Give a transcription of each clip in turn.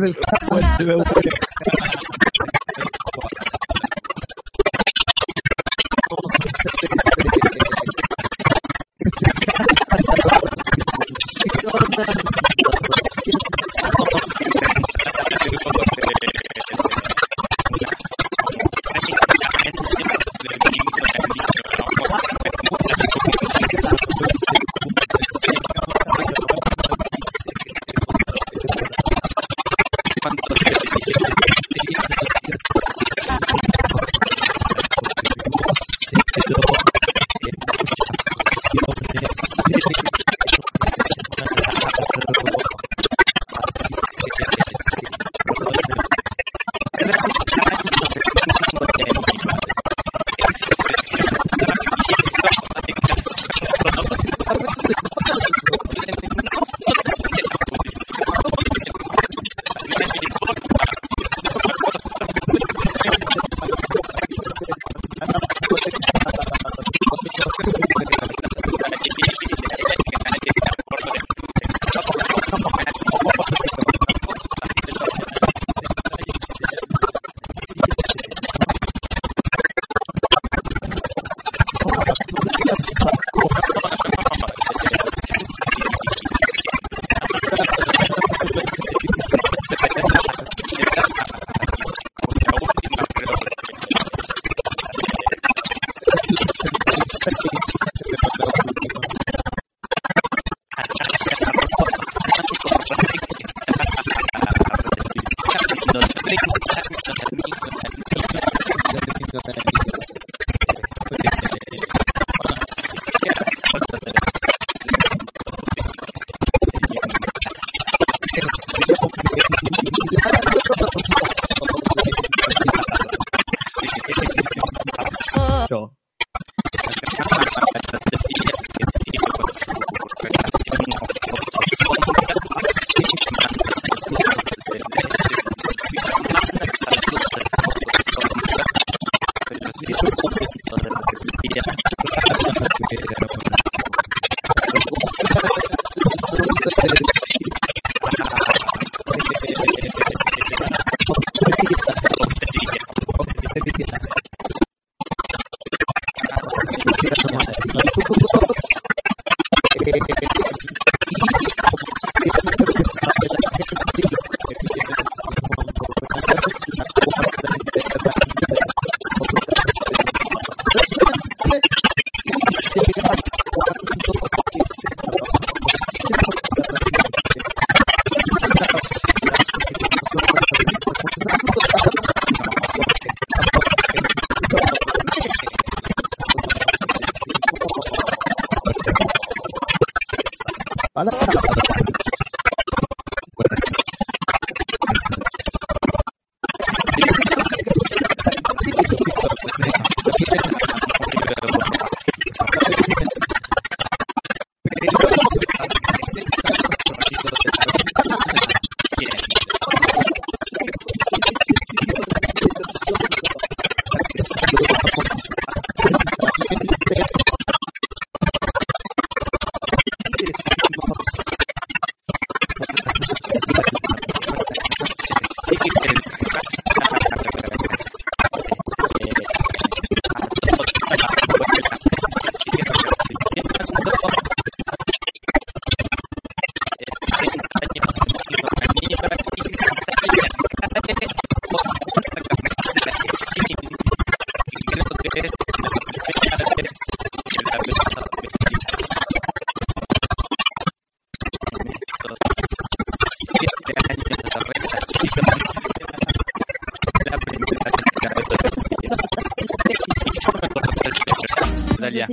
vuelve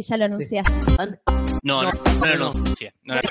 si ya lo anunciaste. No, no, no, no, no, no, no,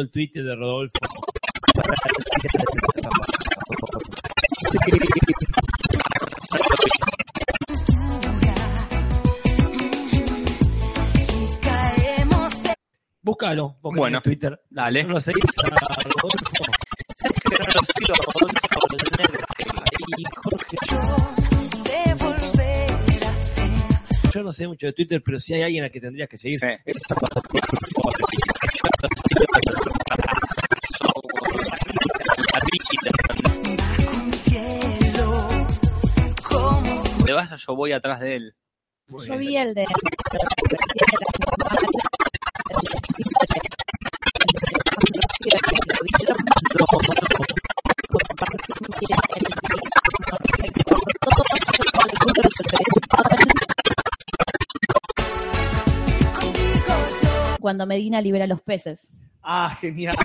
El Twitter de Rodolfo. Búscalo, búscalo Bueno, en Twitter. dale. ¿No lo seguís a Rodolfo? Yo no sé mucho de Twitter, pero sí hay alguien a que tendrías que seguir. Sí. Voy atrás de él. Yo vi el de. Cuando Medina libera los peces. Ah, genial.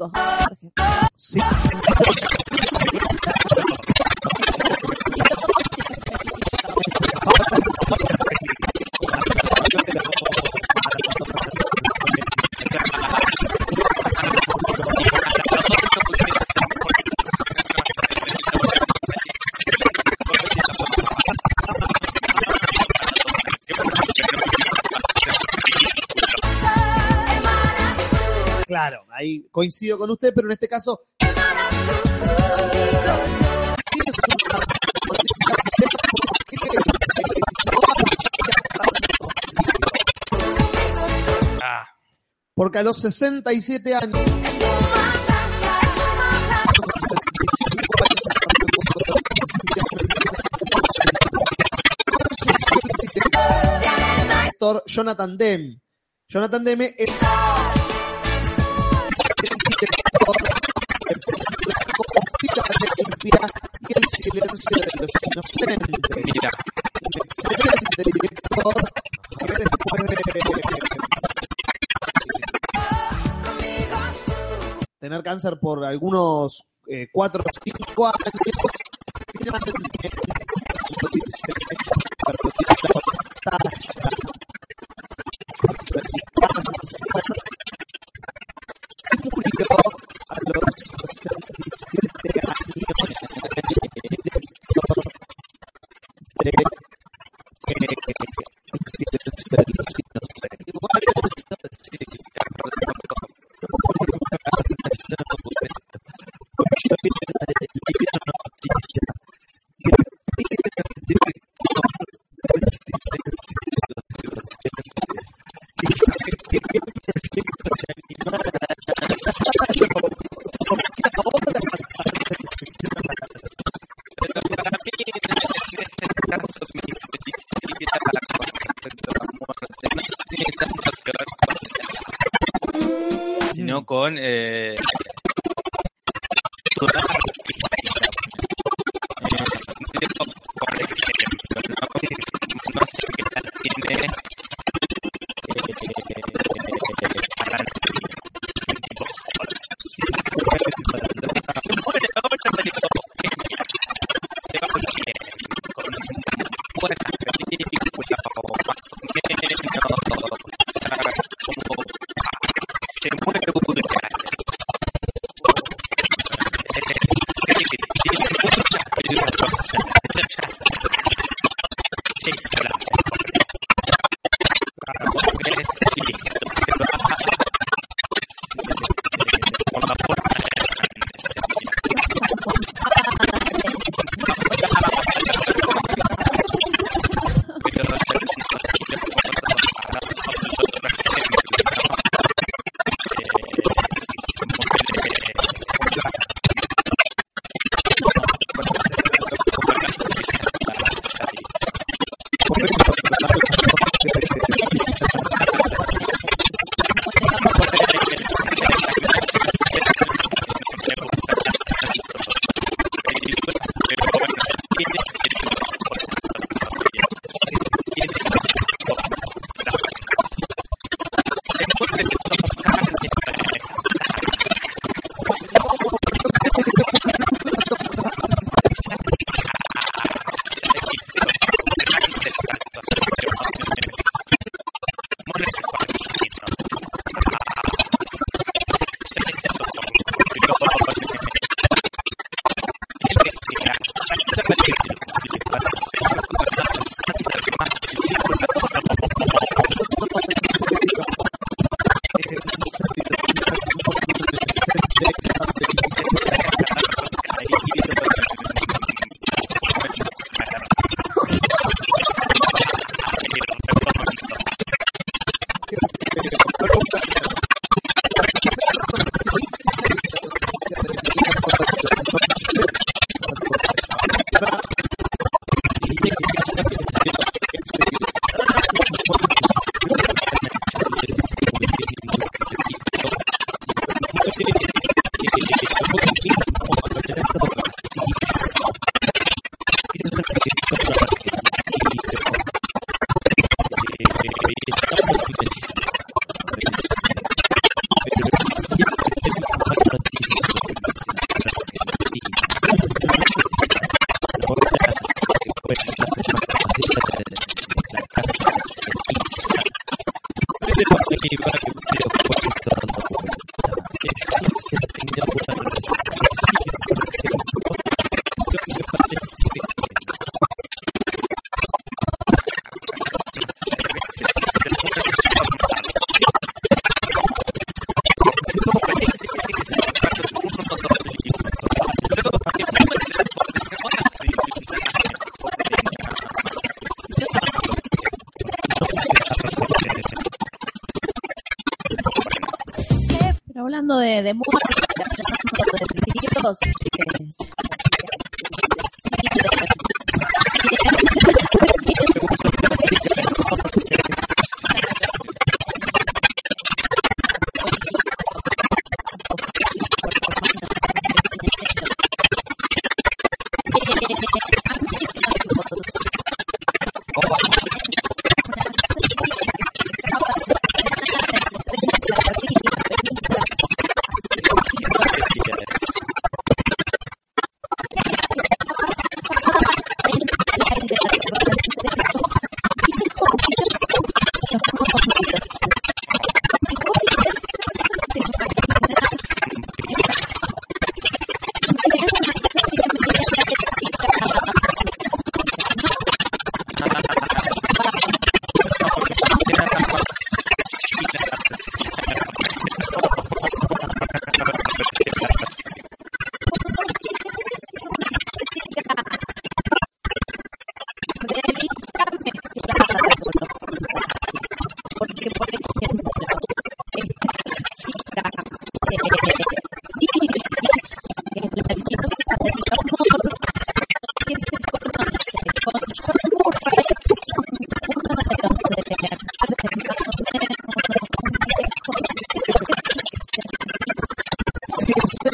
Murió. Coincido con usted, pero en este caso porque a los 67 años Jonathan Demme. Jonathan Demme es cáncer por algunos eh, cuatro o cinco años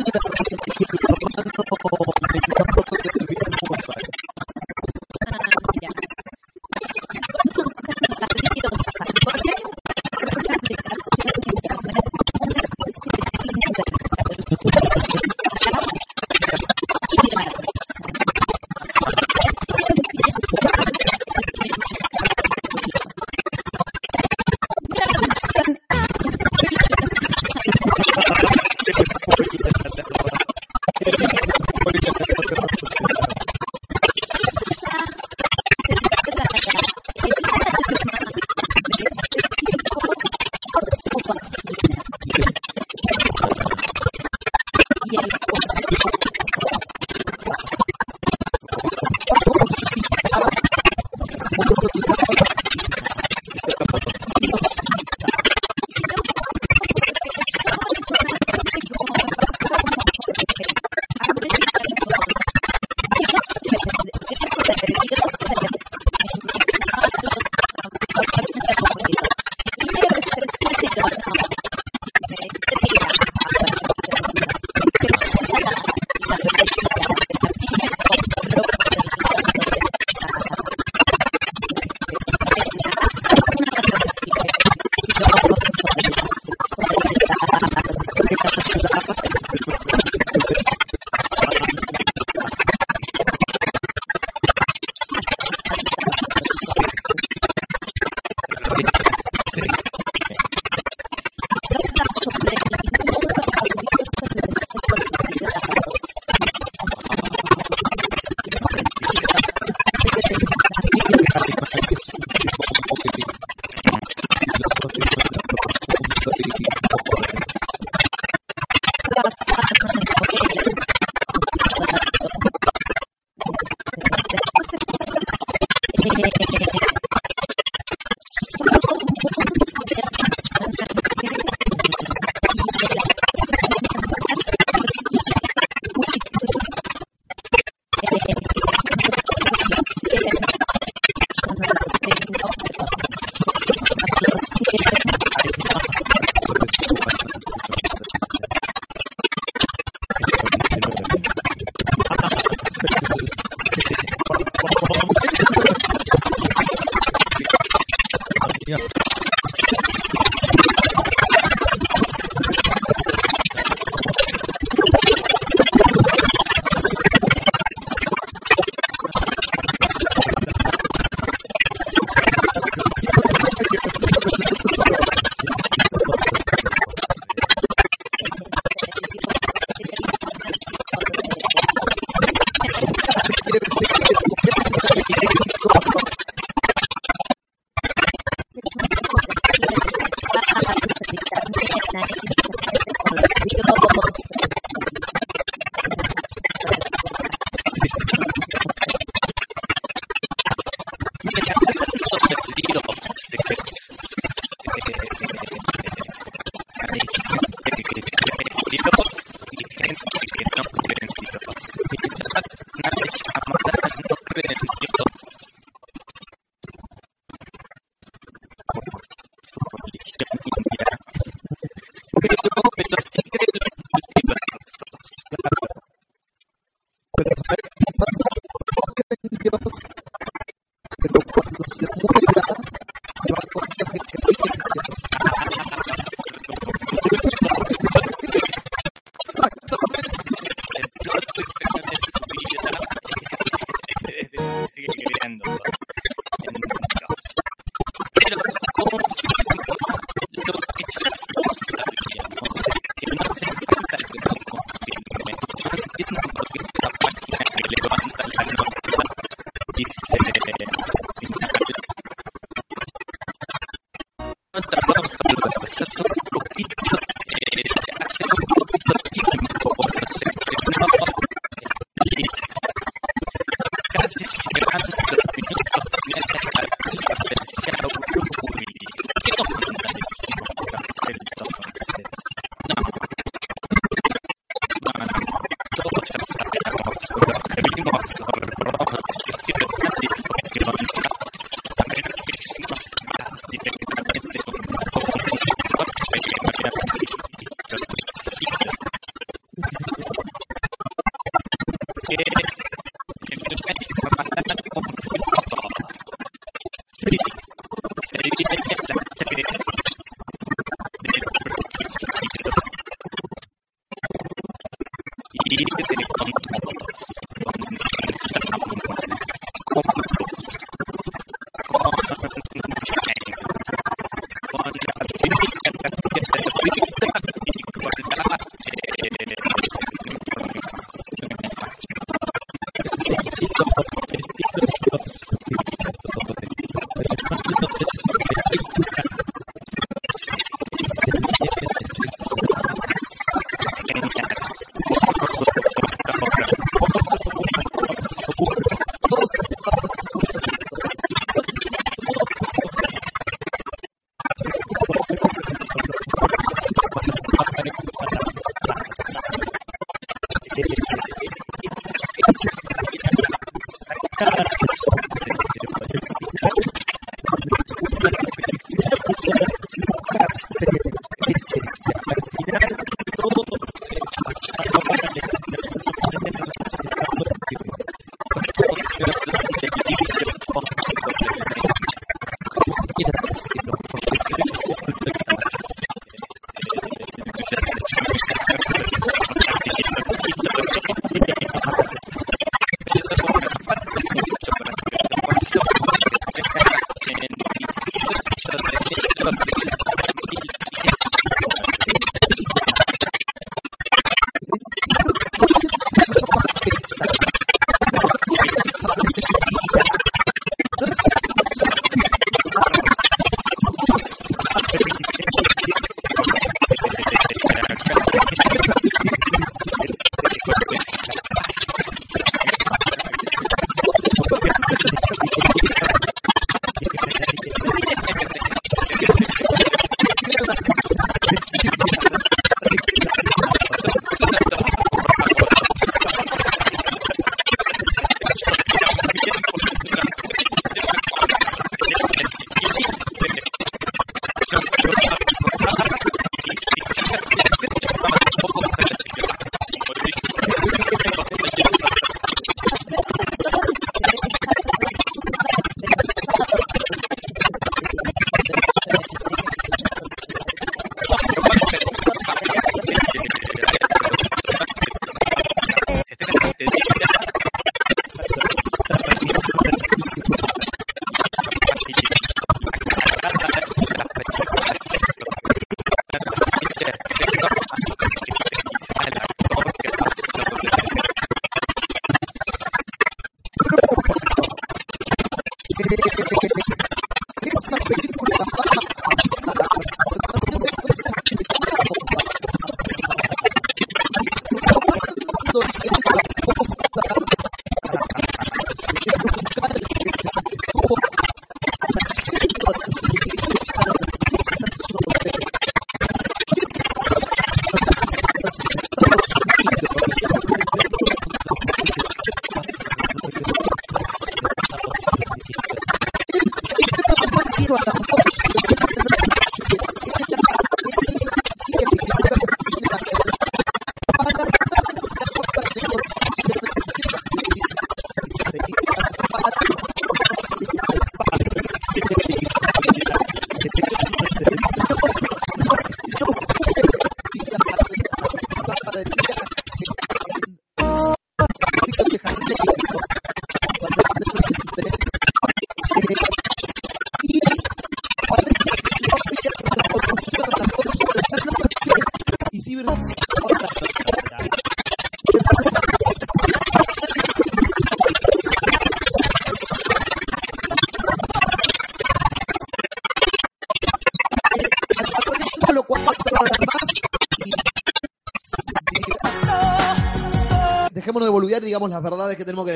はい。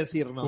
Decirnos.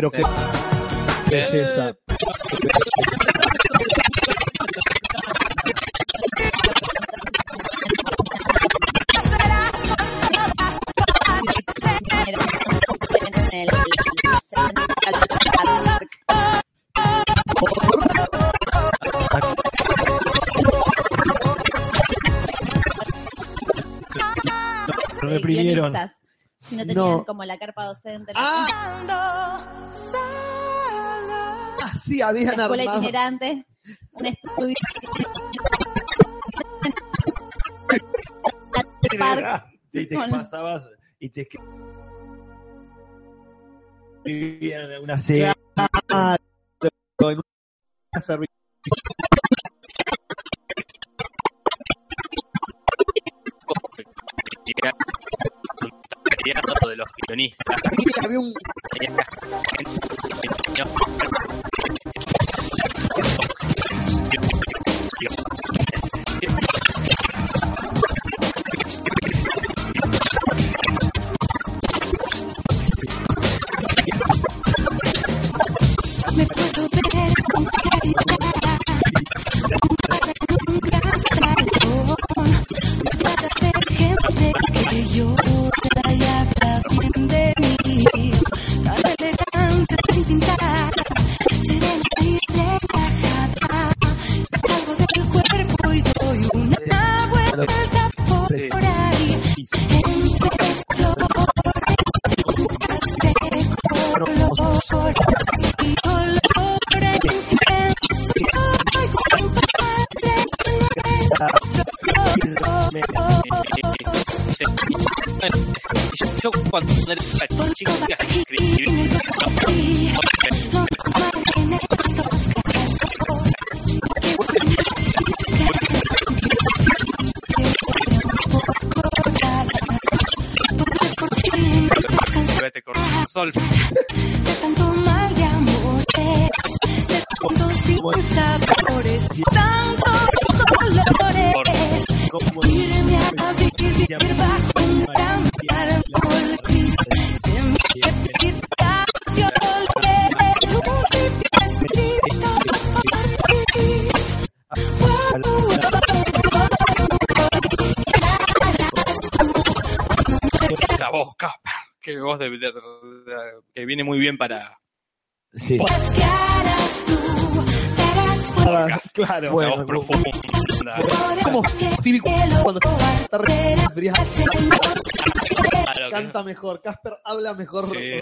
Pero qué belleza. Reprimieron. No tenían No. como la carpa docente. Ah, ah, sí, habían la escuela armado. itinerante, un estudio. Y te pasabas y te escribían una serie. De los guionistas. había un Me puedo ver Yo cuando era chica escribí Qué voz de, de- de- que viene muy bien para Sí. Ah, claro. Bueno, voz profunda. como cuando Canta mejor, Casper habla mejor. Sí.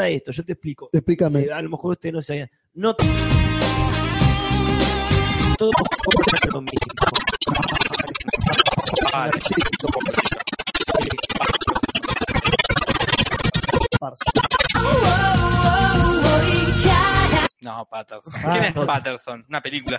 Pasa esto, yo te explico. Explícame. Eh, a lo mejor ustedes no sabían. No Parce. no, Patterson. Ah, ¿Quién es no. Patterson? Una película.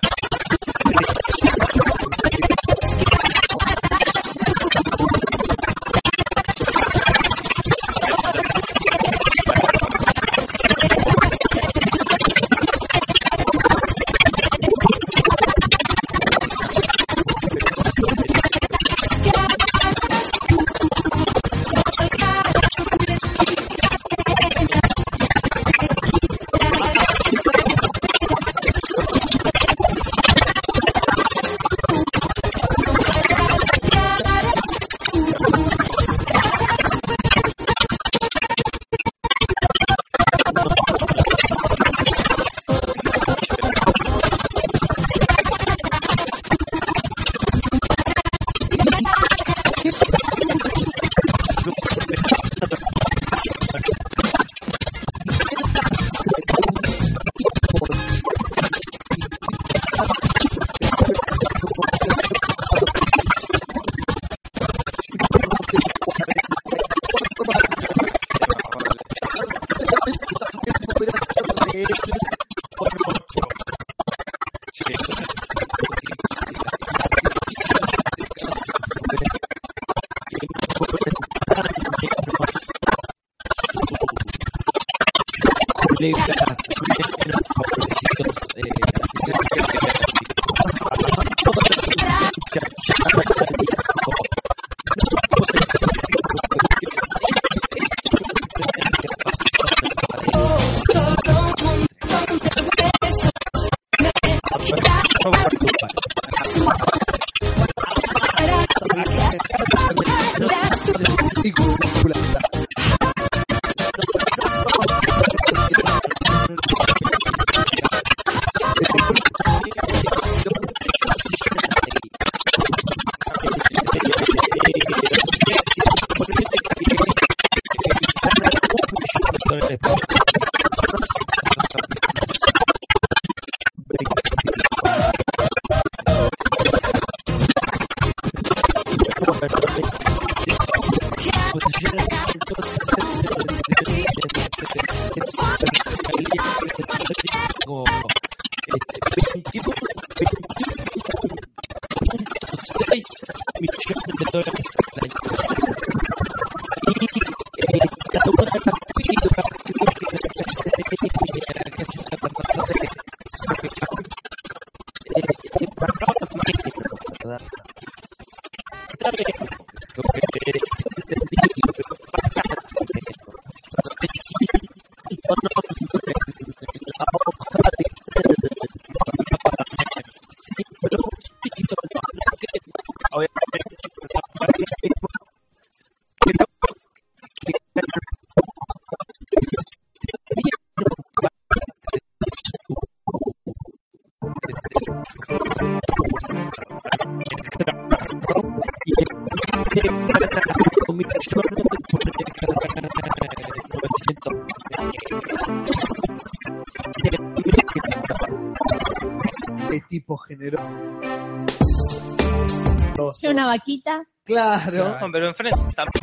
Vaquita. Claro. No, pero enfrente también.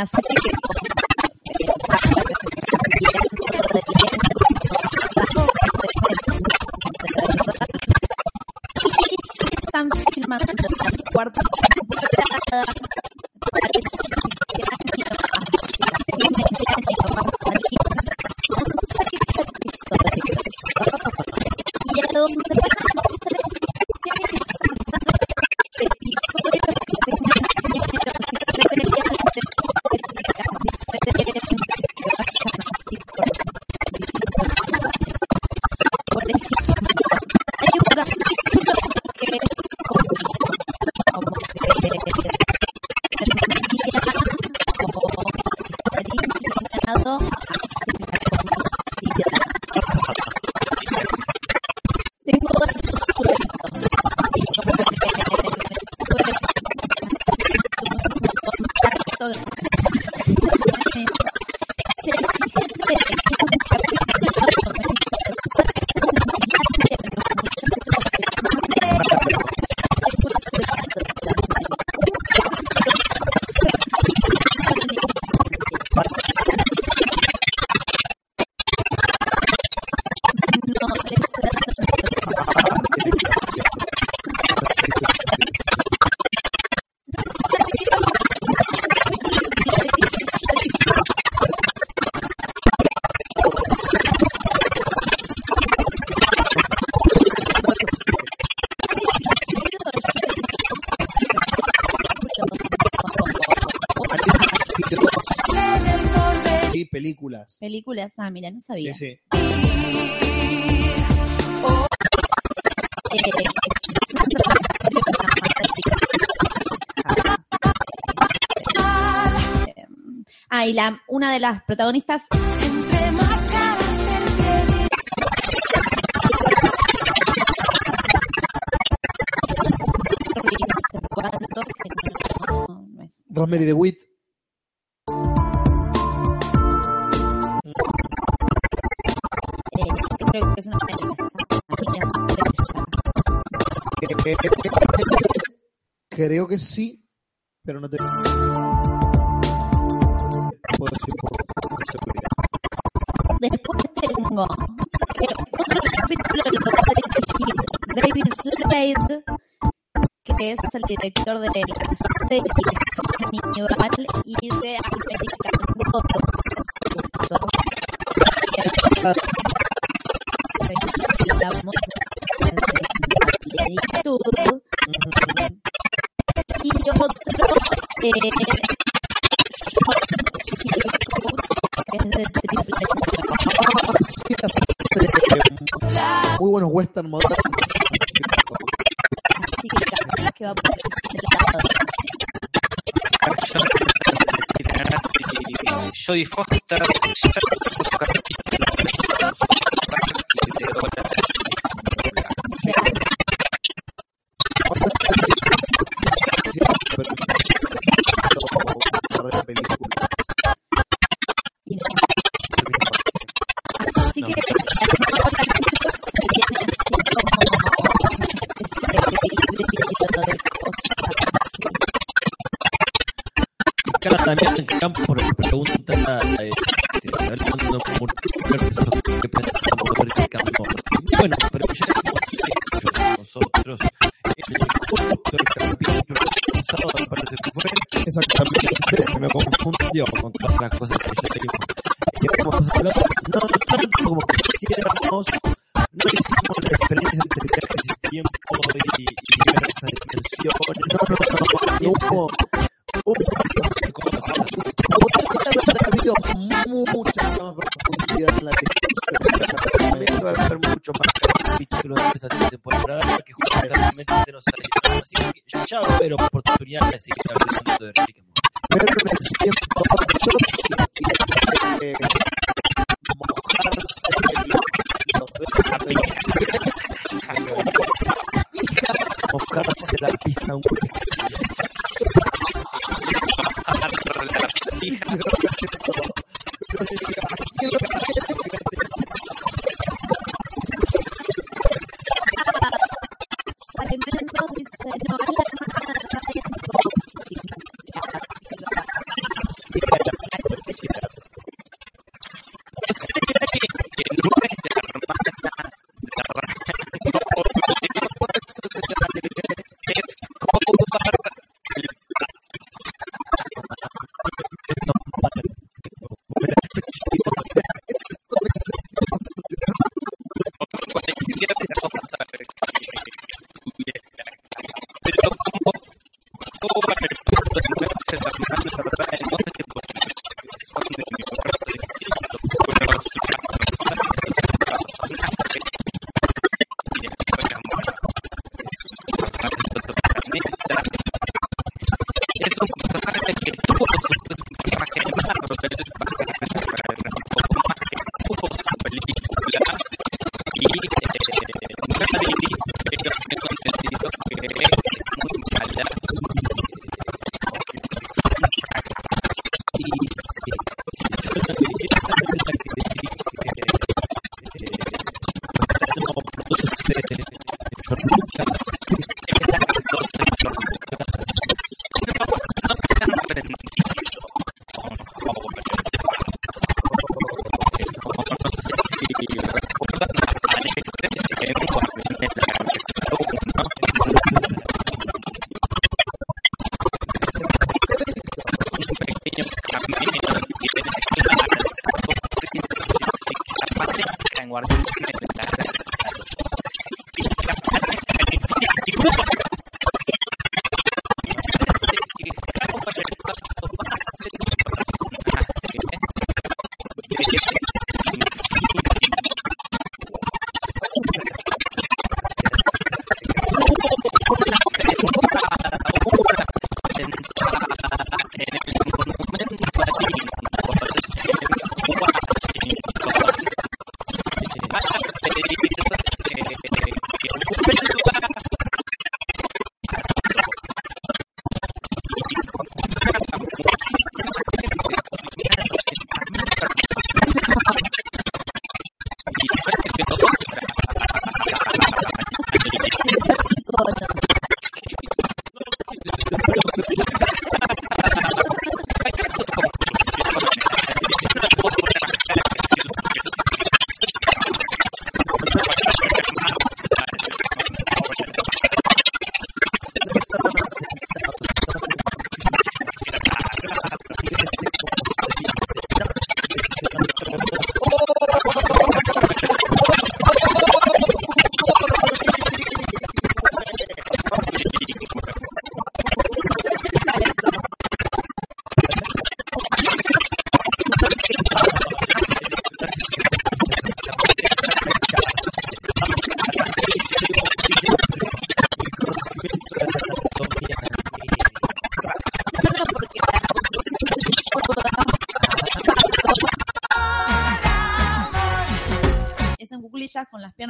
aceite que horas. Ah, mira, no sabía. Sí, sí. Ah, y la, una de las protagonistas. Entre máscaras del. Rosemary DeWitt. que sí, pero no te puedo decir por seguridad. Después tengo otro capítulo de David Slade, que es el director de la serie soy Foster, yo con todas las cosas que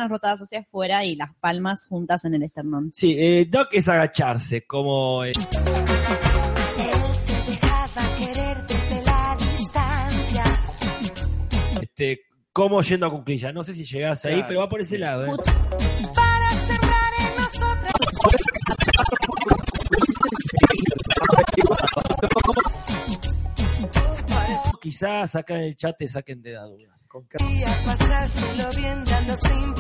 piernas rotadas hacia afuera y las palmas juntas en el esternón. Sí, eh, Doc es agacharse, como eh, este, como yendo a cuclillas. No sé si llegás ahí, Claro. pero va por ese lado. ¿eh? Para sembrar en nosotros Quizás acá en el chat te saquen de dudas. Con pasárselo bien dando sin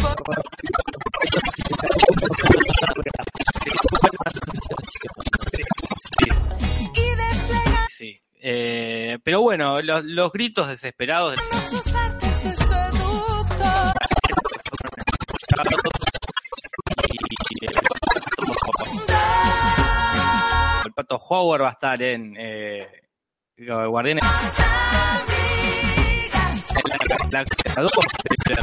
Sí. Eh, pero bueno, los, gritos desesperados el pato Howard va a estar en eh, Guardianes la 2. Pero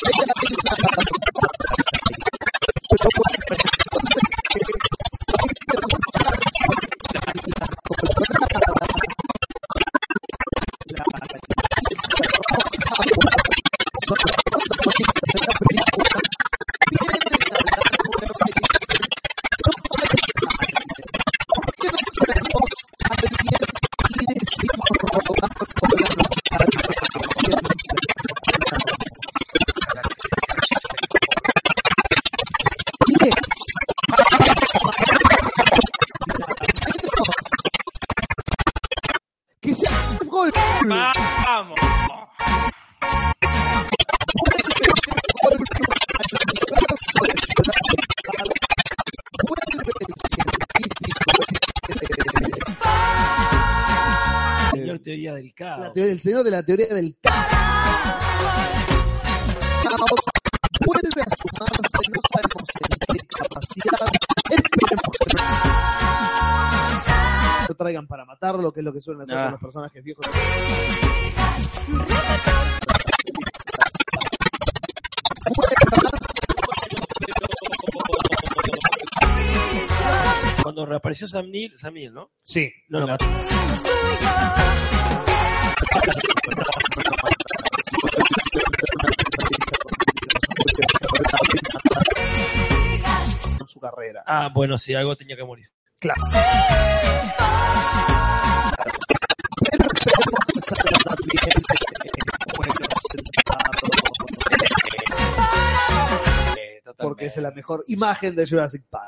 La caos. teoría, el señor de la teoría del caos vuelve a sumarse, no sabemos en qué capacidad. Esperemos que no traigan para matarlo, que es lo que suelen hacer Ah. con los personajes viejos. Cuando reapareció Sam Neill, Sam Neill, ¿no? Sí, No lo bueno, sí, algo tenía que morir. Claro. Porque es la mejor imagen de Jurassic Park.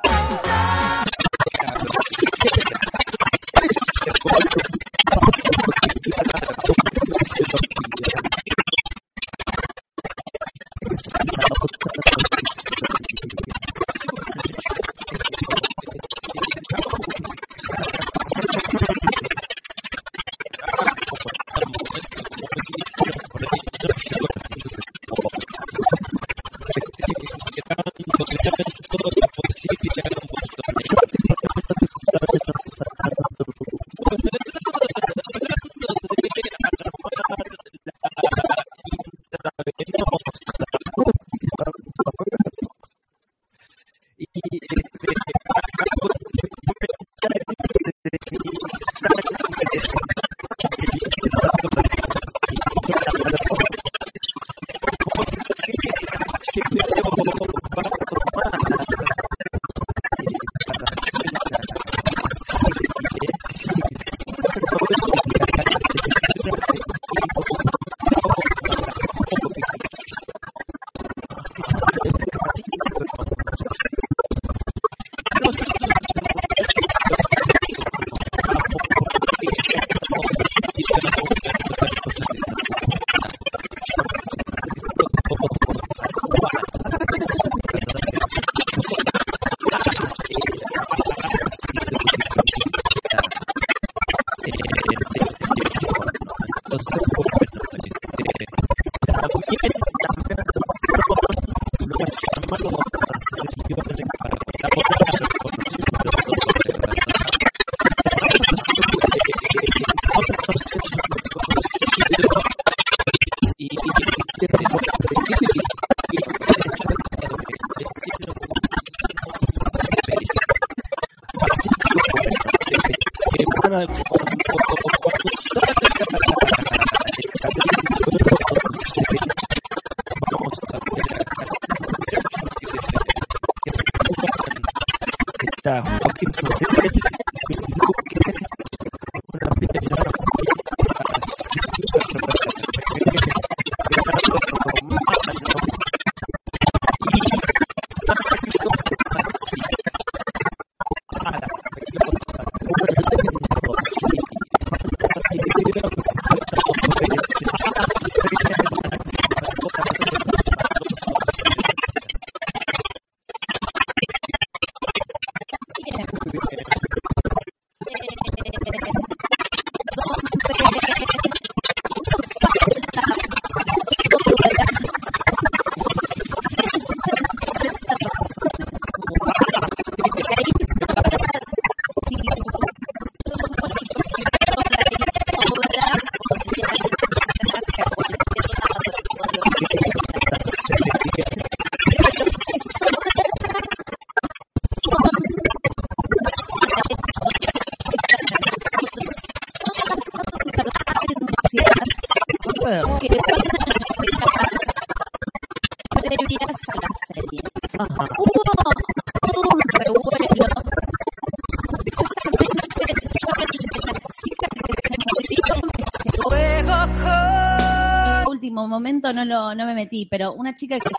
No lo no me metí, pero una chica que.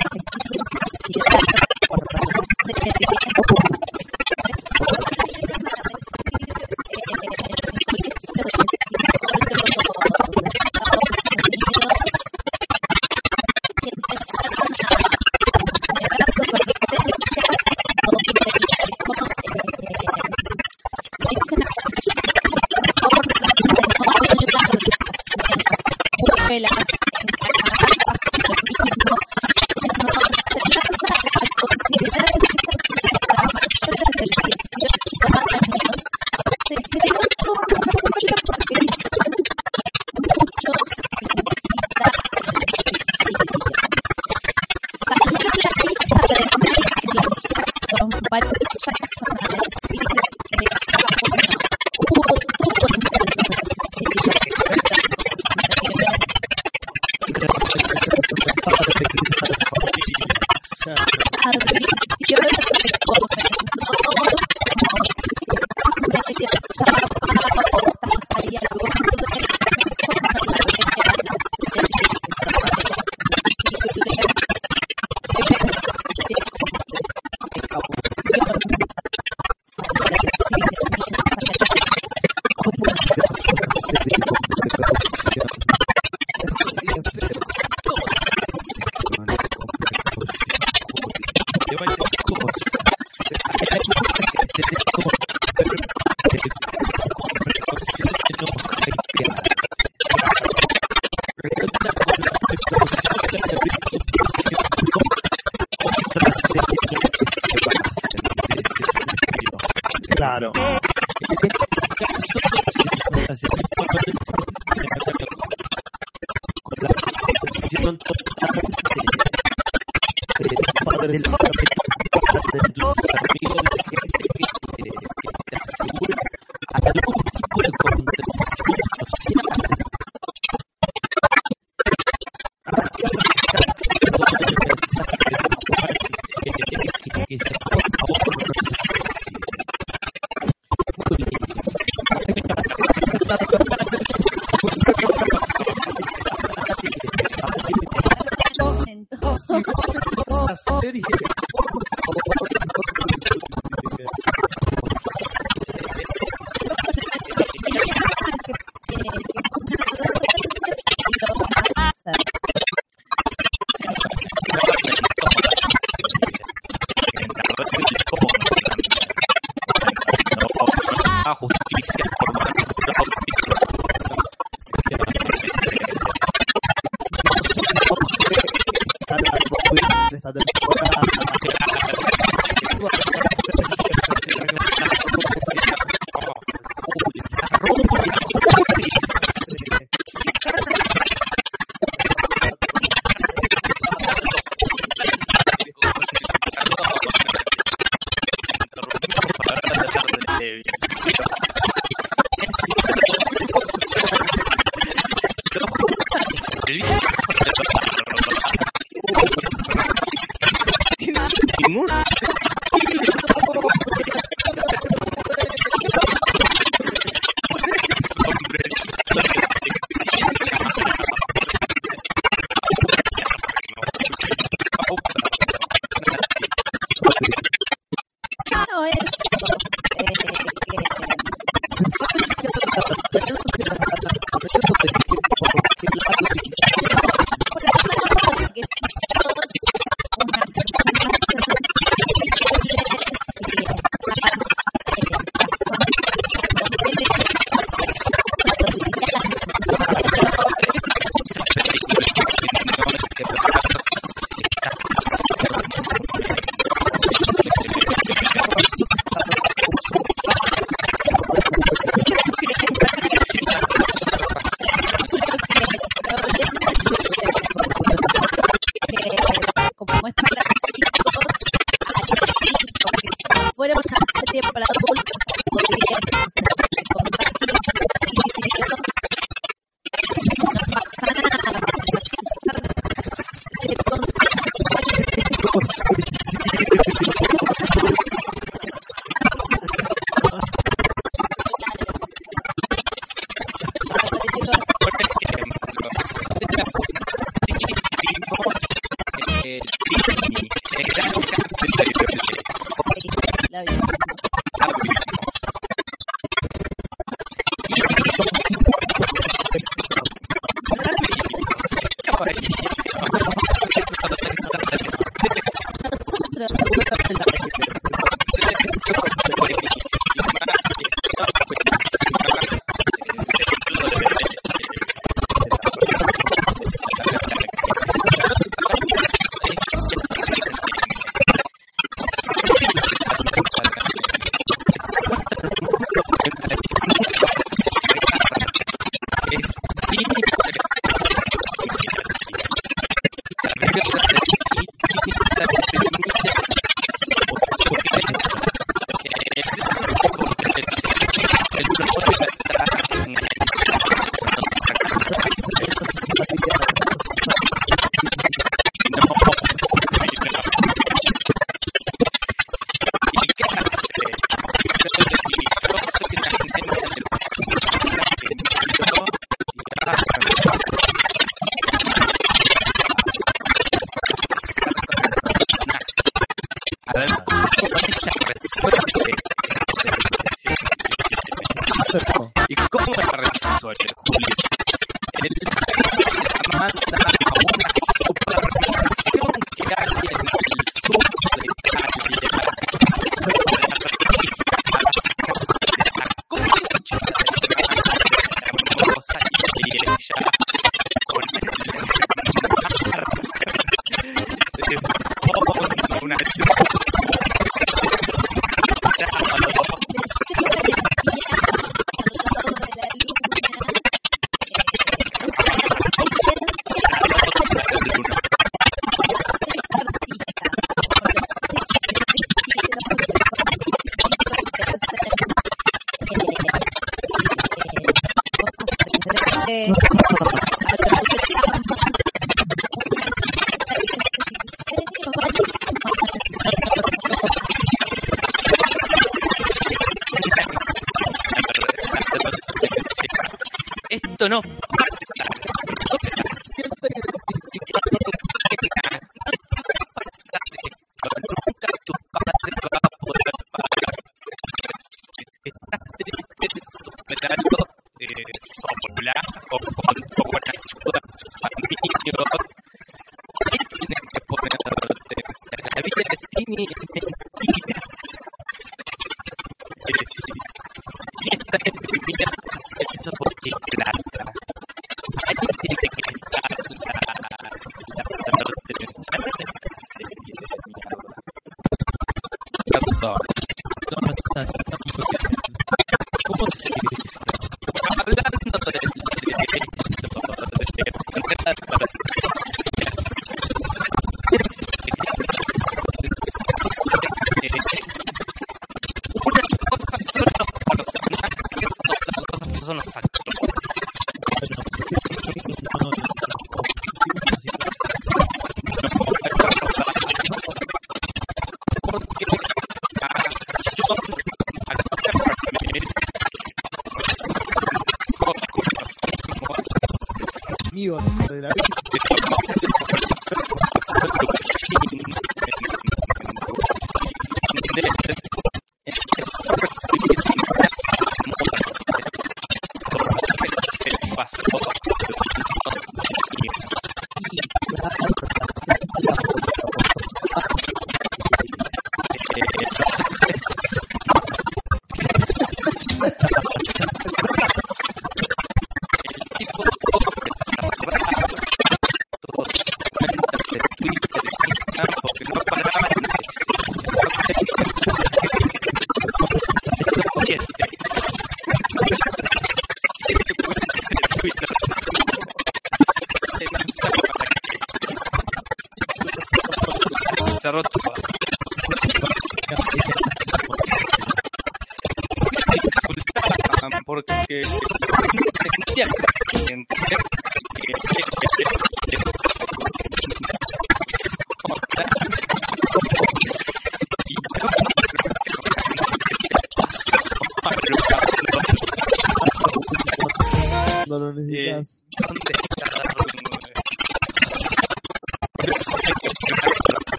No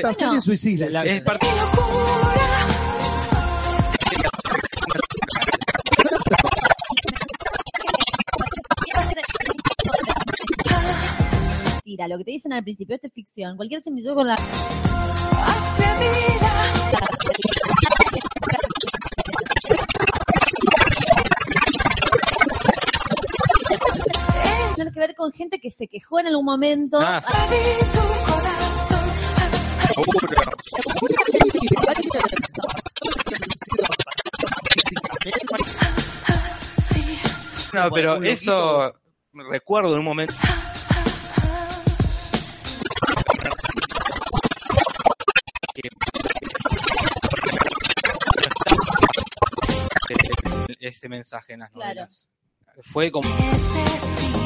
esta serie, Bueno. suicida. La- es parte ¡Qué locura! Mentira, lo que te dicen al principio, esto es ficción. Cualquier similitud con la tiene que ver con gente que se quejó en algún momento. Ah, sí. Bueno, pero eso recuerdo en un momento. que- ese mensaje en las Claro. novelas. Fue como Necesito.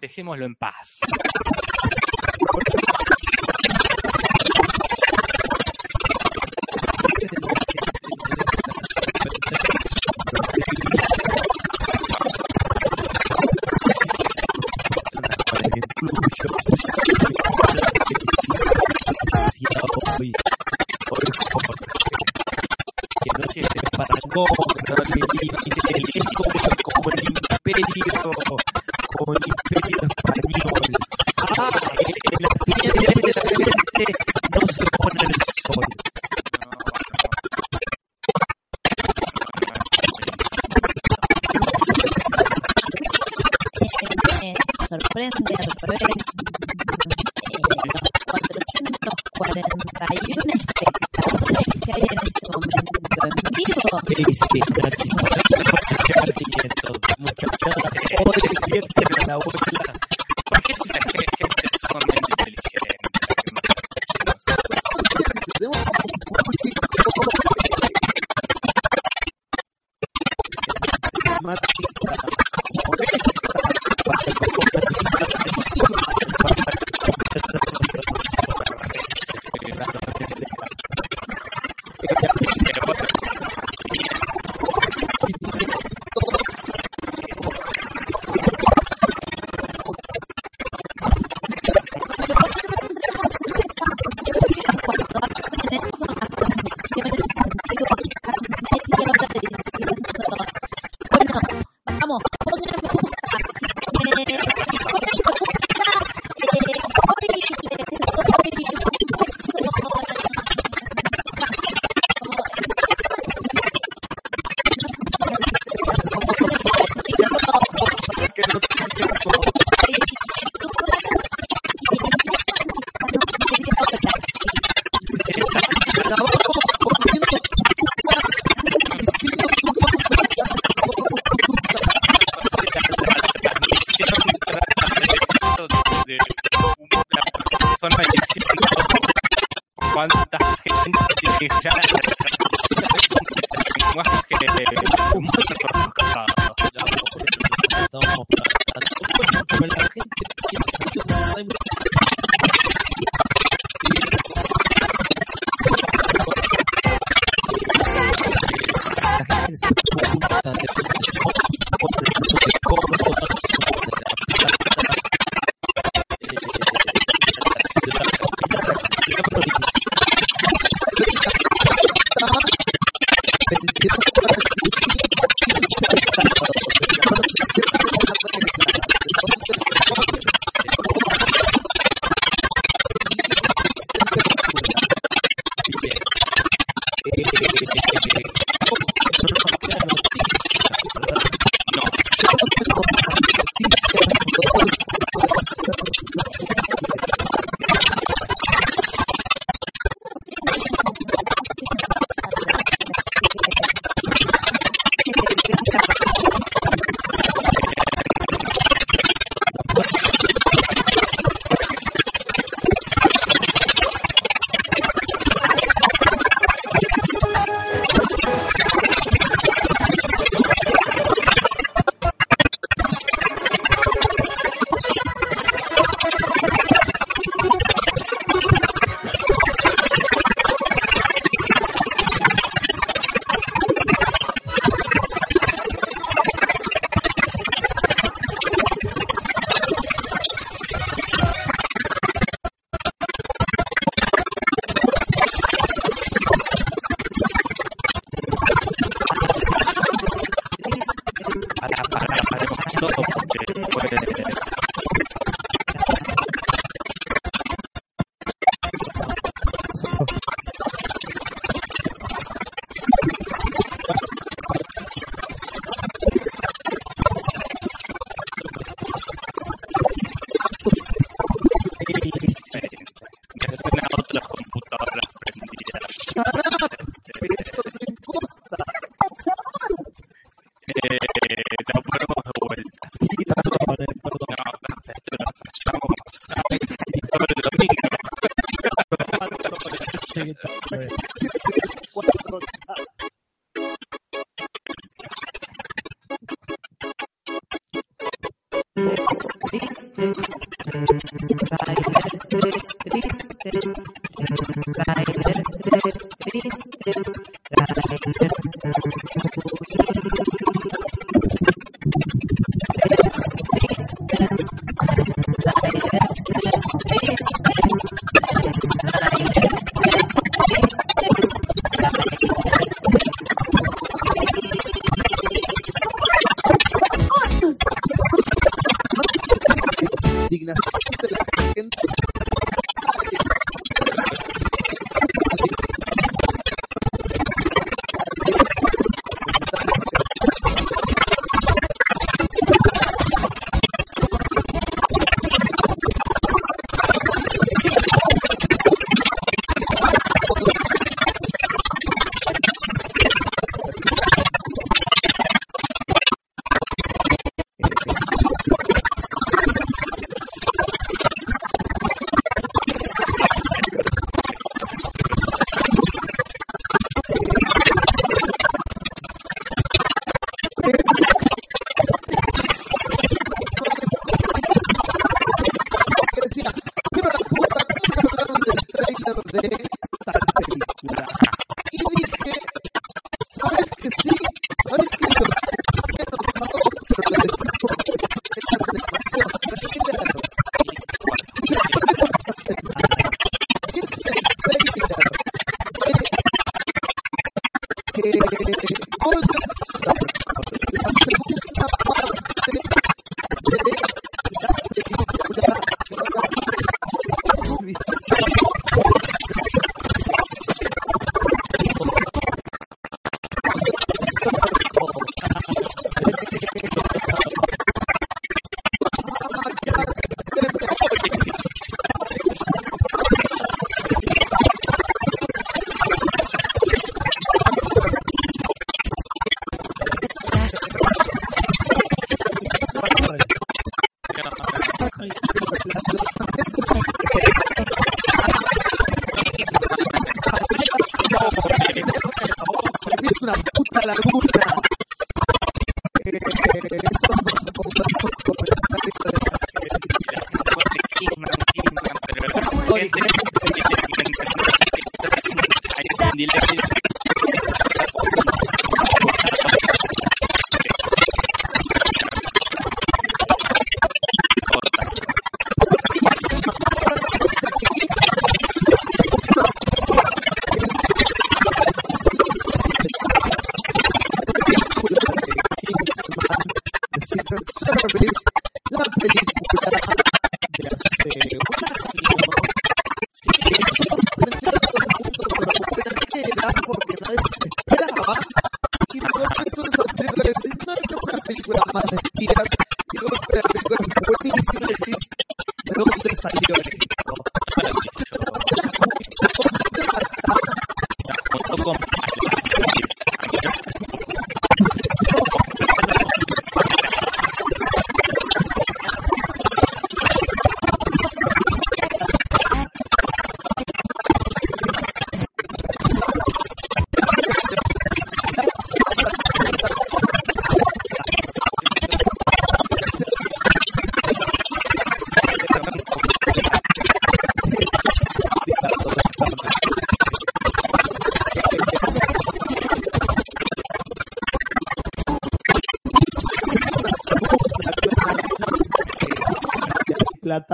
Dejémoslo en paz. Como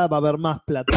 Va a haber más plata.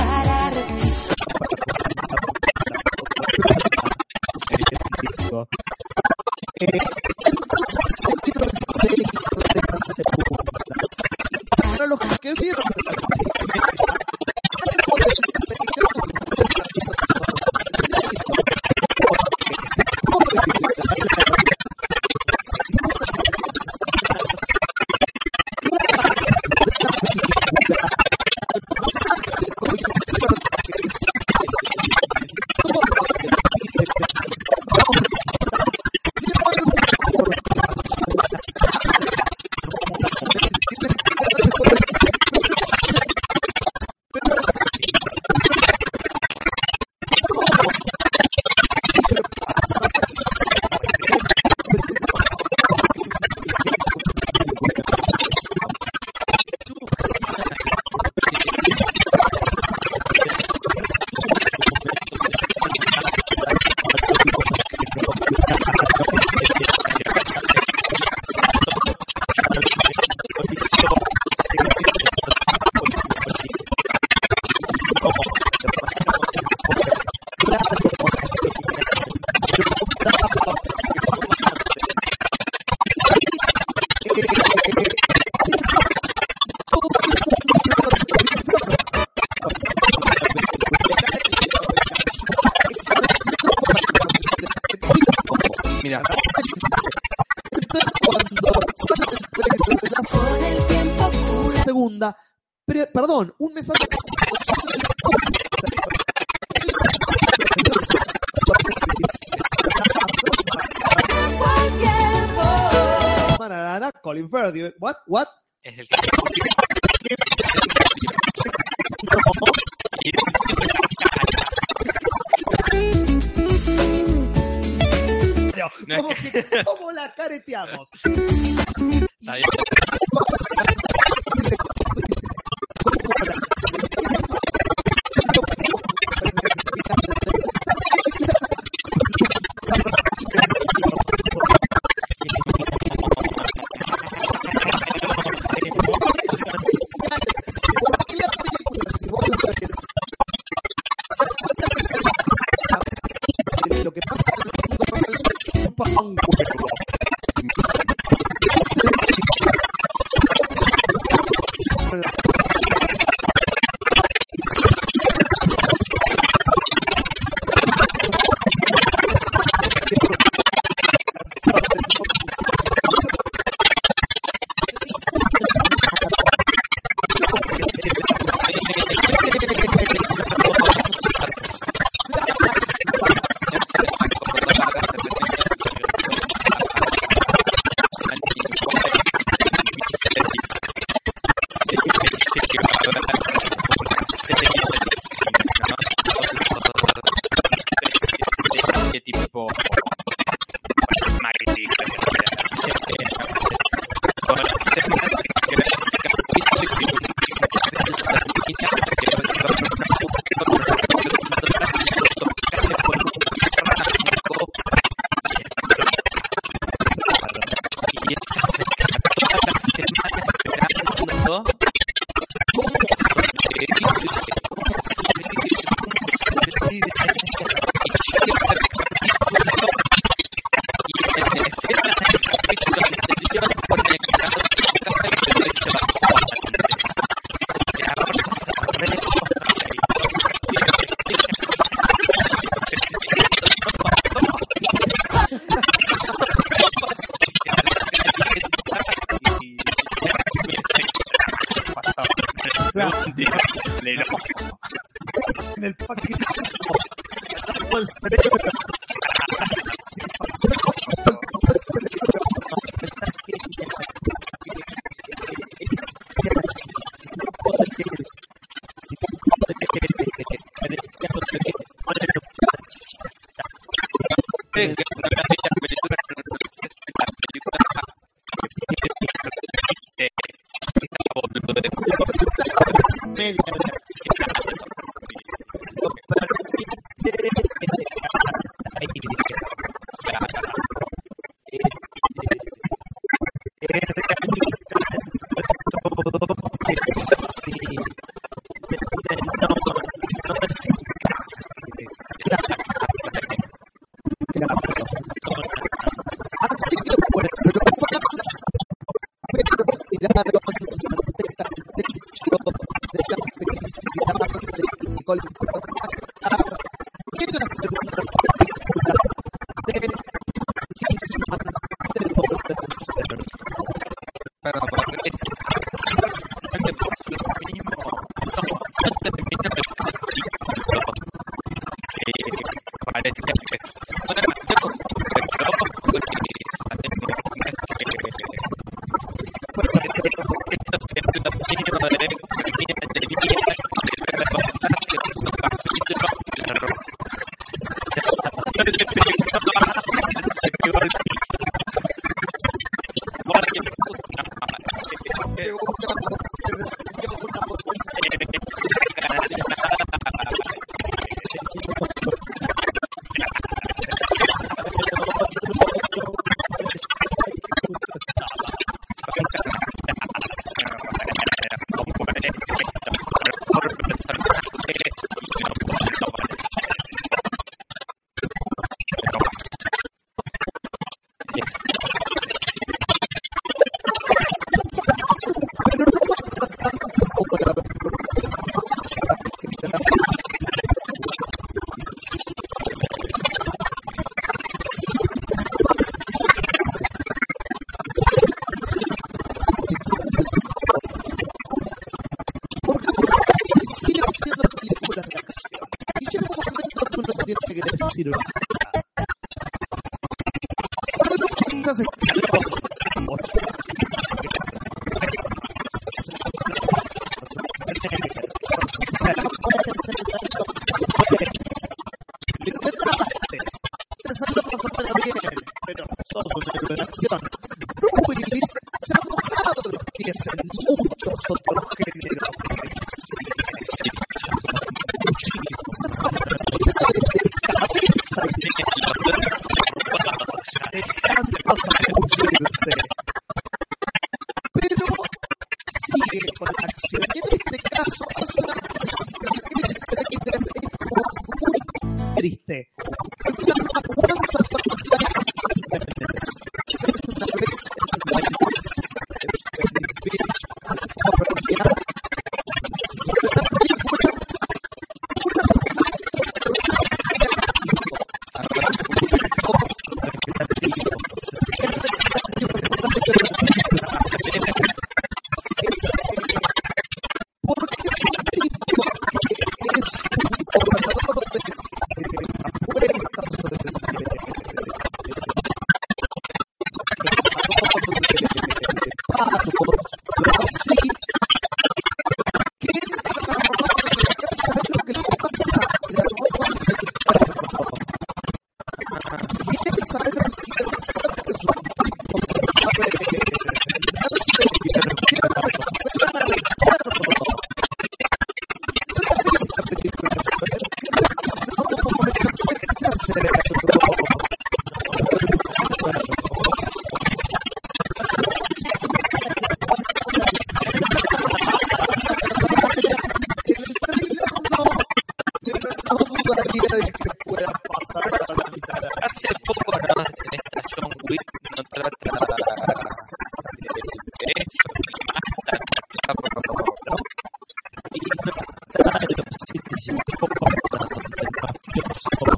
これ。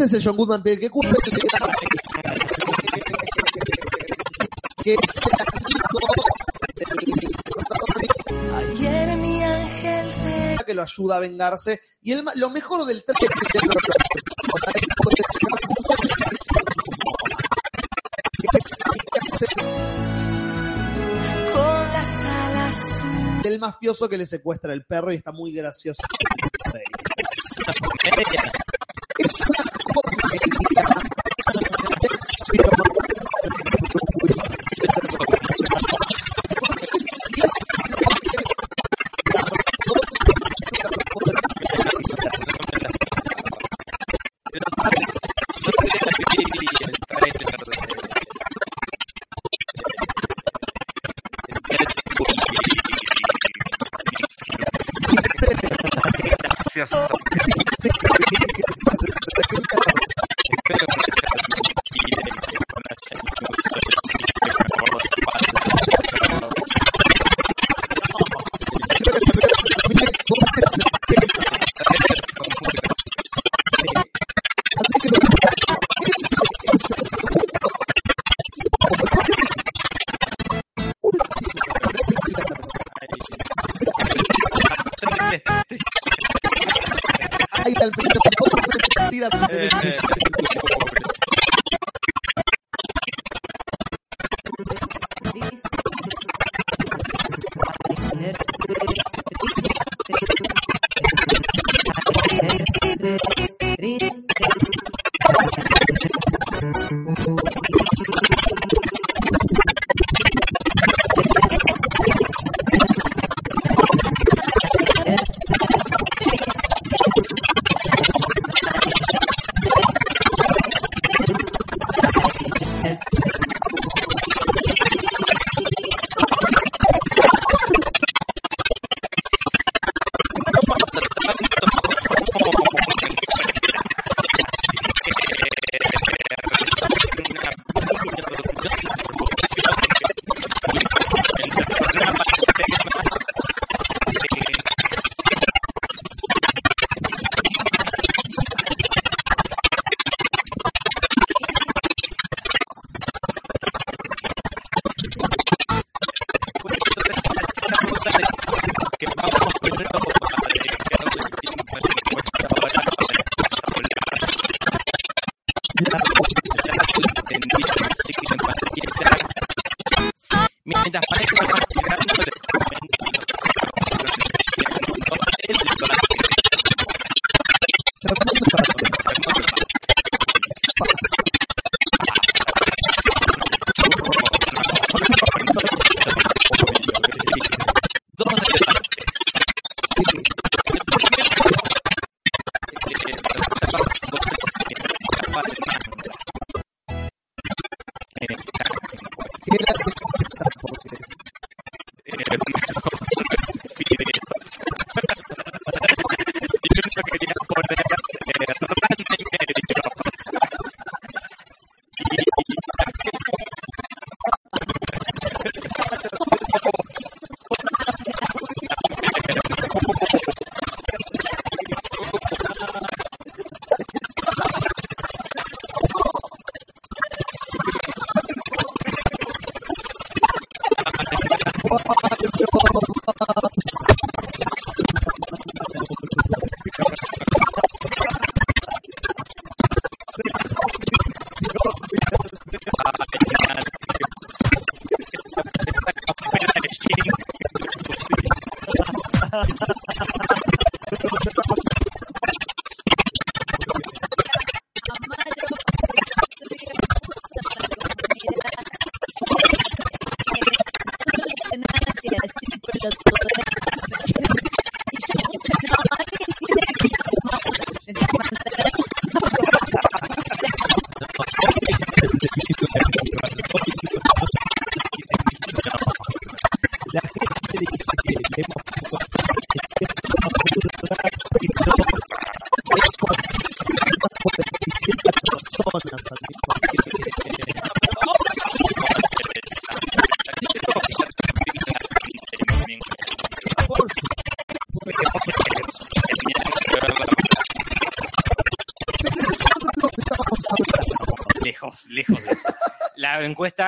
Este es el John Goodman del que cumple que Ayer mi ángel que lo ayuda a vengarse. Y el, lo mejor del traje con del mafioso que le secuestra el perro y está muy gracioso.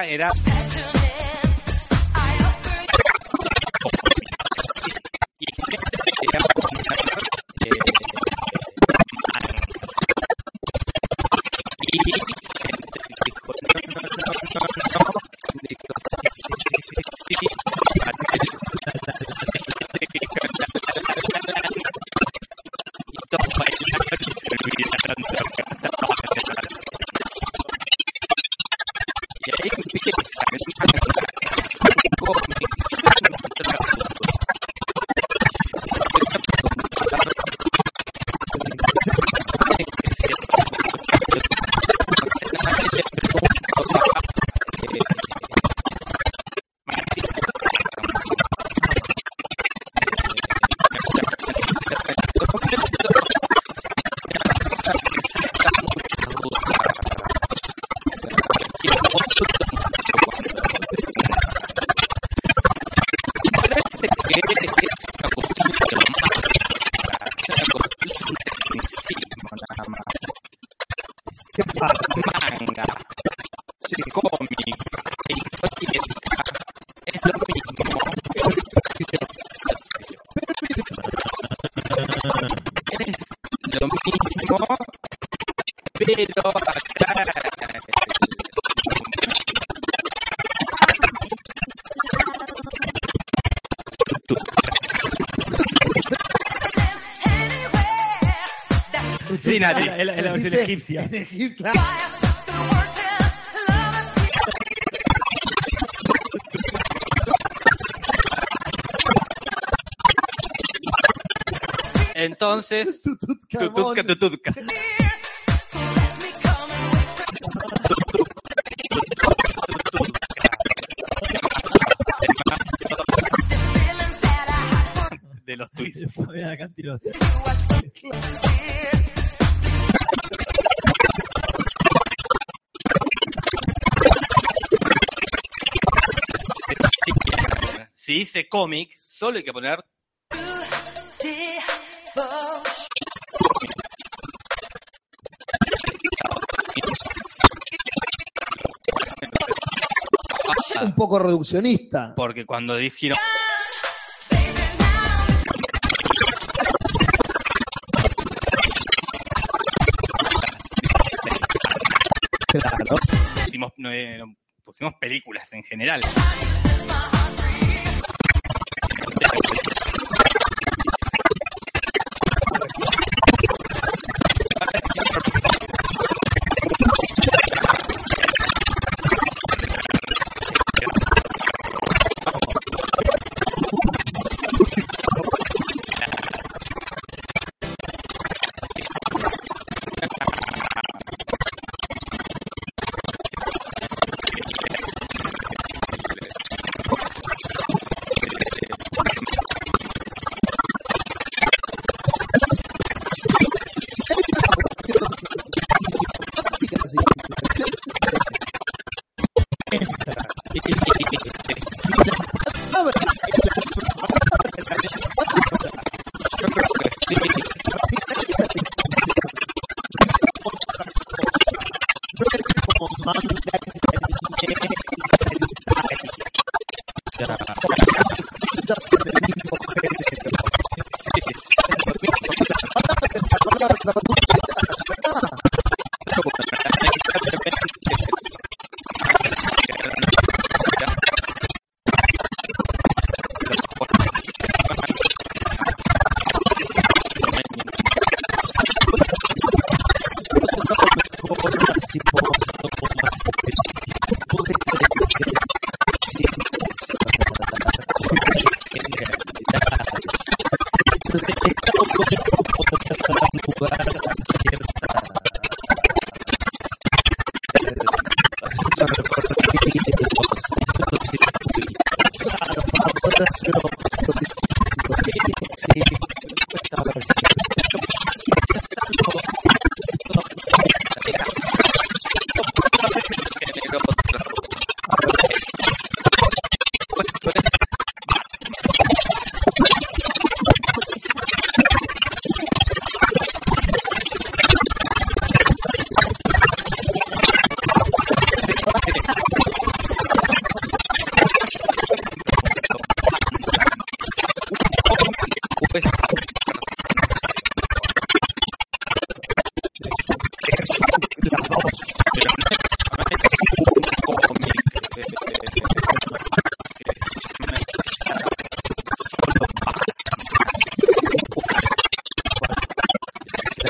Era egipcia. en claro. Entonces, tututka. Dice cómic, solo hay que poner Un poco reduccionista. porque cuando dijeron Claro. pusimos, no, eh, no, pusimos películas en general.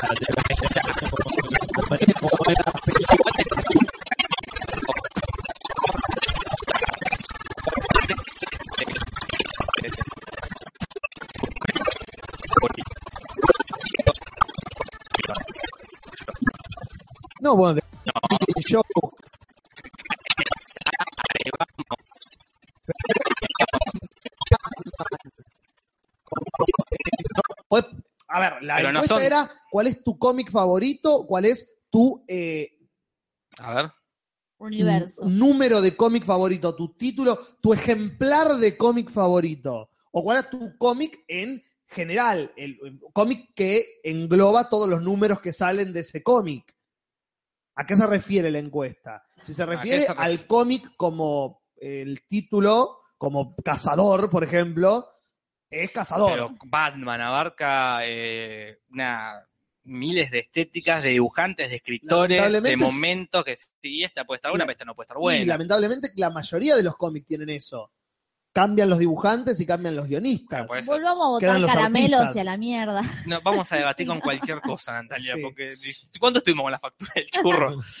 de la cuál es tu cómic favorito, cuál es tu eh, A ver. Universo. número de cómic favorito, tu título, tu ejemplar de cómic favorito, o cuál es tu cómic en general, el, el cómic que engloba todos los números que salen de ese cómic. ¿A qué se refiere la encuesta? Si se qué refiere se refiere? al cómic como el título, como cazador, por ejemplo, es cazador. Pero Batman abarca eh, una miles de estéticas, de dibujantes, de escritores, de momentos que sí, esta puede estar buena, Y- pero esta no puede estar Y buena. lamentablemente la mayoría de los cómics tienen eso. Cambian los dibujantes y cambian los guionistas. Volvamos a votar los caramelos artistas. y a la mierda. No, vamos a debatir con cualquier cosa, Natalia, Sí. porque ¿cuánto estuvimos con la factura del churro?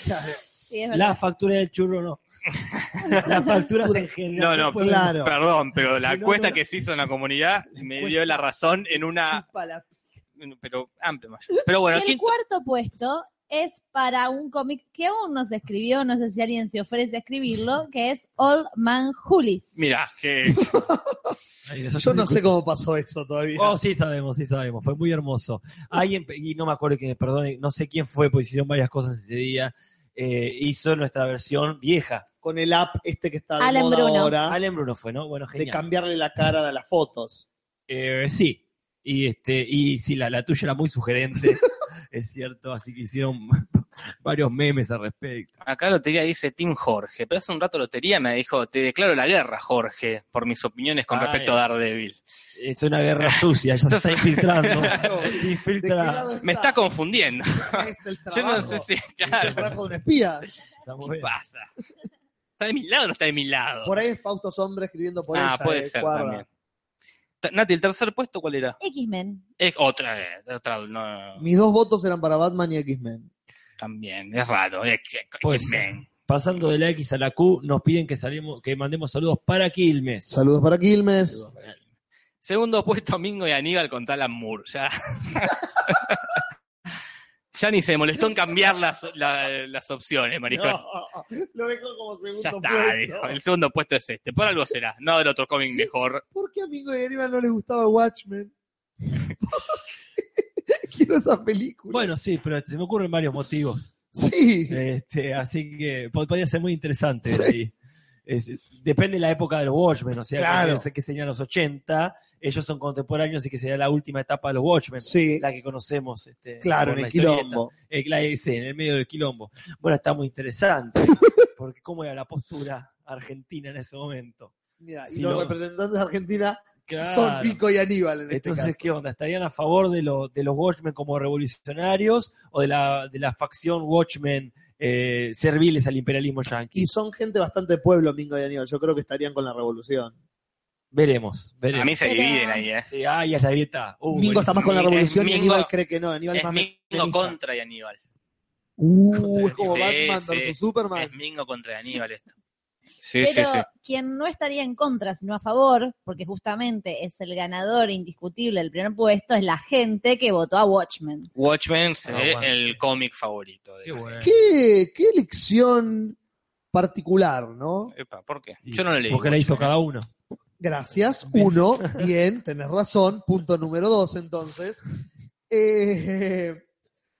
Sí. La factura del churro no. Las facturas en general. No, no, claro. Perdón, pero la Si no, encuesta no- que se hizo en la comunidad me dio la razón en una, Chupa la- pero amplio mayor. Pero bueno, Y el ¿quién- cuarto puesto es para un cómic que aún no se escribió, no sé si alguien se ofrece a escribirlo, que es Old Man Julis. Mira, que Yo no sé cómo pasó eso todavía. Oh, sí sabemos, sí sabemos. Fue muy hermoso. Alguien, y no me acuerdo que me perdone, no sé quién fue, porque hicieron varias cosas ese día, eh, hizo nuestra versión vieja. Con el app este que está de Alan moda Bruno. ahora, Allen Bruno fue, ¿no? Bueno, de genial. cambiarle la cara de las fotos. Eh, sí. Y este, y sí, la, la tuya era muy sugerente, es cierto, así que hicieron varios memes al respecto. acá Lotería dice Team Jorge, pero hace un rato Lotería me dijo, te declaro la guerra, Jorge, por mis opiniones con Ay. respecto a Daredevil. Es una guerra sucia, ya se está infiltrando. Se ¿De qué infiltra. lado Me está confundiendo. Es el Yo no trabajo. sé si, Es el claro, trabajo de un espía. ¿qué bien. pasa? ¿Está de mi lado o no está de mi lado? Por ahí es Fausto Sombra escribiendo por ah, ella. puede eh, ser guarda. también. Nati, ¿el tercer puesto cuál era? X-Men. Es otra, otra, no, Mis dos votos eran para Batman y X-Men. también, es raro. X- Puede X-Men. Pasando de la X a la Q, nos piden que salimos, que mandemos saludos para Quilmes. Saludos para Quilmes. Segundo puesto, Mingo y Aníbal con Talan Moore. Ya, ya ni se molestó en cambiar las, la- las opciones, maricón. No, lo dejo como segundo ya está, puesto. dijo. El segundo puesto es este. Por algo será. No del otro cómic mejor. ¿Por qué a Mingo y Aníbal no les gustaba Watchmen? Quiero esa película. Bueno, sí, pero se me ocurren varios motivos. sí. Este, así que po- podría ser muy interesante. ahí. Es- depende de la época de los Watchmen, o sea, Claro. que, que serían los 80, ellos son contemporáneos y que sería la última etapa de los Watchmen, Sí, la que conocemos. Este, claro, en el quilombo. Eh, la- sí, en el medio del quilombo. Bueno, está muy interesante, porque cómo era la postura argentina en ese momento. Mira, y los lo- representantes de Argentina Claro. son Pico y Aníbal en este Entonces, caso. ¿qué onda? ¿Estarían a favor de, lo- de los Watchmen como revolucionarios o de la, de la facción Watchmen eh, serviles al imperialismo yanqui? Y son gente bastante pueblo, Mingo y Aníbal. Yo creo que estarían con la revolución. Veremos, veremos. A mí se dividen ahí, ¿eh? Sí, ay, es la dieta. Uh, Mingo está más con la revolución y Aníbal cree que no. Aníbal es Es más Mingo contra y Aníbal. Uh, es como Sí, Batman sí. versus Superman. Es Mingo contra Aníbal esto. Sí, Pero sí. quien no estaría en contra, sino a favor, porque justamente es el ganador indiscutible del primer puesto, es la gente que votó a Watchmen. Watchmen es Ah, bueno. el cómic favorito. De Qué bueno. ¿Qué, qué elección particular, ¿no? Epa, ¿Por qué? Yo no lo leí. Porque la hizo Watchmen. cada uno. Gracias. Uno, bien, tenés razón. Punto número dos, entonces. Eh,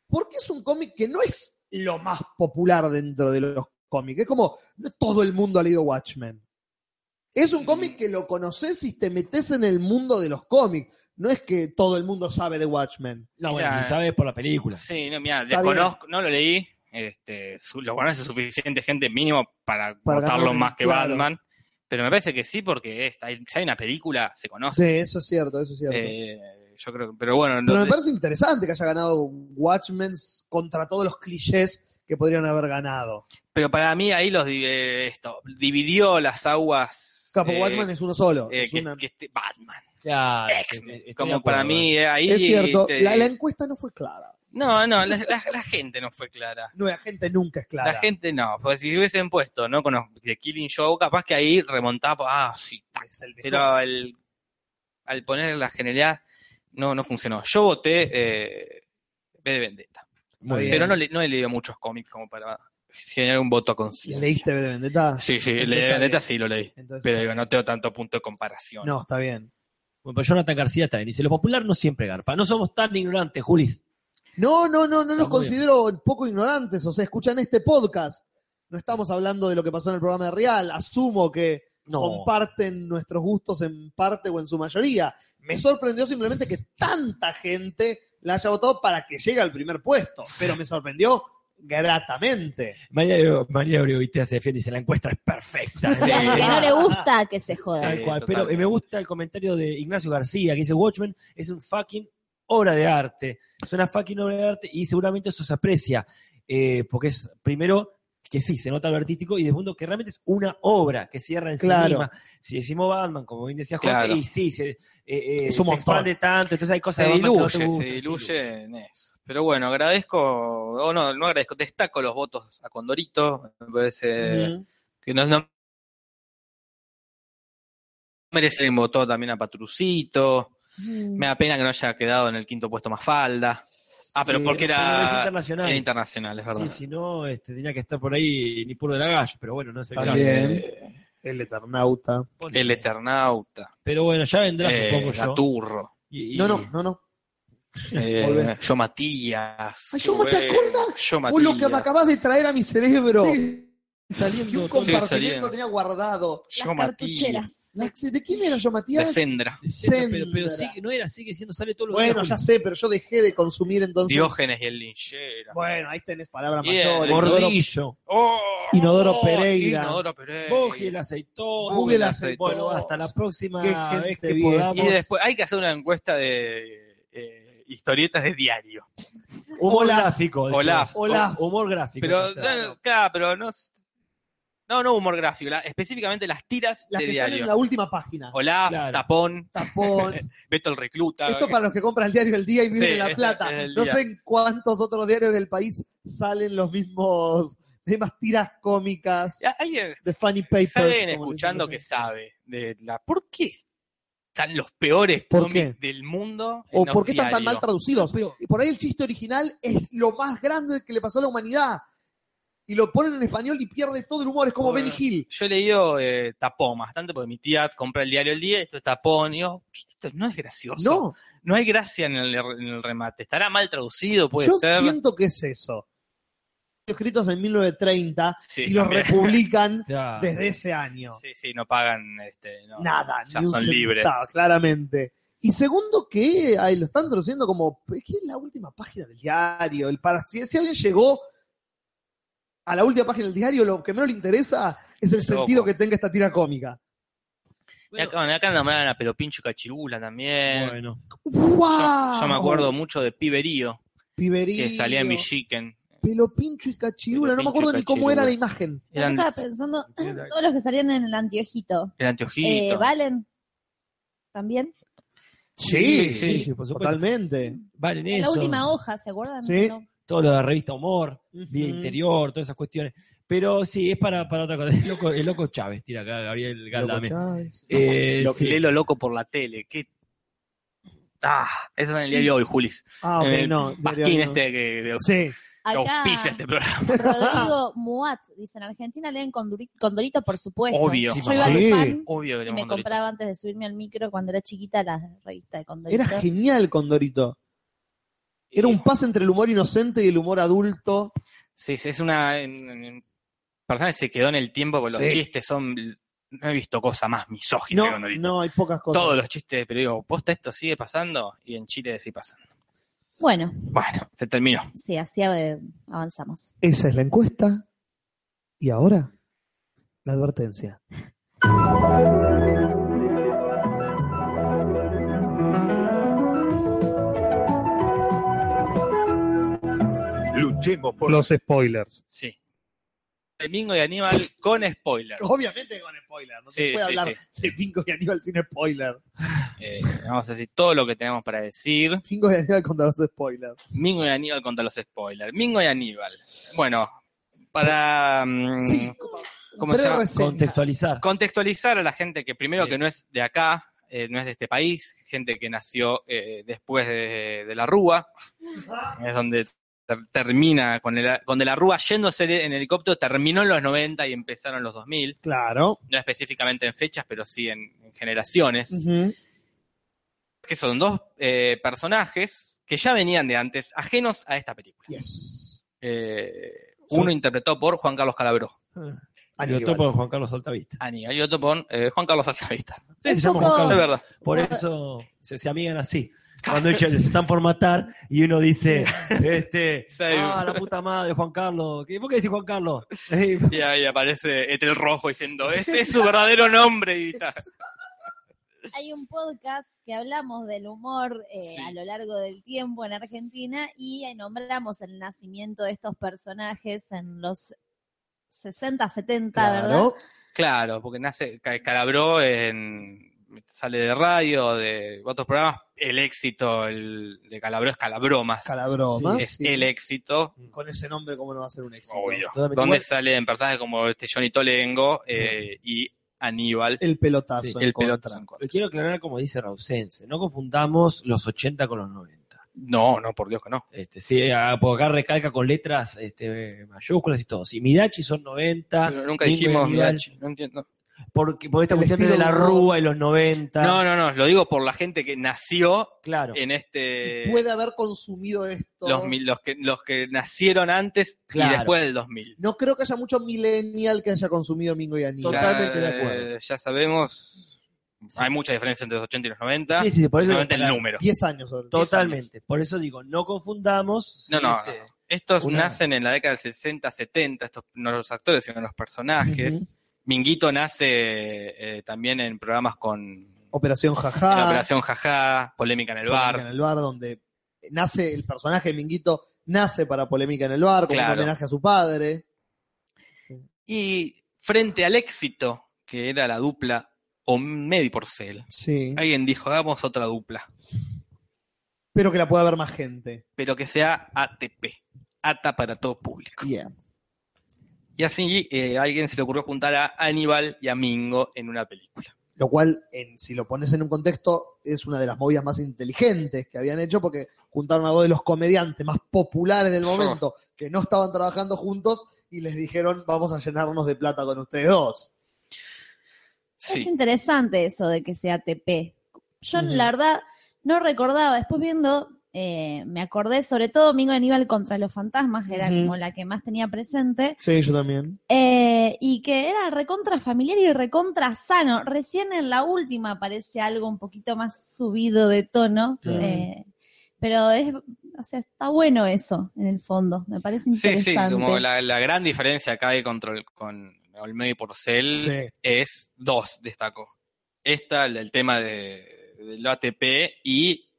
porque es un cómic que no es lo más popular dentro de los cómics. Es como, no todo el mundo ha leído Watchmen. Es un cómic que lo conoces y te metes en el mundo de los cómics. No es que todo el mundo sabe de Watchmen. No, bueno, si sabes por la película. Sí, no, mira, desconozco, no lo leí. Este, su- lo conoce suficiente gente mínimo para, Para votarlo ganar, más que claro. Batman. Pero me parece que sí, porque está, ya hay una película, se Sí, conoce. eso es cierto, eso es cierto. Eh, yo creo pero bueno, Pero no- me parece interesante que haya ganado Watchmen contra todos los clichés que podrían haber ganado. Pero para mí ahí los eh, esto, dividió las aguas. Capo eh, Watchmen es uno solo. eh, es, que, una- que este- Batman. Estoy de Como para mí eh, ahí. es cierto, este, la, la encuesta no fue clara. No, no, la, la- la gente no fue clara. No, la gente nunca es clara. La gente no, porque si hubiesen puesto, ¿no? Con los de Killing Show, capaz que ahí remontaba, ah, sí. Es el pero el, al poner la generalidad no, no funcionó. Yo voté eh, B de Vendetta, Muy bien. pero no, le- no he leído muchos cómics como para generar un voto a conciencia. ¿Leíste B de Vendetta? Sí, sí, el de Vendetta bien. sí lo leí, Entonces- pero digo, no tengo tanto punto de comparación. No, está bien. Bueno, pero Jonathan García también dice, lo popular no siempre garpa. No somos tan ignorantes, Julis. No, no, no, no Está los considero poco ignorantes. O sea, escuchan este podcast. No estamos hablando de lo que pasó en el programa de Real. Asumo que No. comparten nuestros gustos en parte o en su mayoría. Me sorprendió simplemente que tanta gente la haya votado para que llegue al primer puesto, pero me sorprendió gratamente. María, María Bregoitea se defiende y dice, la encuesta es perfecta. Y al que no le gusta, que se joda. Tal Sí, cual. Pero eh, me gusta el comentario de Ignacio García, que dice, Watchmen es un fucking obra de arte. Es una fucking obra de arte y seguramente eso se aprecia. eh, porque es, primero, que sí, se nota lo artístico y de segundo, que realmente es una obra que cierra en Claro. sí misma. Si decimos Batman, como bien decía Jorge, Claro. y sí, se, eh, eh, Es un se montón. expande tanto, entonces hay cosas Se de Batman que no diluye, te gustan, se diluye en eso. Pero bueno, agradezco, o no, no agradezco, destaco los votos a Condorito. Me parece que no, no merece el votó también a Patrucito. Mm. Me da pena que no haya quedado en el quinto puesto más falda. Ah, pero Sí, porque era, es internacional. era internacional, es verdad. Sí, si no, este, tenía que estar por ahí ni puro de la gallo, pero bueno, no sé qué También. hacer. El Eternauta. Ponele. El Eternauta, Pero bueno, ya vendrá, eh, supongo yo. Gaturro, Y- y- No, no, no, no. eh. Yo Matías. Ay, yo, ¿te Güey, acordás? Yo Vos lo que me Matías. acabas de traer a mi cerebro. Que saliendo un todo. Sí, compartimiento saliendo. tenía guardado. Las Yo Matías. La- ¿De quién era yo, De Matías? Sendra. Pero, pero, pero Sendra. sigue, no era, sigue siendo, sale todos los Bueno, días. ya sé, pero yo dejé de consumir entonces. Diógenes y el linchera. Bueno, ahí tenés palabras mayores. Inodoro, Gordillo, Oh, Inodoro oh, Pereira. Inodoro Pereira. El aceitoso. Google el aceitoso. Bueno, hasta la próxima vez que bien. podamos. Y después hay que hacer una encuesta de eh, historietas de diario. Humor gráfico. Hola. Hu- Humor gráfico. Pero, o sea, no, claro, pero no. No, no humor gráfico, la- específicamente las tiras Las de que salen en diario. la última página. Olaf, Claro. Tapón, Tapón. Beto el Recluta. Esto para los que compran el diario El Día y viven Sí, en La Plata. no sé en cuántos otros diarios del país salen los mismos, las mismas tiras cómicas Alguien de Funny Papers. como escuchando que sabe de la. ¿Por qué están los peores ¿Por cómics qué? del mundo? O en por qué están tan mal traducidos. Y por ahí el chiste original es lo más grande que le pasó a la humanidad. Y lo ponen en español y pierde todo el humor. Es como Bueno. Benny Hill. Yo he leído eh, Tapón bastante porque mi tía compra el diario El Día y esto es Tapón. Y yo, ¿qué? esto no es gracioso. No, No hay gracia en el, en el remate. Estará mal traducido, puede yo ser. siento que es eso. Escritos en 1930 Sí, y los también. republican ya. desde ese año. Sí, sí, no pagan este, no, Nada, ya ni un son libres. claramente. Y segundo que ay, lo están traduciendo como, ¿qué es la última página del diario? El para, si, si alguien llegó a la última página del diario, lo que menos le interesa es el sentido Loco. que tenga esta tira cómica. Y acá, bueno, acá nombraron a Pero Pincho y Cachirula también. Bueno, ¡Wow! Yo, yo me acuerdo mucho de Piberío, Piberío, que salía en Villiquen. Pelo pincho y cachirula, no me acuerdo ni cómo era la imagen. Yo estaba pensando, todos los que salían en el anteojito, el anteojito. eh, ¿valen? ¿También? Sí, sí, sí, por supuesto. Totalmente. valen En la eso. última hoja, ¿se acuerdan? Sí. ¿No? Todo lo de la revista Humor, Vida Ujú. Interior, todas esas cuestiones. Pero sí, es para, para otra cosa. El loco, el loco Chávez, tira acá, Gabriel Loco Galdame. Chávez. Eh, Lo, sí. Lelo loco por la tele. ¿Qué? Ah, eso es en el diario hoy, Julis. Ah, ok, el no. Pasquín no. este que, que Sí. Auspicia este programa. Rodrigo Muat dice, en Argentina leen Condorito, por supuesto. Obvio. Sí, Yo iba Sí. fan Obvio que y me compraba antes de subirme al micro cuando era chiquita la revista de Condorito. Era genial Condorito. Era un pase entre el humor inocente y el humor adulto. Sí, sí, es una persona que se quedó en el tiempo porque los chistes son. No he visto cosa más misógina que No, no, hay pocas cosas. Todos los chistes, pero digo, posta esto sigue pasando y en Chile sigue pasando. Bueno, Bueno, se terminó. sí, así avanzamos. Esa es la encuesta. Y ahora, la advertencia. Por Los spoilers. Sí. Domingo y Aníbal con spoilers. Obviamente con spoilers. No Sí, se puede sí, hablar de Pingo y Aníbal sin spoiler. Eh, vamos a decir todo lo que tenemos para decir. Pingo y Aníbal contra los spoilers. Mingo y Aníbal contra los spoilers. Mingo y Aníbal. Bueno, para mm, Sí, ¿cómo se llama? Contextualizar. contextualizar a la gente que primero Sí. que no es de acá, eh, no es de este país, gente que nació eh, después de, de la Rúa, es donde termina con, el, con de la Rúa yéndose en helicóptero, terminó en los 90 y empezaron los 2000, Claro. no específicamente en fechas, pero sí en, en generaciones, que son dos eh, personajes que ya venían de antes, ajenos a esta película. Yes. Eh, uno interpretado por Juan Carlos Calabró, Y otro por Juan Carlos Altavista. Aníbal, y otro por eh, Juan Carlos Altavista. Sí, se llama Es verdad. Por eso se, se amigan así. Cuando ellos les están por matar y uno dice, este, ah, la puta madre, Juan Carlos. ¿Qué- ¿Por qué decís Juan Carlos? Y ahí aparece Etel Rojo diciendo, ese es su verdadero nombre. Y hay un podcast que hablamos del humor eh, Sí. a lo largo del tiempo en Argentina y ahí nombramos el nacimiento de estos personajes en los 60, 70, ¿verdad? Claro. Claro, porque nace Ca- Calabró en sale de radio, de otros programas, el éxito el de Calabró es Calabromas. Calabromas. es sí. el éxito, Con ese nombre, ¿cómo no va a ser un éxito? obvio. Donde igual. salen personajes como este Johnny Tolengo eh, y Aníbal, El pelotazo. Sí, en el contra. pelotazo en contra. Quiero aclarar como dice Rausense, no confundamos los 80 con los 90. No, no, por Dios que no. Este, sí, ah, porque acá recalca con letras este, mayúsculas y todo. Si Midachi son 90, Pero nunca dijimos Midachi, no entiendo. Porque, por esta El cuestión de la rúa y los 90. No, no, no, lo digo por la gente que nació Claro. en este puede haber consumido esto. los, mil- los que los que nacieron antes Claro. y después del 2000. No creo que haya mucho millennial que haya consumido Mingo y Aníbal. Totalmente Ya, de acuerdo. Ya sabemos, hay mucha diferencia entre los 80 y los 90. Sí, sí, por eso solamente el número. 10 años sobre todo. Totalmente. Por eso digo, no confundamos. No, no, este, no. Estos una- nacen en la década del 60, 70, estos no los actores, sino los personajes. Minguito nace eh, también en programas con en Operación Jajá. la Operación Jajá, Polémica en el Polémica Bar. En el bar, donde nace el personaje de Minguito, nace para Polémica en el bar, como Claro. un homenaje a su padre. Y frente al éxito, que era la dupla Omedi Porcel, Sí. alguien dijo, hagamos otra dupla, Pero que la pueda ver más gente. pero que sea ATP, ATA para todo público. Yeah. Y así eh, a alguien se le ocurrió juntar a Aníbal y a Mingo en una película. Lo cual, en, si lo pones en un contexto, es una de las movidas más inteligentes que habían hecho, porque juntaron a dos de los comediantes más populares del momento, que no estaban trabajando juntos, y les dijeron, vamos a llenarnos de plata con ustedes dos. Es interesante eso de que sea TP. Yo, la verdad, no recordaba. Después viendo, eh, me acordé sobre todo Domingo Aníbal contra los fantasmas, que era como la que más tenía presente. Sí, yo también. Eh, y que era recontra familiar y recontra sano. Recién en la última aparece algo un poquito más subido de tono. Eh, pero es, o sea, está bueno eso, en el fondo. Me parece sí, interesante. sí, como la, la gran diferencia acá hay contra el, con Olmedo y Porcel Sí. es dos, destaco. Esta, el, el tema de, del ATP y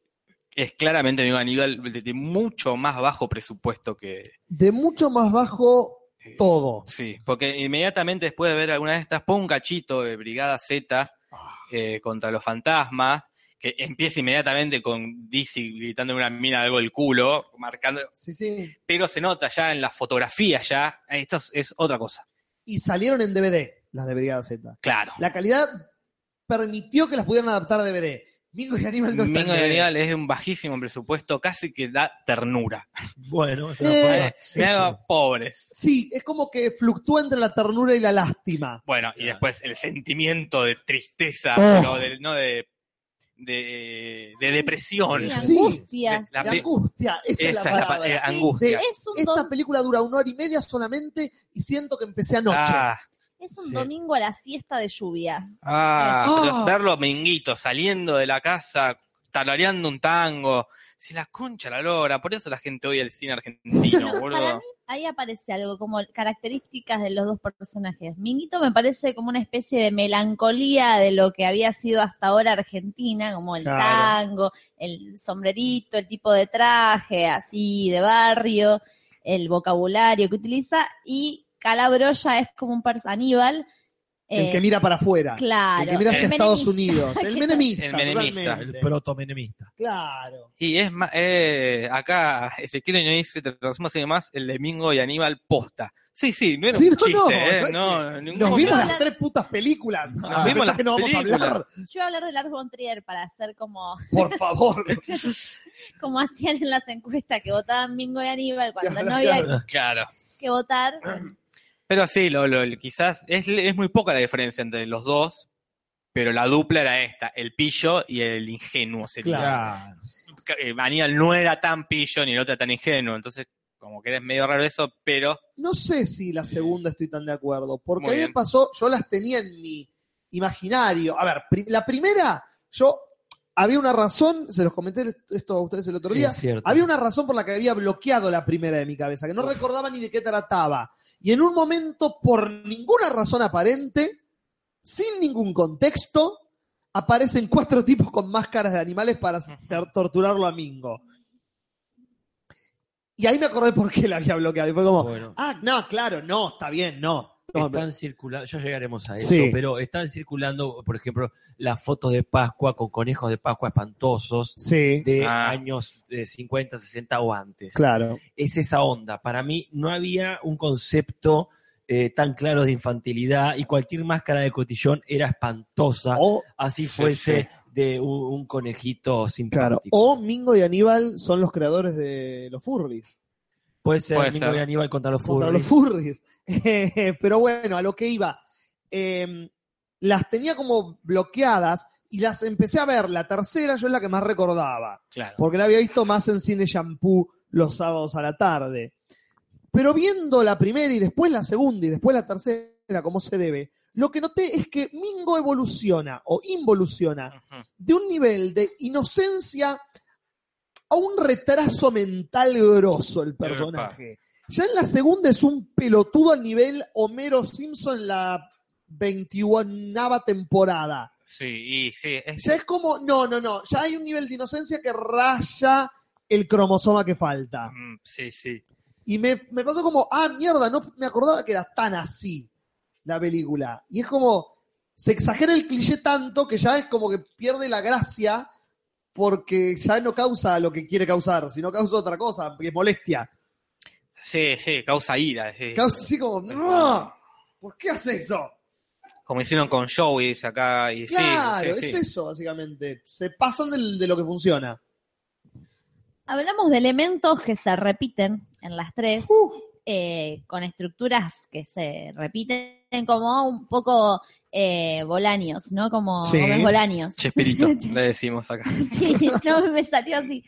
es claramente amigo Aníbal de, de mucho más bajo presupuesto que... De mucho más bajo eh, todo. Sí, porque inmediatamente después de ver alguna de estas, pon un cachito de Brigada Z Ah. eh, contra los fantasmas, que empieza inmediatamente con Dizzy gritando una mina algo del culo, marcando, Sí, sí. pero se nota ya en la fotografía ya, esto es, es otra cosa. Y salieron en DVD, las de Brigada Z. Claro. La calidad permitió que las pudieran adaptar a DVD. Mingo y Aníbal no están Mingo en y DVD. Aníbal es de un bajísimo presupuesto, casi que da ternura. Bueno, Eh, me hago pobres. Sí, es como que fluctúa entre la ternura y la lástima. Bueno, y después el sentimiento de tristeza, Oh. pero de- no de, de, de depresión. Sí, angustias. La de angustia, esa, Esa es la es la pa- palabra. eh, angustia. Es un, Esta película dura una hora y media solamente y siento que empecé anoche. Ah, es un Sí. domingo a la siesta de lluvia. ah, pero verlo a Minguito saliendo de la casa, tarareando un tango. Si la concha la lora, por eso la gente odia el cine argentino, Para boludo. mí ahí aparece algo como características de los dos personajes. Minguito me parece como una especie de melancolía de lo que había sido hasta ahora Argentina, como el Claro. tango, el sombrerito, el tipo de traje así de barrio, el vocabulario que utiliza y Calabro ya es como un pers Aníbal. El eh, que mira para afuera. Claro. El que mira hacia el Estados menemista. Unidos. El menemista. El menemista. el proto-menemista. Claro. Y es más, eh, acá Ezequiel te lo resumo así más, el de Mingo y Aníbal posta. Sí, sí, no era Sí, un no, chiste, no, eh, no en Nos vimos hablar- las tres putas películas. Nos ¿Pensás vimos las que no vamos a hablar? Yo iba a hablar de Lars von Trier para hacer como, Por favor. como hacían en las encuestas que votaban Mingo y Aníbal cuando Claro, no había claro. Claro. que votar. Pero sí, lo, lo- quizás es, es muy poca la diferencia entre los dos, pero la dupla era esta, el pillo y el ingenuo. Sería. Claro. Eh, Aníbal no era tan pillo ni el otro era tan ingenuo, entonces como que es medio raro eso, pero No sé si la segunda estoy tan de acuerdo, porque Muy a mí me pasó, yo las tenía en mi imaginario. A ver, pri- la primera, yo había una razón, se los comenté esto a ustedes el otro día, había una razón por la que había bloqueado la primera de mi cabeza, que no recordaba ni de qué trataba. Y en un momento, por ninguna razón aparente, sin ningún contexto, aparecen cuatro tipos con máscaras de animales para torturarlo a Mingo. Y ahí me acordé por qué la había bloqueado. Y fue como, Bueno. ah, no, claro, no, está bien, no. No, Están circulando, ya llegaremos a eso, Sí. pero están circulando, por ejemplo, las fotos de Pascua con conejos de Pascua espantosos sí, de Ah. años eh, 50, 60 o antes. claro. Es esa onda. Para mí no había un concepto eh, tan claro de infantilidad y cualquier máscara de cotillón era espantosa, O, así Sí, fuese sí. de un, un conejito claro. simpático. o Mingo y Aníbal son los creadores de los furries. Puede ser Puede ser. y Aníbal contra los contra furries. los furries. Pero bueno, a lo que iba. eh, las tenía como bloqueadas y las empecé a ver. La tercera yo es la que más recordaba. Claro. porque la había visto más en cine shampoo los sábados a la tarde. Pero viendo la primera y después la segunda y después la tercera, como se debe, lo que noté es que Mingo evoluciona o involuciona de un nivel de inocencia a un retraso mental grosso el personaje. Ya en la segunda es un pelotudo al nivel Homero Simpson en la 21 temporada. Sí, y sí, es, Ya es como, no, no, no, ya hay un nivel de inocencia que raya el cromosoma que falta. Mm, sí, sí. Y me, me pasó como, ah, mierda, no me acordaba que era tan así la película. Y es como, se exagera el cliché tanto que ya es como que pierde la gracia porque ya no causa lo que quiere causar, sino causa otra cosa, que es molestia. Sí, sí, causa ira. sí. Causa así como, no, ¿por qué hace eso? Como hicieron con Joey, acá. Y sí, Claro, sí, sí. es eso, básicamente. Se pasan del- de lo que funciona. Hablamos de elementos que se repiten en las tres, Uf. Eh, con estructuras que se repiten como un poco eh, volanios, ¿no? Como Sí. Gómez Bolaños. Chespirito, le decimos acá. Sí, no me salió así.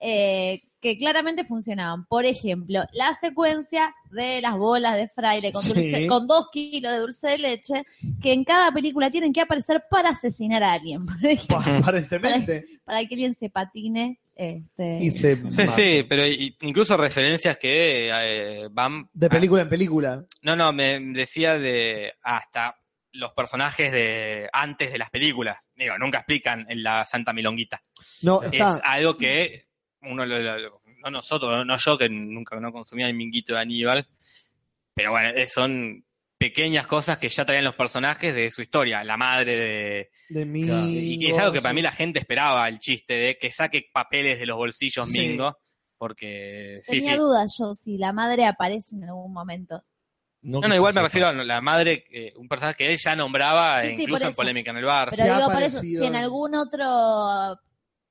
Eh, que claramente funcionaban. Por ejemplo, la secuencia de las bolas de fraile con, Sí. dulce- con dos kilos de dulce de leche, que en cada película tienen que aparecer para asesinar a alguien, por ejemplo, Aparentemente. para que alguien se patine. Este, Y se Sí, sí, pero incluso referencias que eh, van... De a- película en película. no, no, me decía de hasta los personajes de antes de las películas. Digo, nunca explican en la Santa Milonguita. No, Es está. algo que uno, lo- lo- lo- no nosotros, no, no yo que nunca no consumía el minguito de Aníbal, pero bueno, eh, son pequeñas cosas que ya traían los personajes de su historia. La madre de... De mí. Y, y es algo que para mí la gente esperaba, el chiste de que saque papeles de los bolsillos Sí. Mingo, porque Tenía sí. dudas yo si la madre aparece en algún momento. No, no, igual me refiero a la madre, eh, un personaje que él ya nombraba, incluso en. Polémica en el Bar. Pero digo, por eso, si en- algún otro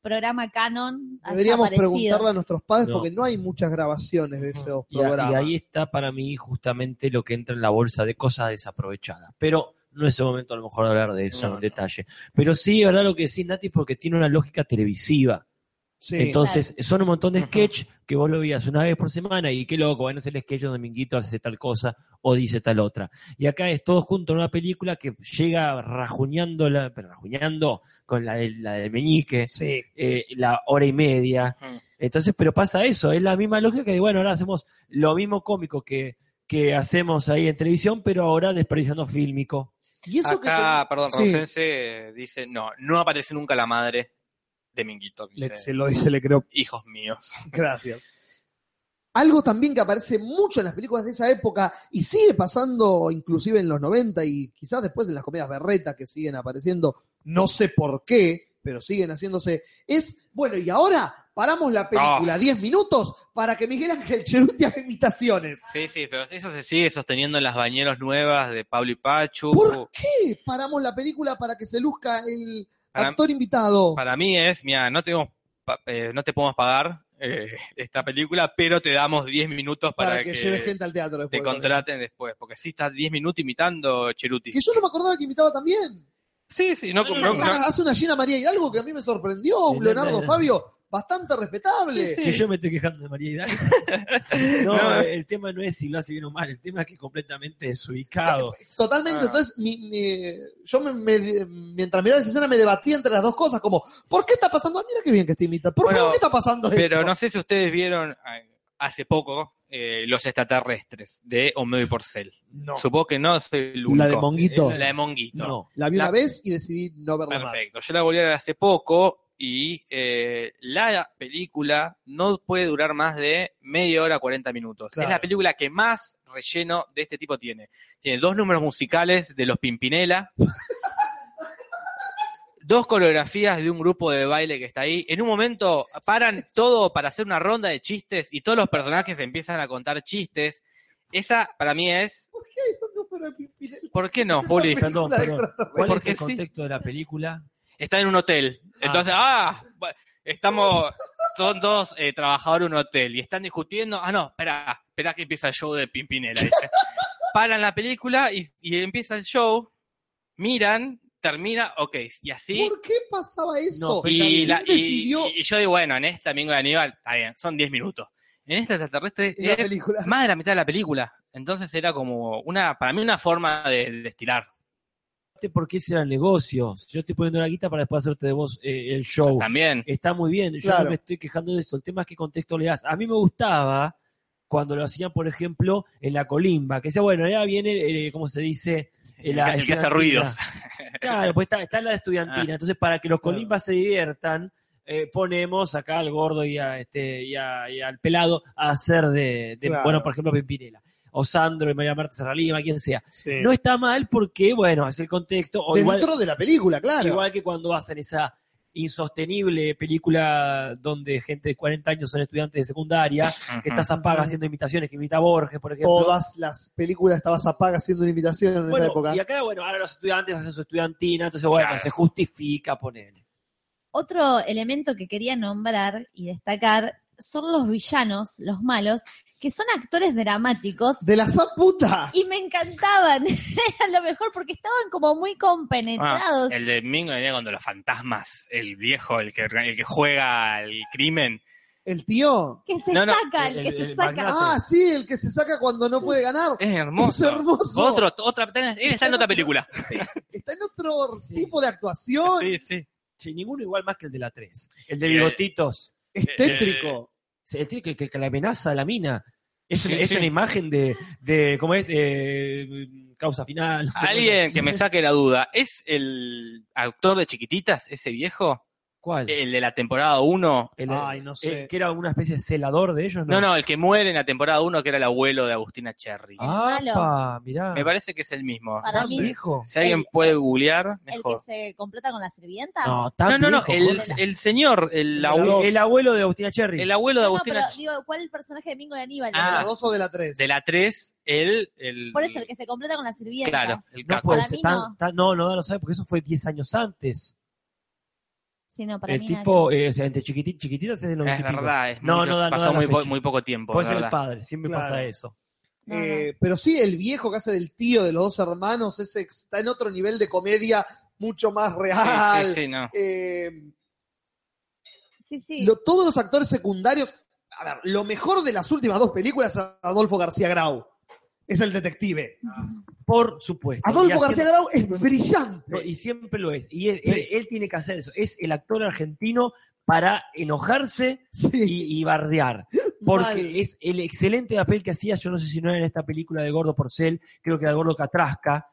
programa canon Deberíamos aparecido. preguntarle a nuestros padres No. porque no hay muchas grabaciones de esos Y, a- programas. y ahí está para mí justamente lo que entra en la bolsa de cosas desaprovechadas. Pero no es el momento a lo mejor de hablar de eso No, en detalle. Pero sí, verdad lo que decís, Nati, porque tiene una lógica televisiva. Sí. Entonces, son un montón de sketch que vos lo veías una vez por semana y qué loco, bueno, es el sketch donde Minguito hace tal cosa o dice tal otra. Y acá es todo junto en una película que llega rajuñando, la, pero rajuñando con la, de- la del meñique, Sí. eh, la hora y media. Entonces, pero pasa eso, es la misma lógica que, bueno, ahora hacemos lo mismo cómico que, que hacemos ahí en televisión, pero ahora desperdiciando fílmico. Y eso Acá, perdón, Sí. Rosense dice, no, no aparece nunca la madre Le, se lo dice, le creo. Hijos míos. Gracias. Algo también que aparece mucho en las películas de esa época y sigue pasando inclusive en los 90 y quizás después en las comedias berretas que siguen apareciendo, no sé por qué, pero siguen haciéndose, es, bueno, y ahora paramos la película Ah. 10 minutos para que Miguel Ángel Cheruti haga imitaciones. Sí, sí, pero eso se sigue sosteniendo en las bañeros nuevas de Pablo y Pachu. ¿Por qué paramos la película para que se luzca el Para- actor invitado? Para mí es, mira, no, tenemos eh, no te podemos pagar eh, esta película, pero te damos 10 minutos para, para, que, lleve gente al teatro después. te contraten después. Porque sí estás 10 minutos imitando Cheruti. Que yo no me acordaba que imitaba también. Sí, sí, no, no- no, no- Hace una Gina María Hidalgo que a mí me sorprendió, un Leonardo. Fabio bastante respetable. Sí, sí. Que yo me estoy quejando de María Hidalgo. no, No. el tema no es si lo hace bien o mal, el tema es que es completamente desubicado. Totalmente, Ah. entonces mi- mi- yo me, me- mientras miraba esa escena me debatía entre las dos cosas, como, ¿por qué está pasando? Ah, Mira qué bien que está imitando. ¿Por, Bueno, ¿por qué está pasando Pero esto? no sé si ustedes vieron eh, hace poco, eh, Los extraterrestres de Homero y Porcel. No. Supongo que no soy el único. La de Monguito. La de Monguito. No. La vi La- una vez y decidí no verla más. Perfecto. Yo la volví a ver hace poco y eh, la película no puede durar más de media hora, 40 minutos. Claro. Es la película que más relleno de este tipo tiene. Tiene dos números musicales de los Pimpinela. Dos coreografías de un grupo de baile que está ahí. En un momento paran todo para hacer una ronda de chistes y todos los personajes empiezan a contar chistes. Esa para mí es. ¿Por qué hay un número de Pimpinela? ¿Por qué no, Juli? ¿Cuál es Porque el sí. contexto de la película? Está en un hotel. Entonces, ah, estamos, son dos eh, trabajadores en un hotel y están discutiendo. Ah, no, espera, espera que empieza el show de Pimpinela. dice. Paran la película y, y empieza el show, miran, termina, ok, y así. ¿Por qué pasaba eso? No, Y, ¿Quién la- y- decidió y yo digo, bueno, en esta Domingo de Aníbal, está bien, son 10 minutos. En esta extraterrestre es más de la mitad de la película. Entonces era como una, para mí una forma de, de estirar. Porque ese era el negocio. Yo estoy poniendo la guita para después hacerte de vos eh, el show. También. Está muy bien, yo Claro. no me estoy quejando de eso. El tema es qué contexto le das. A mí me gustaba cuando lo hacían, por ejemplo, en la colimba, que decía, bueno, ya viene, eh, ¿cómo se dice? Eh, la el que hace ruidos. Claro, pues está, está la estudiantina. Ah. Entonces, para que los Claro. colimbas se diviertan, eh, ponemos acá al gordo y, a, este, y, a- y al pelado a hacer de, de, Claro. bueno, por ejemplo, Pimpinela. O Sandro y María Marta Serralima, quien sea. Sí. No está mal porque, bueno, es el contexto. O Dentro igual, de la película, claro. igual que cuando hacen esa insostenible película donde gente de 40 años son estudiantes de secundaria, que está Zapaga haciendo imitaciones, que imita a Borges, por ejemplo. Todas las películas estaban apagas haciendo una imitación en esa Bueno, época. y acá, bueno, ahora los estudiantes hacen su estudiantina, entonces, bueno, Claro. se justifica poner. Otro elemento que quería nombrar y destacar son los villanos, los malos, que son actores dramáticos De la puta. y me encantaban. Era lo mejor porque estaban como muy Ah, compenetrados. el de Domingo de Aníbal cuando los fantasmas, el viejo, el que, el que juega el crimen. El tío. que se No, no, saca, el, el- que el- se el saca. magnate. Ah, sí, el que se saca cuando no puede ganar. Es hermoso. Es hermoso. Otro, otra, él está en otra película. Está en otro Sí. tipo de actuación. Sí, sí. Sí, ninguno igual más que el de la 3. El de Eh, bigotitos. Es tétrico. El tío que, que, que la amenaza a la mina. Es, Sí, una, es sí. una imagen de, de ¿cómo es? Eh, causa final. no sé, Alguien que me saque la duda, ¿es el actor de Chiquititas, ese viejo? ¿Cuál? El de la temporada 1. El- Ay, no sé. el que era una especie de celador de ellos, ¿no? No, no, el que muere en la temporada 1, que era el abuelo de Agustina Cherry. Ah, mirá. Me parece que es el mismo. Para ¿Tan mí- viejo? Si alguien El- puede googlear, El que mejor. se completa con la sirvienta. No, tan No, no, no, viejo, el, señor, el, abuelo de Agustina Cherry. el abuelo de No, no, Agustina pero digo, ¿cuál es el personaje de Mingo de Aníbal? ¿De Ah. la 2 o de la 3? de la 3, el, el... Por eso, el que se completa con la sirvienta. Claro, el no caco. puede Para ser mí tan, no. tan- no, no, no sabe porque eso fue 10 años antes. Sí, no, para el mí tipo, eh, o sea, entre chiquiti- chiquititas es de los Es verdad, es No, muy- no da- no pasó da muy, po- muy poco tiempo. Puede es ser el padre, siempre Claro. pasa eso. Eh, pero sí, el viejo que hace del tío de los dos hermanos ese está en otro nivel de comedia mucho más real. Sí, sí, sí, no. Eh, Sí, sí. lo- todos los actores secundarios. A ver, lo mejor de las últimas dos películas es Adolfo García Grau. Es el detective. Por supuesto. Adolfo García Grau es brillante. No, y siempre lo es. Y él, Sí. él- él tiene que hacer eso. Es el actor argentino para enojarse Sí, y, y bardear. Porque mal. es el excelente papel que hacía, yo no sé si no era en esta película de Gordo Porcel, creo que era el Gordo Catrasca.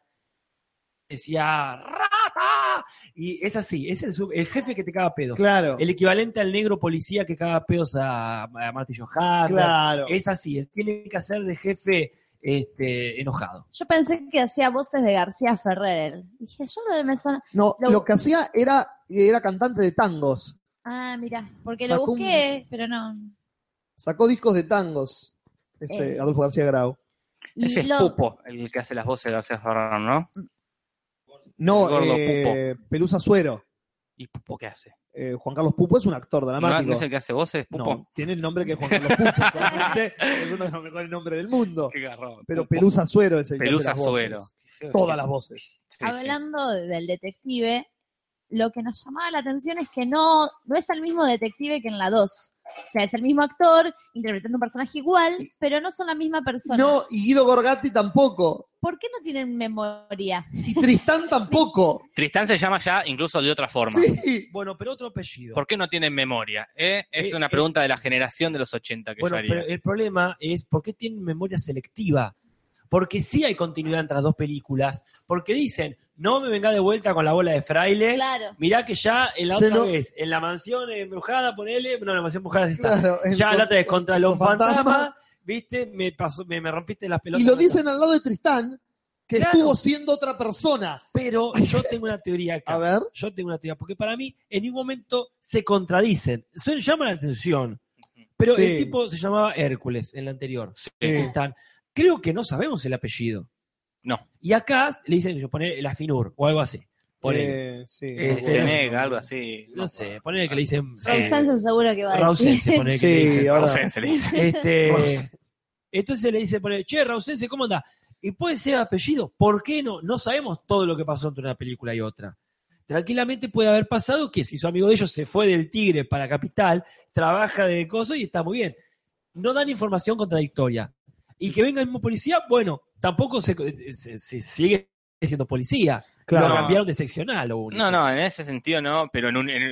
Decía ¡Rata! Y es así, es el, sub- el jefe que te caga pedos. Claro. El equivalente al negro policía que caga pedos a, a Martillo. Claro. Es así, él tiene que hacer de jefe este, enojado. Yo pensé que hacía voces de García Ferrer. Dije, yo no me suena. No, Lo- lo que hacía era, era cantante de tangos. Ah, mira, porque Sacó lo un- busqué, pero no. Sacó discos de tangos. Ese Eh. Adolfo García Grau. Y Ese es lo- Pupo, el que hace las voces de García Ferraro, ¿no? No, eh, Pelusa Suero. ¿Y Pupo qué hace? Eh, Juan Carlos Pupo es un actor ¿No, dramático. ¿No es el que hace voces, Pupo? No, tiene el nombre que es Juan Carlos Pupo. solamente es uno de los mejores nombres del mundo. Qué garrón. Pero Pupo. Pelusa Suero es el que hace Pelusa las. Suero. Todas las voces. Sí, sí. hablando del detective, lo que nos llamaba la atención es que no, no es el mismo detective que en la 2. O sea, es el mismo actor interpretando un personaje igual, pero no son la misma persona. No, y Guido Gorgati tampoco. ¿Por qué no tienen memoria? Y Tristán tampoco. Tristán se llama ya incluso de otra forma. Sí. Bueno, pero otro apellido. ¿Por qué no tienen memoria? eh? Es Eh, una eh. pregunta de la generación de los 80 que Bueno, yo haría. pero el problema es por qué tienen memoria selectiva. Porque sí hay continuidad entre las dos películas. Porque dicen, no me venga de vuelta con la bola de fraile. Claro. Mirá que ya en la Se otra vez, en la mansión embrujada, ponele, no, en la mansión embrujada sí está. Claro, ya la otra vez contra con los fantasmas. fantasmas, viste, me pasó, me, me rompiste las pelotas. Y lo dicen al lado de Tristán, que Claro. estuvo siendo otra persona. Pero yo tengo una teoría acá. A ver. Yo tengo una teoría, porque para mí en ningún momento se contradicen. Son, llaman la atención. Pero Sí. el tipo se llamaba Hércules en la anterior. Sí. Tristán. Creo que no sabemos el apellido. No. Y acá le dicen, yo poner la Finur o algo así. Ponele. Eh, sí. Eh, Se eh, nega, algo así. no sé, ponele que le dicen. Sí. Rausense seguro que va a decir. Rausense, ponele que le Sí, dicen. ahora- Ausencia, le dice. Este, Rausense. entonces le dice, ponele, che, Rausense, ¿cómo anda? Y puede ser apellido. ¿Por qué no? No sabemos todo lo que pasó entre una película y otra. Tranquilamente puede haber pasado que si su amigo de ellos se fue del Tigre para Capital, trabaja de coso y está muy bien. No dan información contradictoria. Y que venga el mismo policía, bueno, tampoco se, se- se sigue siendo policía. Claro. Lo cambiaron de seccional único. No, no, en ese sentido no, pero en un, en,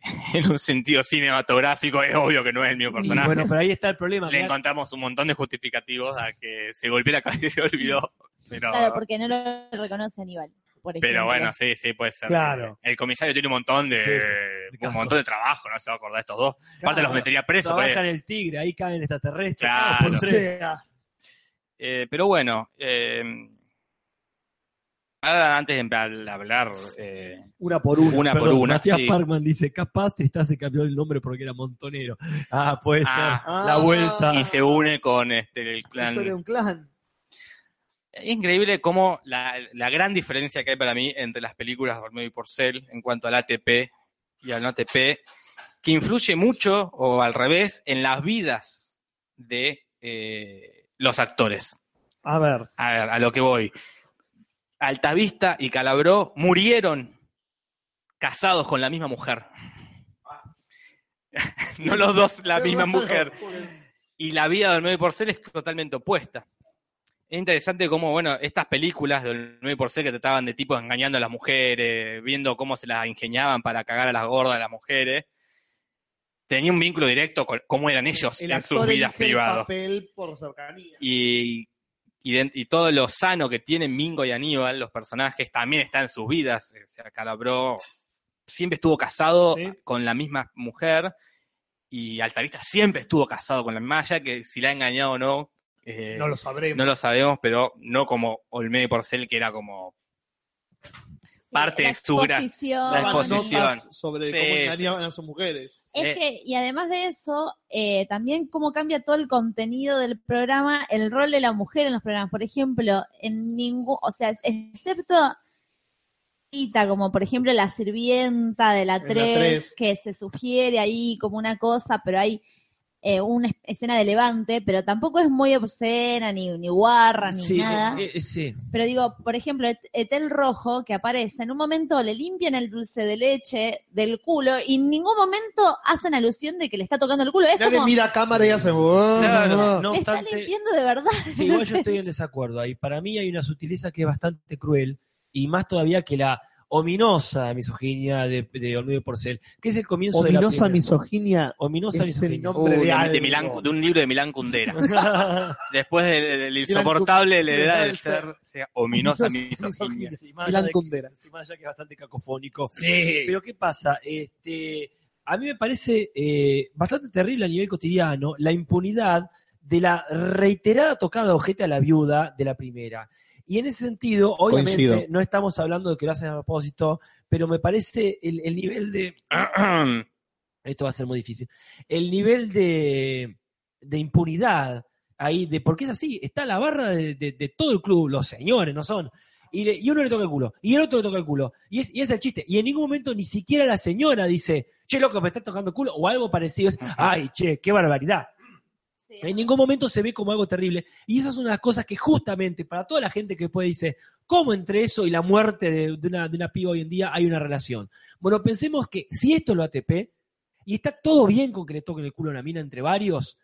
en un sentido cinematográfico es obvio que no es el mismo Y personaje. bueno, pero ahí está el problema. Le mirá- encontramos un montón de justificativos a que se golpeó la cabeza y se olvidó. Pero, Claro, porque no lo reconoce Aníbal. Por ejemplo. pero bueno, sí, sí, puede ser. Claro. El comisario tiene un montón de, Sí, sí, un montón de trabajo, no se va a acordar de estos dos. Aparte Claro. los metería presos. Trabaja pues. en el Tigre, ahí caen extraterrestres. Claro. cada por sea, Eh, pero bueno, eh, ahora antes de empezar a hablar eh, una por una. una por Perdón, una, Matías sí. Parkman dice, capaz Tristán se cambió el nombre porque era montonero. Ah, puede Ah. ser. La vuelta. y se une con este, el La clan de un clan. Es increíble cómo la, la gran diferencia que hay para mí entre las películas de Olmedo y Porcel en cuanto al ATP y al no ATP, que influye mucho, o al revés, en las vidas de eh, los actores. A ver. A ver, a lo que voy. Altavista y Calabró murieron casados con la misma mujer. no los dos la misma mujer y la vida de Olmedo y Porcel es totalmente opuesta. Es interesante cómo, bueno, estas películas de Olmedo y Porcel que trataban de tipos engañando a las mujeres, viendo cómo se las ingeniaban para cagar a las gordas de las mujeres, tenía un vínculo directo con cómo eran ellos El en sus vidas privadas. papel por cercanía. Y, y, de- y todo lo sano que tienen Mingo y Aníbal, los personajes, también está en sus vidas. O sea, Calabró siempre estuvo casado Sí. con la misma mujer y Altarista siempre estuvo casado con la misma, ya que si la ha engañado o no, eh, No lo sabremos. no lo sabemos, pero no como Olmedo y Porcel, que era como Sí, parte la de su exposición. la exposición. sobre Sí, cómo sí. engañaban a sus mujeres. Es Eh. que, y además de eso, eh, también cómo cambia todo el contenido del programa, el rol de la mujer en los programas. Por ejemplo, en ningún, o sea, excepto cita, como por ejemplo la sirvienta de la En la 3, tres. que se sugiere ahí como una cosa, pero hay eh, una es- escena de levante, pero tampoco es muy obscena, ni, ni guarra, ni Sí, nada. eh, eh, sí. Pero digo, por ejemplo, Et- Etel Rojo, que aparece, en un momento le limpian el dulce de leche del culo y en ningún momento hacen alusión de que le está tocando el culo. Es Nadie como, mira a cámara y hace. "Ah, Claro, ah". No le está obstante, limpiando de verdad. Sí, igual yo estoy en desacuerdo ahí. Para mí hay una sutileza que es bastante cruel y más todavía que la ominosa misoginia de, de Olmedo y Porcel, que es el comienzo de la primera. misoginia. Ominosa es el misoginia. nombre Uh, de de, algo. de Milán- de un libro de Milán Kundera. Después del, del insoportable le da el ser, o sea, ominosa Ominosa misoginia. Sí, Milán Kundera. sí, más allá que es bastante cacofónico. Pero ¿qué pasa? Este, a mí me parece eh, bastante terrible a nivel cotidiano la impunidad de la reiterada tocada de ojete a la viuda de la primera. Y en ese sentido, obviamente, Coincido. no estamos hablando de que lo hacen a propósito, pero me parece el, el nivel de... Esto va a ser muy difícil. El nivel de, de impunidad ahí, de porque es así, está la barra de, de- de todo el club, los señores, no son. Y, le- y uno le toca el culo, y el otro le toca el culo. Y es, y es el chiste. Y en ningún momento ni siquiera la señora dice, che, loco, me está tocando el culo, o algo parecido. Es, ay, che, qué barbaridad. En ningún momento se ve como algo terrible. Y esas son las cosas que justamente para toda la gente que puede dice, ¿cómo entre eso y la muerte de, de una, de una piba hoy en día hay una relación? Bueno, pensemos que si esto es lo ATP, y está todo bien con que le toquen el culo a una mina entre varios.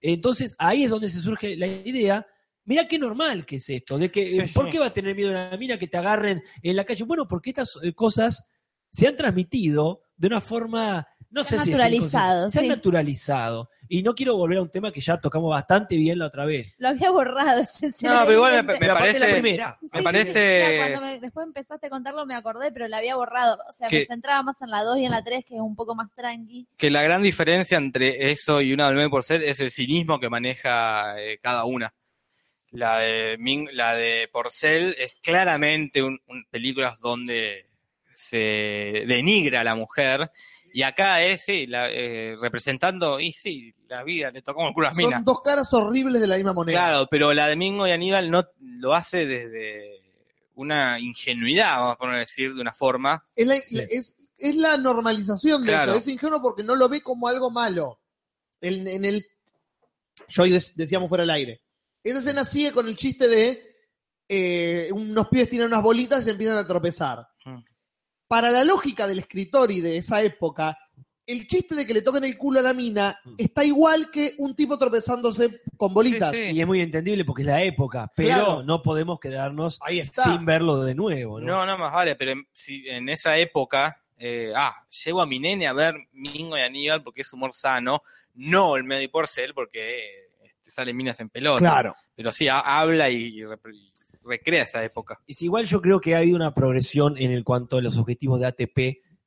Entonces ahí es donde se surge la idea. Mira qué normal que es esto, de que Sí, eh, ¿por sí. qué va a tener miedo una mina que te agarren en la calle? Bueno, porque estas eh, cosas se han transmitido de una forma, no Se sé han si es naturalizado, han sí. naturalizado. Y no quiero volver a un tema que ya tocamos bastante bien la otra vez. Lo había borrado ese No, pero igual me- me Pero aparte parece- la primera. me Sí, parece- sí. Cuando me- después empezaste a contarlo me acordé, pero la había borrado. O sea, Que- me centraba más en la 2 y en la 3, que es un poco más tranqui. que la gran diferencia entre eso y una del por ser es el cinismo que maneja eh, cada una. La de Ming- la de Porcel es claramente un, un- películas donde se denigra a la mujer y acá es sí, la, eh, representando y sí la vida le tocó el culo a las Son dos caras horribles de la misma moneda. Claro, pero la de Mingo y Aníbal no lo hace desde una ingenuidad, vamos a poner a decir de una forma. Es la, Sí. es, es la normalización de Claro. eso. Es ingenuo porque no lo ve como algo malo. En, en el. Yo hoy decíamos fuera del aire. Esa escena sigue con el chiste de eh, unos pies tiran unas bolitas y se empiezan a tropezar. Para la lógica del escritor y de esa época, el chiste de que le toquen el culo a la mina Mm. está igual que un tipo tropezándose con bolitas. Sí, sí. Y es muy entendible porque es la época, pero Claro. no podemos quedarnos Ahí está. sin verlo de nuevo. ¿no? No, no más vale, pero en, si en esa época, eh, ah, llevo a mi nene a ver Mingo y Aníbal porque es humor sano, no el medio y porcel porque eh, este, salen minas en pelota. Claro. Pero sí, ha- habla y, y y recrea esa época. Es igual yo creo que ha habido una progresión en el cuanto a los objetivos de ATP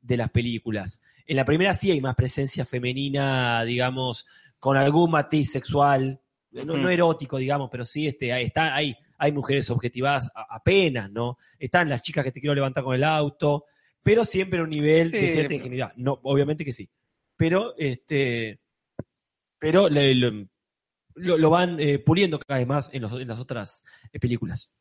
de las películas. En la primera sí hay más presencia femenina, digamos, con algún matiz sexual, no, erótico, digamos, pero sí este, ahí está, hay, hay mujeres objetivadas a- apenas, ¿no? Están las chicas que te quiero levantar con el auto, pero siempre a un nivel de cierta ingenuidad. No, obviamente que sí. Pero, este, pero le- lo, lo- lo van eh, puliendo cada vez más en, los- en las otras eh, películas.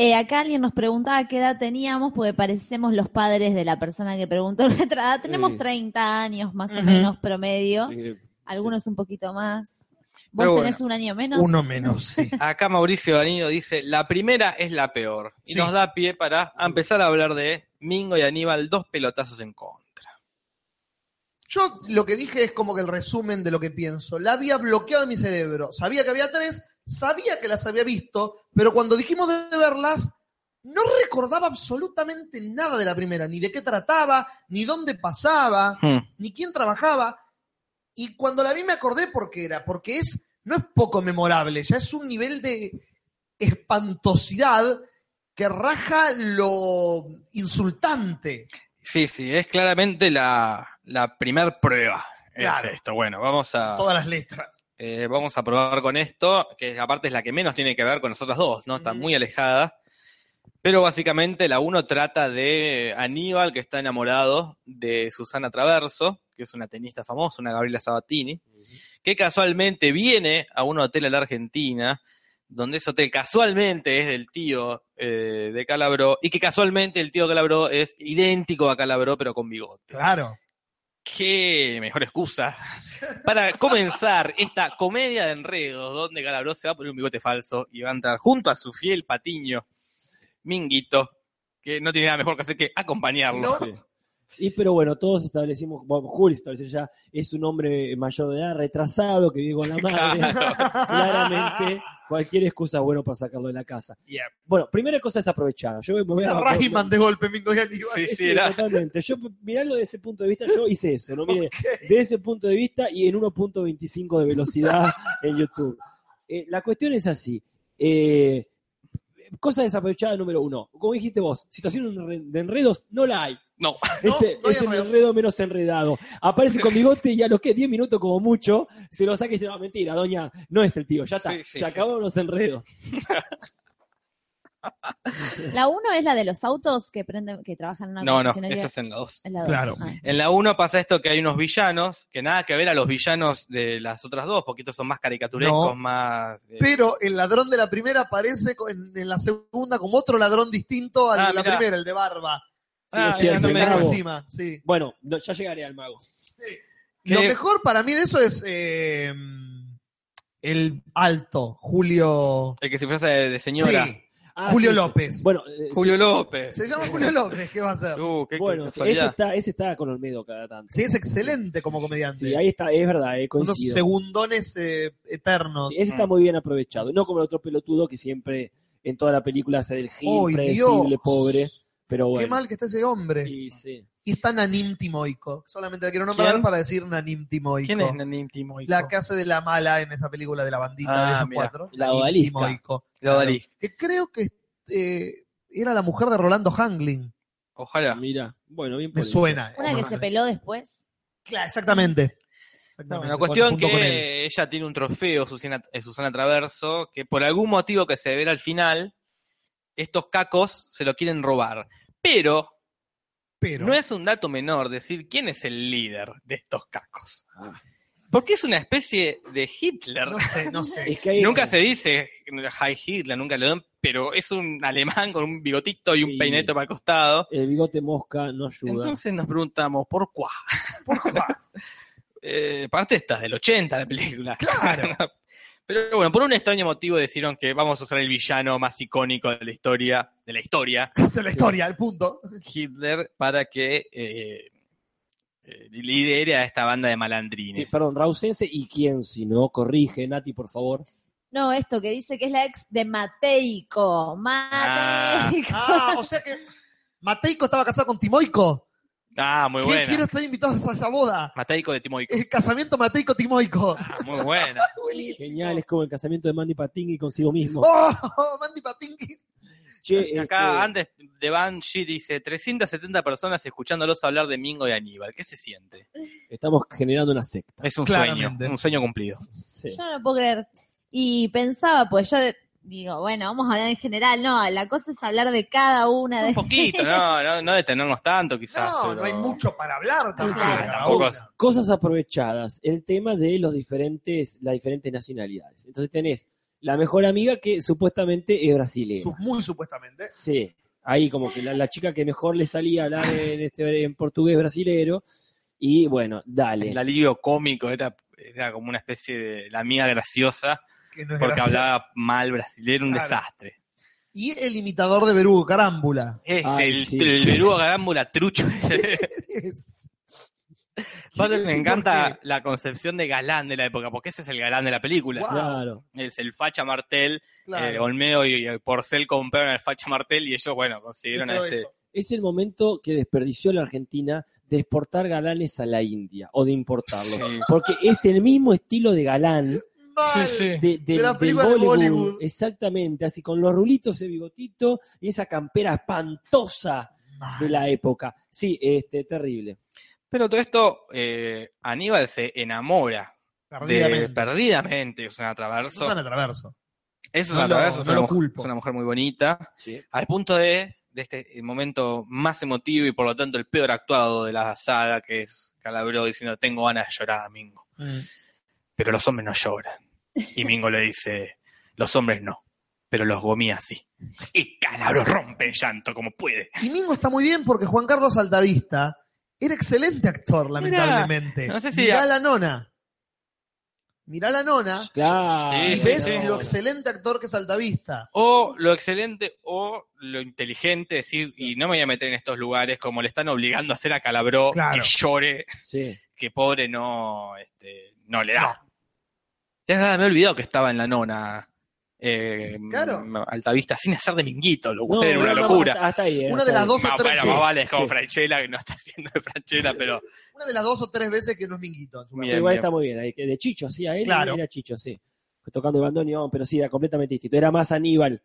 Eh, acá alguien nos preguntaba qué edad teníamos, porque parecemos los padres de la persona que preguntó nuestra edad. Tenemos Sí. 30 años más o menos promedio, Sí, algunos un poquito más. ¿Vos Pero bueno. tenés un año menos? Uno menos, sí. Acá Mauricio Danilo dice, la primera es la peor. Y Sí. nos da pie para empezar a hablar de Mingo y Aníbal, dos pelotazos en contra. Yo lo que dije es como que el resumen de lo que pienso. La había bloqueado en mi cerebro. Sabía que había tres, sabía que las había visto, pero cuando dijimos de verlas, no recordaba absolutamente nada de la primera, ni de qué trataba, ni dónde pasaba, Hmm. ni quién trabajaba. Y cuando la vi me acordé por qué era, porque es, no es poco memorable, ya es un nivel de espantosidad que raja lo insultante. Sí, sí, es claramente la, la primer prueba. Es Claro. esto. Bueno, vamos a, Todas las letras. Eh, vamos a probar con esto, que aparte es la que menos tiene que ver con nosotras dos, ¿no? Está muy alejada. Pero básicamente la uno trata de Aníbal, que está enamorado de Susana Traverso, que es una tenista famosa, una Gabriela Sabatini, que casualmente viene a un hotel en la Argentina, donde ese hotel casualmente es del tío eh, de Calabró, y que casualmente el tío de Calabró es idéntico a Calabró, pero con bigote. Claro. Qué mejor excusa para comenzar esta comedia de enredos donde Calabró se va a poner un bigote falso y va a entrar junto a su fiel patiño, Minguito, que no tiene nada mejor que hacer que acompañarlo. No. Y pero bueno, todos establecimos, bueno, Juli estableció ya, es un hombre mayor de edad, retrasado, que vive con la madre. Claro. Claramente, cualquier excusa es bueno para sacarlo de la casa. Bueno, primera cosa es aprovechar. Yo me voy a. Rayman de golpe, Mingo y Aníbal. Sí, Sí, sí, era- totalmente. Yo, mirarlo desde ese punto de vista, yo hice eso, ¿no? Mire, Ok. de ese punto de vista y en 1.25 de velocidad en YouTube. Eh, la cuestión es así. Eh, cosa desaprovechada número uno. Como dijiste vos, situación de enredos no la hay. No, No, Ese no es el enredo menos enredado. Aparece con bigote y a los que 10 minutos como mucho se lo saca y dice, no, mentira, doña, no es el tío, ya está. Sí, sí, se sí. acabaron los enredos. La 1 es la de los autos que prenden, que trabajan en una no, no, esa es en la 2. Es la dos. Claro. Ah. En la 1 pasa esto que hay unos villanos, que nada que ver a los villanos de las otras dos, porque estos son más caricaturescos, No. más... eh, Pero el ladrón de la primera aparece en, en la segunda como otro ladrón distinto al Ah, de la mirá. primera, el de barba. Ah, Sí, El encima, sí. Bueno, no, ya llegaré al mago. Lo mejor para mí de eso es eh, el alto, Julio. el que se fuese de, de señora. Sí. Ah, Julio sí. López. Bueno, eh, Julio López. Se llama Julio López, ¿qué va a hacer? Uh, qué bueno, sí, ese está, ese está con Olmedo cada tanto. Sí, es excelente como comediante. Sí, ahí está, es verdad, eh, Unos segundones eh, eternos. Sí, ese está muy bien aprovechado. No como el otro pelotudo que siempre en toda la película hace del gil, ¡Ay, predecible, Dios! pobre. Pero bueno. Qué mal que está ese hombre. Y sí. Y está Nanim Timoico. Solamente la quiero nombrar ¿Quién? para decir Nanim Timoico. ¿Quién es Nanim Timoico? La que hace de la mala en esa película de la bandita Ah, de esos mira. cuatro. La odalisca. Timoico. La odalisca. Que creo que eh, era la mujer de Rolando Hangling. Ojalá. Mira, bueno, bien Me suena. Una que se peló después. Claro, exactamente. Exactamente. La cuestión que ella tiene un trofeo, Susana, eh, Susana Traverso, que por algún motivo que se verá al final, estos cacos se lo quieren robar. Pero Pero, no es un dato menor decir quién es el líder de estos cacos. Ah. Porque es una especie de Hitler. no sé, no sé. Es que hay- Nunca se dice High Hitler, nunca lo dan, pero es un alemán con un bigotito y un Sí. peineto para el costado. El bigote mosca no ayuda. Entonces nos preguntamos, ¿por cuá? ¿Por qué? Eh, parte esta del 80 la película. Claro. Pero bueno, por un extraño motivo decidieron que vamos a usar el villano más icónico de la historia, de la historia, de la historia, el punto. Hitler, para que eh, eh, lidere a esta banda de malandrines. Sí, perdón, Rausense y quién si no, corrige, Nati, por favor. No, esto que dice que es la ex de Mateico. Mateico. Ah, o sea que Mateico estaba casado con Timoico. Ah, muy ¿Quién buena. quiero estar invitados a esa boda? Mateico de Timoico. El casamiento Mateico-Timoico. Ah, muy buena. Genial, es como el casamiento de Mandy Patingi consigo mismo. Oh, Mandy Patinkin. Che, Y acá, este, antes de Banshee, dice 370 personas escuchándolos hablar de Mingo y Aníbal. ¿Qué se siente? estamos generando una secta. Es un Claramente. sueño, un sueño cumplido. Sí. Yo no lo puedo creer. Y pensaba, pues yo digo, bueno, vamos a hablar en general. No, la cosa es hablar de cada una de Un poquito, no, no, no detenernos tanto quizás. No, pero- no hay mucho para hablar tampoco. Claro, Cosas aprovechadas. El tema de los diferentes, las diferentes nacionalidades. Entonces tenés la mejor amiga que supuestamente es brasileña. Muy supuestamente. Sí, ahí como que la, la chica que mejor le salía hablar en, este, en portugués brasilero. Y bueno, dale. El alivio cómico era, era como una especie de la amiga graciosa, Que no es porque gracioso. hablaba mal brasilero, un Claro. desastre. Y el imitador de Berugo, Carámbula. Es Ay, el, sí. el verugo garámbula trucho. Es- Aparte ¿Quién es me encanta la concepción de galán de la época, porque ese es el galán de la película. Guau. Claro. Es el facha Martel, Claro. eh, Olmedo y, y Porcel compraron al facha Martel y ellos, bueno, consiguieron a todo este... eso. Es el momento que desperdició la Argentina de exportar galanes a la India o de importarlos. Sí. Porque es el mismo estilo de galán Mal. Sí, sí. de, la del película de Bollywood. Bollywood. Exactamente, así con los rulitos de bigotito y esa campera espantosa de la época. Sí, este, terrible. Pero todo esto, eh, Aníbal se enamora de, Perdidamente. perdidamente de Susana Traverso. Susana Traverso. Es No Susana lo- no es, una lo mujer, culpo. es una mujer muy bonita, Sí. al punto de, de este momento más emotivo y por lo tanto el peor actuado de la saga, que es Calabró diciendo, tengo ganas de llorar, Mingo. Mm. Pero los hombres no lloran. Y Mingo le dice, los hombres no, pero los gomías sí. Y Calabró rompe en llanto como puede. Y Mingo está muy bien porque Juan Carlos Altavista era excelente actor, lamentablemente. no sé si- Mirá la nona. Mirá la nona Claro. Y sí, ves sí. lo excelente actor que es Altavista. O lo excelente o lo inteligente, decir, y no me voy a meter en estos lugares como le están obligando a hacer a Calabró Claro. que llore, Sí. que pobre no, este, no le da. Ya nada, me he olvidado que estaba en la nona. Eh, Claro. Altavista, sin hacer de minguito, lo No, cual era una no, no, locura. Hasta, hasta ahí. eh, Una de las dos o Más, tres. bueno, sí. más vale es como Sí. Franchella, que no está haciendo de Franchella, pero Una de las dos o tres veces que no es Minguito. en su Bien, igual bien. está muy bien. De Chicho, sí, a él Claro. era Chicho, sí. Tocando el bandoneón, pero sí, era completamente distinto. Era más Aníbal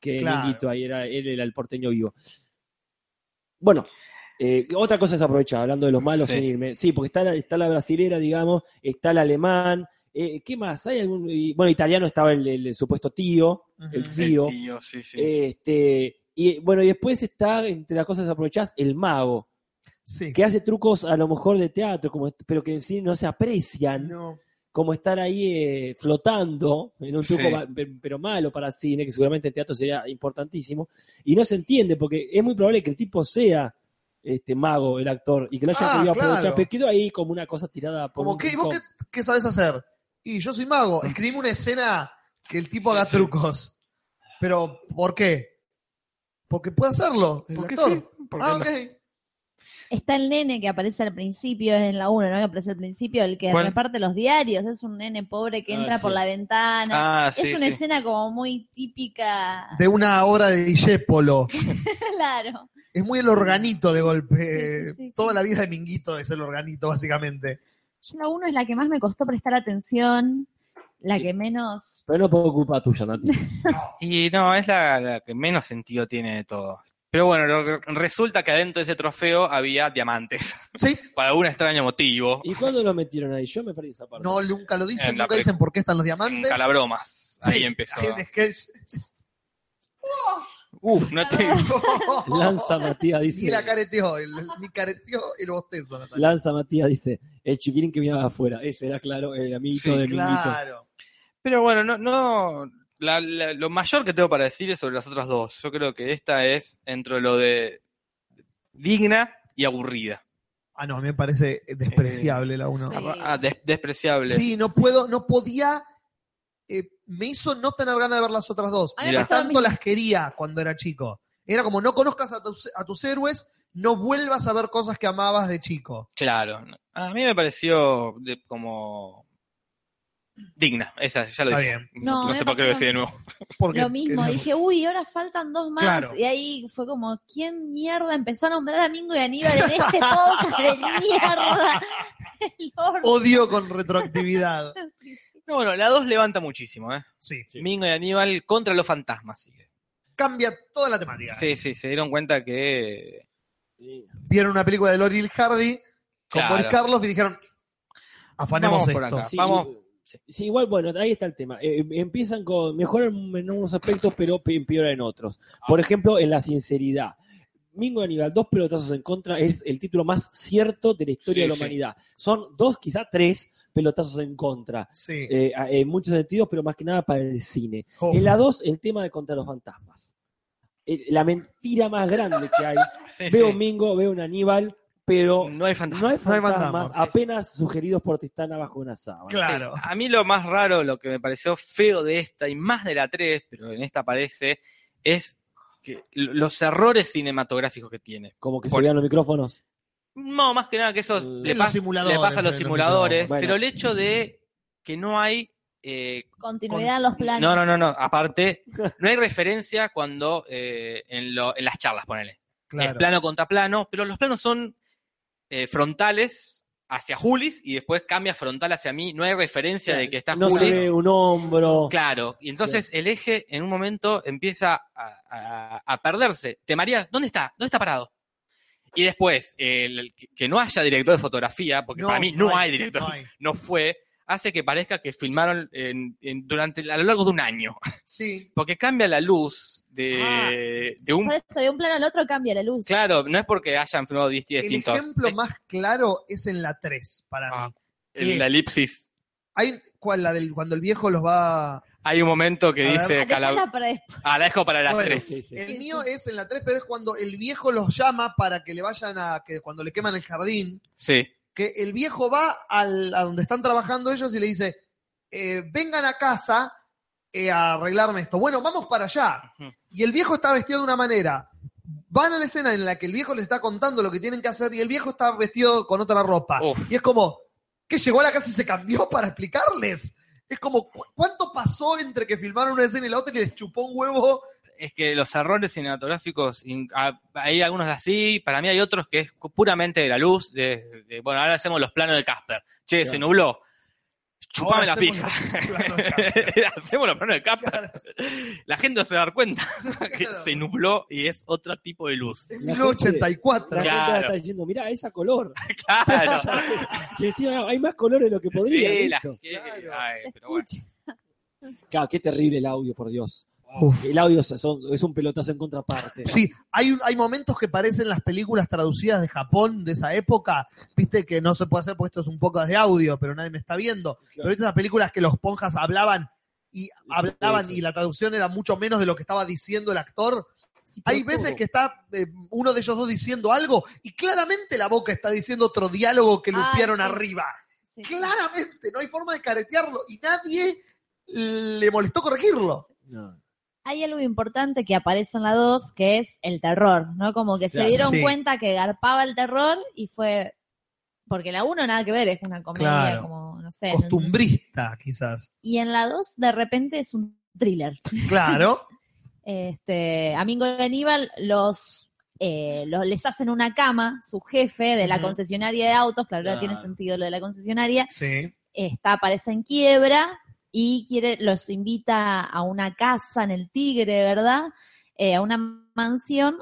que Claro. Minguito, ahí era, él era el porteño vivo. Bueno, eh, otra cosa es aprovechar, hablando de los malos Sí. sin irme. Sí, porque está la, está la brasilera, digamos, está el alemán. Eh, ¿Qué más? ¿Hay algún, bueno, italiano estaba el, el supuesto tío, el tío. el tío, sí, sí. Este, y bueno, y después está, entre las cosas aprovechadas, el mago, Sí. que hace trucos a lo mejor de teatro, como, pero que sí no se aprecian No. como estar ahí eh, flotando en un truco pero malo para cine, que seguramente en teatro sería importantísimo, y no se entiende, porque es muy probable que el tipo sea este mago, el actor, y que lo haya Ah, querido claro. aprovechar, pero quedó ahí como una cosa tirada por Como un que, ¿y vos qué sabes hacer? Y yo soy mago. Escribime una escena que el tipo Sí, haga sí. trucos. Pero, ¿por qué? Porque puede hacerlo, el Porque actor. sí, porque ah, ok. Está el nene que aparece al principio, es en la 1, ¿no? Que aparece al principio, el que ¿Cuál? reparte los diarios. Es un nene pobre que Ah, entra sí. por la ventana. Ah, sí, es una sí. escena como muy típica. De una obra de Dijépolo. Claro. Es muy el organito de golpe. Sí, sí, sí. Toda la vida de Minguito es el organito, básicamente. Yo la 1 es la que más me costó prestar atención, la Sí. que menos. Pero no por culpa tuya, Nati. Y no, es la, la que menos sentido tiene de todos. Pero bueno, lo resulta que adentro de ese trofeo había diamantes. Sí, Por algún extraño motivo. ¿Y cuándo lo metieron ahí? Yo me perdí esa parte. no, nunca lo dicen, En nunca dicen por qué están los En diamantes. Calabromas. Ahí Sí, empezó. un sketch. Uf, no te... Lanza Matías Ni dice. la careteó, el, el- ni careteó el bostezo. Natalia. Lanza Matías dice. El chiquirín que miraba afuera. Ese era claro, el amiguito Sí, de Minguito. Claro. Pero bueno, no, no la- la- lo mayor que tengo para decir es sobre las otras dos. Yo creo que esta es entre lo de digna y aburrida. Ah, no, a mí me parece despreciable la uno. Sí. Ah, des- despreciable. Sí, no puedo, no podía. eh, me hizo no tener ganas de ver las otras dos. A mí me Mirá. pasó lo Tanto las quería cuando era chico. Era como no conozcas a tus, a tus héroes, no vuelvas a ver cosas que amabas de chico. Claro. A mí me pareció de- como digna. Esa, ya lo Está dije. bien. No, sé por qué lo decía de nuevo. Porque Lo mismo, dije, uy, ahora faltan dos más. Claro. Y ahí fue como, ¿quién mierda empezó a nombrar a Mingo y Aníbal en este podcast de mierda? Odio con retroactividad. No, bueno, la 2 levanta muchísimo, ¿eh? Sí. Sí. Mingo y Aníbal contra los fantasmas. Sigue. Cambia toda la temática. Sí, sí, se dieron cuenta que. Vieron una película de Laurel Hardy con Claro. Boris Carlos y dijeron, afanemos Vamos por esto. acá. Sí, Vamos. sí, igual, bueno, ahí está el tema. Eh, empiezan con mejoran en unos aspectos, pero pe- empeoran en otros. Por ejemplo, en la sinceridad. Mingo y Aníbal, dos pelotazos en contra, es el título más cierto de la historia Sí, de la sí. humanidad. Son dos, quizá tres pelotazos en contra. Sí. eh, en muchos sentidos, pero más que nada para el cine. Oh. En la dos, el tema de contra los fantasmas. Eh, la mentira más grande que hay. Sí, veo sí. un Mingo, veo un Aníbal, pero No hay no fantasmas. No hay fantasmas, sí, apenas sugeridos por Tristana bajo una sábana. Claro. A mí lo más raro, lo que me pareció feo de esta, y más de la 3, pero en esta aparece, es que los errores cinematográficos que tiene. Como que Por- se vean los micrófonos. No, más que nada que eso le, pas- pasa a los simuladores, pero el hecho de que no hay... eh, Continuidad en los planes. no, no, no, no, aparte, no hay referencia cuando eh, en, lo- en las charlas, ponele. Es Claro. plano contra plano, pero los planos son eh, frontales hacia Julis y después cambia frontal hacia mí. No hay referencia de que está no Julis. un hombro. Claro, y entonces el eje en un momento empieza a, a- a perderse. Te mareas, ¿dónde está? ¿Dónde está parado? Y después, el- que- que no haya director de fotografía, porque para mí no, hay, director, no fue, hace que parezca que filmaron en- en- durante a lo largo de un año. Sí. Porque cambia la luz de, Ah. de un... Por eso, de un plano al otro cambia la luz. Claro, no es porque hayan filmado 10 El distintos. ejemplo Es- más claro es en la 3, para Ah. mí. en la es? elipsis. Hay, ¿cuál? La del, cuando el viejo los va... Hay un momento que A ver. dice... Ah, Cala- dejala para después. Ah, la dejo para las Bueno, 3. Sí, sí. El mío es en la 3, pero es cuando el viejo los llama para que le vayan a... que cuando le queman el jardín, Sí. que el viejo va al, a donde están trabajando ellos y le dice, eh, vengan a casa eh, a arreglarme esto. Bueno, vamos para allá. Y el viejo está vestido de una manera. Van a la escena en la que el viejo les está contando lo que tienen que hacer y el viejo está vestido con otra ropa. Uf. Y es como, ¿qué llegó a la casa y se cambió para explicarles? Es como, ¿cu- ¿cuánto pasó entre que filmaron una escena y la otra y les chupó un huevo? es que los errores cinematográficos, hay algunos así, para mí hay otros que es puramente de la luz, de, de, bueno, ahora hacemos los planos de Casper. Che, se nubló. Chupame Ahora la pija. hacemos los planos de. Claro. La gente no se va a dar cuenta que Claro. se nubló y es otro tipo de luz. Es La 1984. La Claro. gente está diciendo, mira, esa color. Claro. Que encima hay más colores de lo que podría. Sí, la- ay, pero bueno. Claro, qué terrible el audio, por Dios. Uf. El audio es, son- es un pelotazo en contraparte. Sí, hay, momentos que parecen las películas traducidas de Japón de esa época. Viste que no se puede hacer porque esto es un poco de audio, pero nadie me está viendo. Pero viste esas películas que los ponjas hablaban y hablaban sí. y la traducción era mucho menos de lo que estaba diciendo el actor. Sí, Hay veces todo. que está eh, uno de ellos dos diciendo algo y claramente la boca está diciendo otro diálogo que Ah, lupearon sí. arriba. Sí. Claramente, no hay forma de caretearlo y nadie le molestó corregirlo. No. Hay algo importante que aparece en la 2, que es el terror, ¿no? Como que se dieron Sí. cuenta que garpaba el terror y fue... Porque la 1 nada que ver, es una comedia Claro. como, no sé. Costumbrista, quizás. Y en la 2 de repente es un thriller. Claro. Este, a Mingo y Aníbal los, eh, los- les hacen una cama, su jefe de la concesionaria de autos, claro, Claro. tiene sentido lo de la concesionaria, Sí. está, aparece en quiebra y quiere, los invita a una casa en el Tigre, ¿verdad? Eh, a una mansión.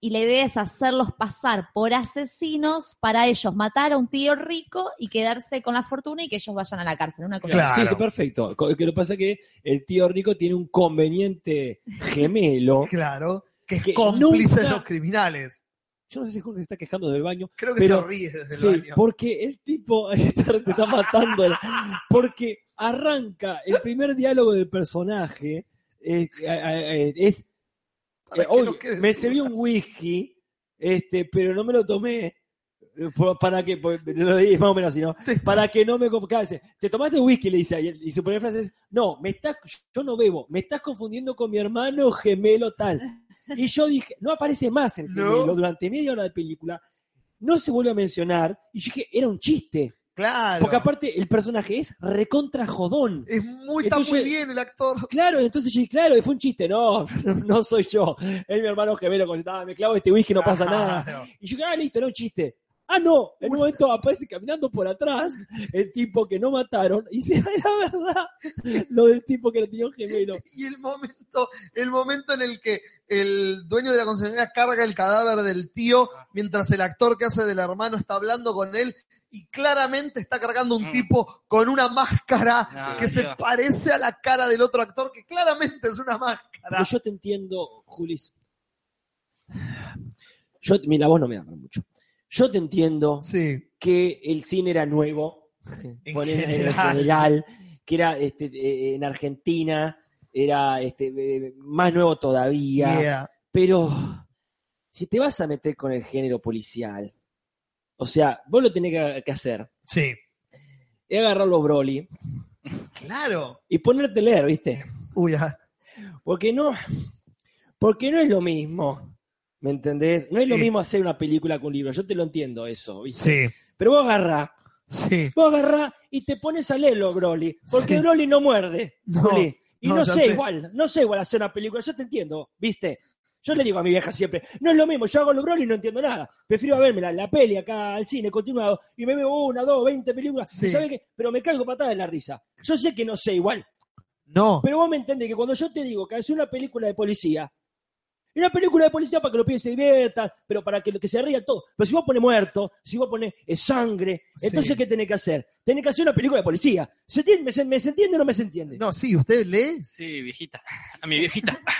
Y la idea es hacerlos pasar por asesinos para ellos matar a un tío rico y quedarse con la fortuna y que ellos vayan a la cárcel. Una cosa Claro. Sí, sí, perfecto. Lo que pasa es que el tío rico tiene un conveniente gemelo. Claro. Que es Que cómplice de los criminales. Yo no sé si Jorge se está quejando del baño. Creo que Pero- se ríe desde Sí, el baño. porque el tipo te está matando. Porque arranca el primer diálogo del personaje. eh, eh, eh, es Eh, oye, me serví un whisky, este, pero no me lo tomé. Para que, por- lo di- más o menos así, ¿no? Para que no me conf- claro, dice, Te tomaste whisky, le dice, y su primera frase es, no, me estás, yo no bebo, me estás confundiendo con mi hermano gemelo tal. Y yo dije, no aparece más el No. gemelo durante media hora de película, no se vuelve a mencionar, y yo dije, era un chiste. Claro. Porque aparte el personaje es recontra jodón. Es muy, está Entonces- muy bien el actor. Claro, entonces yo dije, claro, fue un chiste. No, no soy yo. Es mi hermano gemelo cuando estaba, me clavo este whisky, no pasa nada. Claro. Y yo dije, ah, listo, era un chiste. Ah, no, en un momento aparece caminando por atrás el tipo que no mataron y se ve la verdad lo del tipo que lo tenía un gemelo. Y el momento, el momento en el que el dueño de la concesionaria carga el cadáver del tío mientras el actor que hace del hermano está hablando con él y claramente está cargando un Mm. tipo con una máscara No, que se parece a la cara del otro actor que claramente es una máscara. Pero yo te entiendo, Julis. Yo, mira, vos no me amas mucho. Yo te entiendo Sí, que el cine era nuevo, En poner en general. general, que era este, eh, en Argentina, era este, eh, más nuevo todavía. yeah. Pero si te vas a meter con el género policial, o sea, vos lo tenés que, que hacer, Sí, es agarrar los Broly claro. y ponerte a leer, ¿viste? Uy, Porque no, porque no es lo mismo, ¿me entendés? No es lo Sí. mismo hacer una película con un libro, yo te lo entiendo eso, ¿viste? sí, Pero vos agarrás, sí. vos agarrás y te pones a leer los Broly, porque Sí. Broly no muerde, No, Juli. Y no, sé sé. igual, no sé igual hacer una película, yo te entiendo, ¿viste? Yo le digo a mi vieja siempre, no es lo mismo, yo hago los Broly y no entiendo nada. Prefiero verme la, la peli acá al cine continuado y me veo una, dos, veinte películas. Sí. ¿y sabe qué? Pero me caigo patada de la risa. Yo sé que no sé igual, No, pero vos me entendés que cuando yo te digo que es una película de policía, es una película de policía para que los pibes se diviertan, pero para que, que se rían todo. Pero si vos pones muerto, si vos pones eh, sangre, Sí. entonces ¿qué tenés que hacer? Tenés que hacer una película de policía. ¿Se entiende? ¿Me, se- me se entiende o no me se entiende? no, sí, ¿usted lee? Sí, viejita. A mi viejita.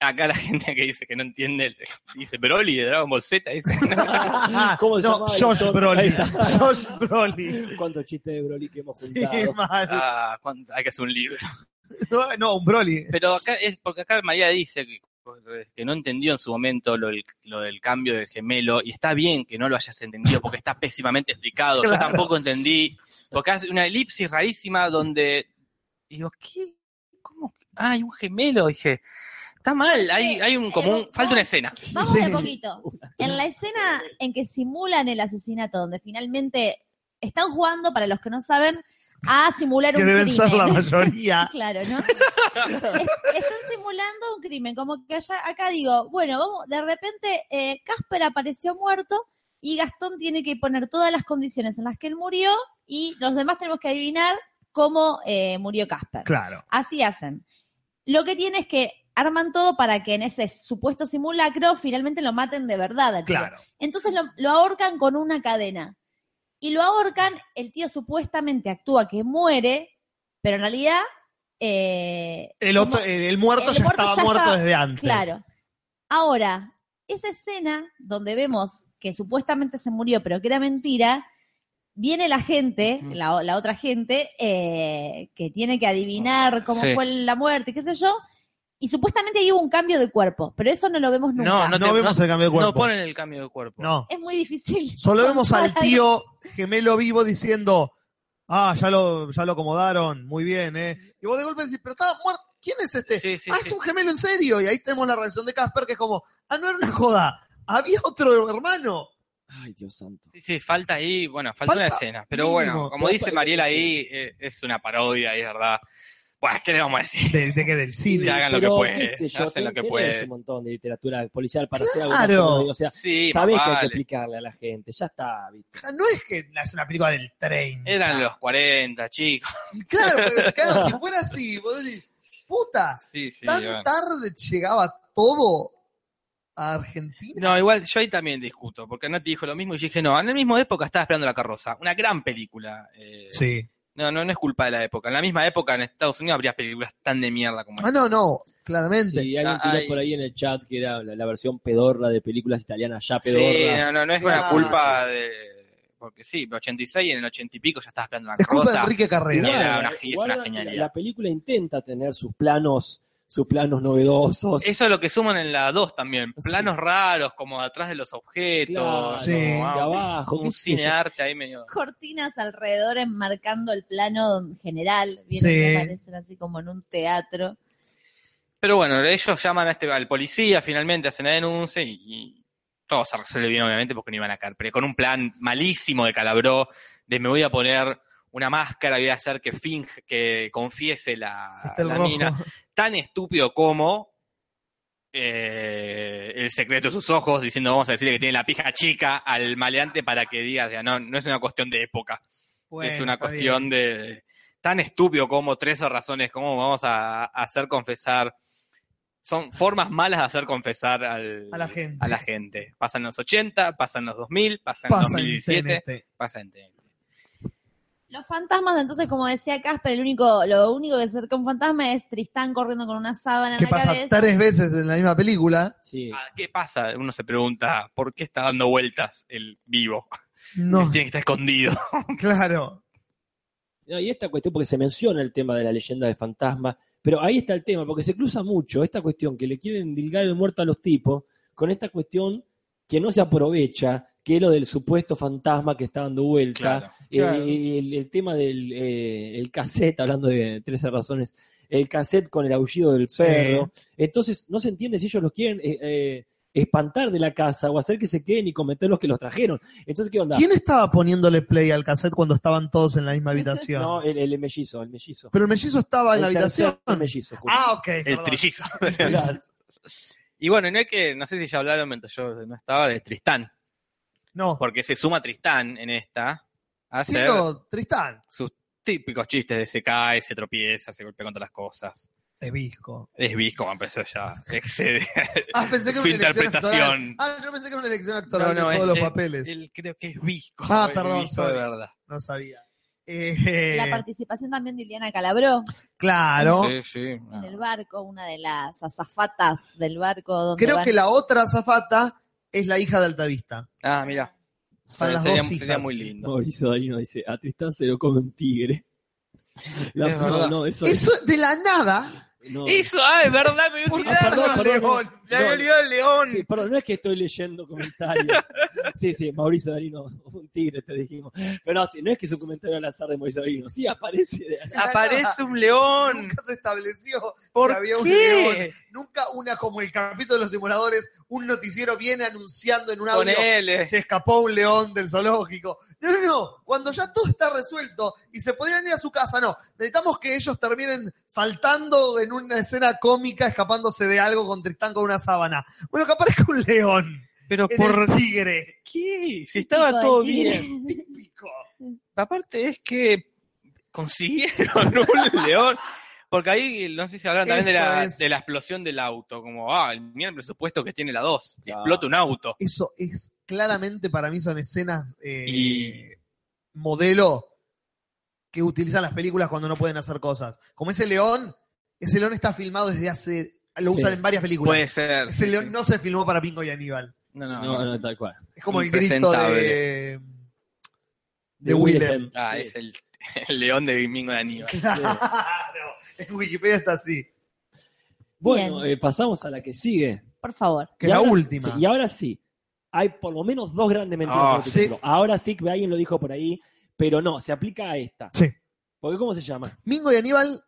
Acá la gente que dice que no entiende, dice Broly de Dragon Ball Z. Dice, ¿Cómo se no, llamaba el Josh? Broly. Josh Broly. ¿Cuántos chistes de Broly que hemos Sí, juntado? mal. ah, ¿cuánto? hay que hacer un libro. No, no, un Broly. Pero acá es porque acá María dice que, que no entendió en su momento lo, del- lo del cambio del gemelo y está bien que no lo hayas entendido porque está pésimamente explicado. Yo tampoco entendí porque hace una elipsis rarísima donde digo, ¿qué? ¿Cómo? Ah, hay un gemelo, dije. Está mal, hay, hay un como un, falta una escena. Vamos de poquito. En la escena en que simulan el asesinato, donde finalmente están jugando, para los que no saben, a simular Que un deben crimen. ser la mayoría. Claro, ¿no? Es- están simulando un crimen, como que allá, acá digo, bueno, vamos, de repente eh, Casper apareció muerto y Gastón tiene que poner todas las condiciones en las que él murió y los demás tenemos que adivinar cómo eh, murió Casper. Claro. Así hacen. Lo que tiene es que arman todo para que en ese supuesto simulacro finalmente lo maten de verdad. al tío. Claro. Entonces lo, lo ahorcan con una cadena. Y lo ahorcan, el tío supuestamente actúa que muere, pero en realidad... eh, El, otro, el, el muerto el ya muerto estaba ya muerto estaba- desde antes. Claro. Ahora, esa escena donde vemos que supuestamente se murió, pero que era mentira, viene la gente, la, la otra gente, eh, que tiene que adivinar cómo Sí. fue la muerte, qué sé yo, y supuestamente ahí hubo un cambio de cuerpo, pero eso no lo vemos nunca. No, no, vemos el cambio de cuerpo. No ponen el cambio de cuerpo. No. Es muy difícil. Solo vemos al tío gemelo vivo diciendo, ah, ya lo, ya lo acomodaron, muy bien, ¿eh? Y vos de golpe decís, pero estaba muerto. ¿quién es este? Sí, sí, ah, sí. es un gemelo en serio. Y ahí tenemos la reacción de Casper, que es como, ah, no era una joda. Había otro hermano. Ay, Dios santo. Sí, sí, falta ahí, bueno, falta, Falta una escena. Pero mínimo. bueno, como dice Mariela sí. ahí, eh, es una parodia, y es verdad. Bueno, ¿qué le vamos a decir? ¿De, de qué? Del cine. hagan lo Pero, que pueden, qué sé yo, hacen lo que pueden. un montón de literatura policial para hacer algo Claro. o sea, Sí, sabés que hay que explicarle a la gente. Ya está, ¿viste? No es que es una película del tren. Eran los 40, chicos. Claro, pero claro, si fuera así, vos decís, puta, Sí, sí. tan bueno. tarde llegaba todo a Argentina. No, igual yo ahí también discuto, porque no te dijo lo mismo y yo dije, no, en la misma época estaba esperando la carroza. Una gran película. eh, Sí. No, no, no es culpa de la época. En la misma época en Estados Unidos habría películas tan de mierda como Ah, no, no, claramente. Sí, alguien Ah, tiró ay. por ahí en el chat que era la, la versión pedorra de películas italianas ya Sí, pedorras. no, no, no es una culpa de... Porque sí, 86 y en el 80 y pico ya estaba esperando la Es culpa de. Enrique Carrera. Igual. Era Guarda, una- es una genialidad. La película intenta tener sus planos, sus planos novedosos. Eso es lo que suman en la 2 también. Sí. Planos raros, como atrás de los objetos. Claro, Sí. de ah, abajo, un cine arte ahí medio... Cortinas alrededor enmarcando el plano general. Vieron Sí. que parecen así como en un teatro. Pero bueno, ellos llaman a este, al policía, finalmente hacen la denuncia y, y todo se resuelve bien, obviamente, porque no iban a caer. Pero con un plan malísimo de Calabró, de me voy a poner una máscara, voy a hacer que finge, que confiese la, la mina. Tan estúpido como eh, el secreto de sus ojos, diciendo vamos a decirle que tiene la pija chica al maleante para que diga, o sea, no, no es una cuestión de época Bueno, es una cuestión bien. de tan estúpido como tres razones, cómo vamos a, a hacer confesar. Son formas malas de hacer confesar al- A la gente. a la gente. Pasan los 80, pasan los 2000, pasan los Pasa en 2017, TNT. Los fantasmas, entonces, como decía Casper, el único, lo único que se acerca a un fantasma es Tristán corriendo con una sábana en Que la pasa cabeza. tres veces en la misma película. Sí. Ah, ¿Qué pasa? Uno se pregunta, ¿por qué está dando vueltas el vivo? No, Tiene que estar escondido. claro. No, y esta cuestión, porque se menciona el tema de la leyenda del fantasma, pero ahí está el tema, porque se cruza mucho esta cuestión que le quieren dilgar el muerto a los tipos con esta cuestión que no se aprovecha, que es lo del supuesto fantasma que está dando vuelta. Claro. Eh, Claro. el, el tema del eh, el cassette, hablando de 13 razones, el cassette con el aullido del Sí. perro. Entonces, no se entiende si ellos los quieren eh, eh, espantar de la casa o hacer que se queden y cometer los que los trajeron. Entonces, ¿qué onda? ¿Quién estaba poniéndole play al cassette cuando estaban todos en la misma habitación? No, el, el mellizo, el mellizo. Pero el mellizo estaba en la El habitación. mellizo, justo. Ah, ok. El perdón. trillizo. Claro. y bueno, no hay que, no sé si ya hablaron mientras yo no estaba, de Tristán. No, Porque se suma Tristán en esta a hacer Tristán. sus típicos chistes de se cae, se tropieza, se golpea contra las cosas. Es visco. Es Visco, empezó ya. Excede Ah, pensé que era su interpretación. Ah, yo pensé que era una elección actoral de todos los papeles. él creo que es Visco. Ah, perdón, Visco de verdad. No sabía. Eh, La participación también de Iliana Calabró claro. Sí, sí. en el barco, una de las azafatas del barco donde Creo van- que la otra azafata es la hija de Altavista. Ah, mira. Son las sería, dos sería muy lindo. Mauricio Darino dice, a Tristán se lo come un tigre. La- Es no, verdad. no, eso, Eso de la nada. no. Eso, ah, es verdad, me había Por olvidado. perdón, favor, perdón, León. Me había no. olvidado el león. Sí, perdón, no es que estoy leyendo comentarios. Sí, sí, Mauricio Darino, un tigre te dijimos. Pero no, sí, no es que es un comentario al azar de Mauricio Darino. Sí, aparece de la- Aparece un león. Nunca se estableció ¿Por que había un qué? león. Nunca una como el capítulo de los simuladores, un noticiero viene anunciando en un audio Ponele. se escapó un león del zoológico. No, no, no. Cuando ya todo está resuelto y se podrían ir a su casa, no. Necesitamos que ellos terminen saltando en una escena cómica, escapándose de algo con Tristán con una sábana. Bueno, que aparezca un león Pero en por el tigre. qué? Si estaba todo tigre. bien. Típico. Aparte es que consiguieron un león. Porque ahí, no sé si hablan también de la, es. de la explosión del auto. Como, ah, mira el presupuesto que tiene la 2. Claro. Explota un auto. Eso es claramente para mí son escenas eh, Y- modelo que utilizan las películas cuando no pueden hacer cosas. Como ese león, ese león está filmado desde hace. Lo Sí. usan en varias películas. Puede ser. ese sí, león sí. no se filmó para Pingo y Aníbal. No, no, No, no. no, tal cual. Es como el grito de. de Willem. Ah, Sí. es el, el león de Domingo de Aníbal. Claro. En Wikipedia está así. Bueno, Bien. eh, pasamos a la que sigue. Por favor. Que Y es la ahora- última. sí, y ahora sí, hay por lo menos dos grandes mentiras en este sí. Ahora sí que alguien lo dijo por ahí, pero no, se aplica a esta. Sí. Porque ¿cómo se llama? Mingo y Aníbal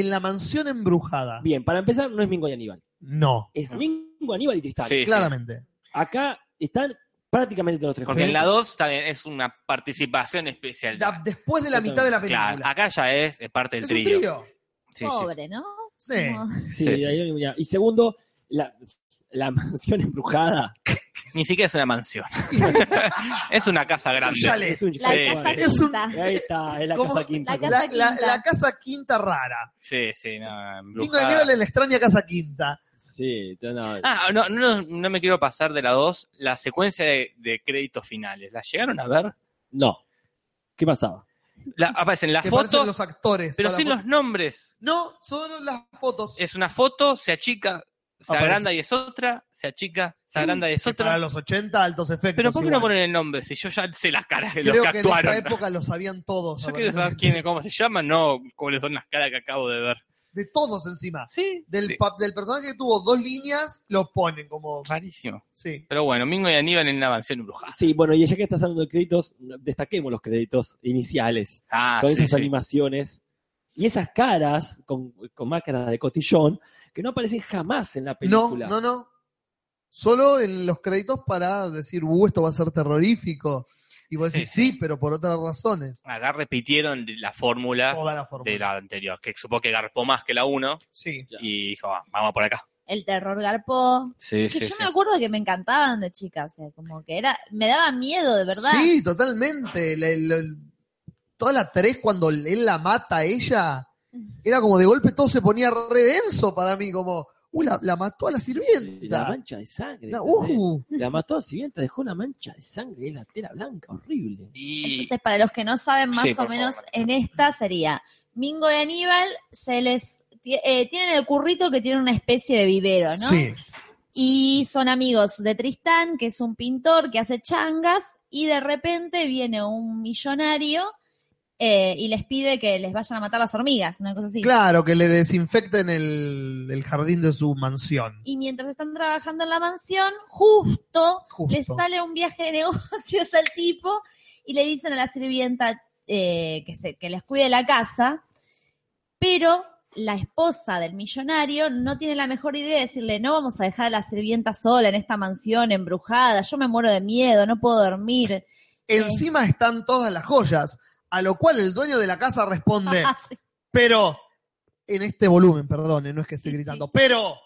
en la mansión embrujada. Bien, para empezar, no es Mingo y Aníbal. No, Es Mingo, Aníbal y Tristán. Sí, claramente. Acá están prácticamente todos los tres Porque en la 2 también es una participación especial. La- después de la mitad de la película. Claro, acá ya es, es parte del es un trío. trío. Sí, sí. Pobre, ¿no? Sí. Como- Sí, Sí. ahí- ya. Y segundo, la, la mansión embrujada. Ni siquiera es una mansión. es una casa grande. Es un La Sí, casa sí. Es un- quinta. Ahí está, es la ¿Cómo? casa quinta. La con- La, casa la- quinta. la casa quinta rara. Sí, sí, no, Mingo de embrujada. En la extraña casa quinta. Sí, no, Ah, no, no, no me quiero pasar de la 2. La secuencia de, de créditos finales. ¿La llegaron a ver? no. ¿Qué pasaba? La- aparecen las Que parecen fotos, los actores. pero sin los nombres. No, solo las fotos. Es una foto, se achica, se Aparece. agranda y es otra, se achica, se agranda y es Que para otra. los 80, altos efectos. Pero ¿por qué no ponen el nombre? Si yo ya sé las caras de Creo los que que en actuaron. esa época lo sabían todos. Yo quiero saber aparentemente. quién, cómo se llaman, no cuáles son las caras que acabo de ver. De todos encima. Sí, Del, sí. pa- del personaje que tuvo dos líneas, lo ponen como. rarísimo. Sí. Pero bueno, Mingo y Aníbal en una mansión embrujada. Sí, bueno, y ya que estás hablando de créditos, destaquemos los créditos iniciales, Ah, con sí, esas sí. animaciones y esas caras con, con máscaras de cotillón que no aparecen jamás en la No, película. no, no. Solo en los créditos para decir, uh, esto va a ser terrorífico. Y vos Sí, decís, sí. sí, pero por otras razones. Acá repitieron la fórmula Toda la forma. de la anterior, que supongo que garpó más que la 1 Sí. y dijo, "Va, vamos por acá. El terror garpó. Sí, Que yo me acuerdo que me encantaban de chica, o sea, como que era, me daba miedo, de verdad. Sí, totalmente. La- la- toda la 3, cuando él la mata a ella, era como de golpe todo se ponía re denso para mí, como, uh, la, la mató a la La sirvienta. mancha de sangre. La- uh, La mató a siguiente, dejó una mancha de sangre en la tela blanca, horrible. Y Entonces, para los que no saben más Sí, o menos, favor. en esta sería Mingo y Aníbal se les eh, tienen el currito que tiene una especie de vivero, ¿no? Sí. Y son amigos de Tristán, que es un pintor que hace changas, y de repente viene un millonario eh, y les pide que les vayan a matar las hormigas, una cosa así. Claro, que le desinfecten el, el jardín de su mansión. Y mientras están trabajando en la mansión, justo, Justo. les sale un viaje de negocios al tipo y le dicen a la sirvienta eh, que, se, que les cuide la casa, pero la esposa del millonario no tiene la mejor idea de decirle, no vamos a dejar a la sirvienta sola en esta mansión embrujada, yo me muero de miedo, no puedo dormir. Encima están todas las joyas, a lo cual el dueño de la casa responde, Sí. pero, en este volumen, perdone, no es que estoy Sí, gritando, pero,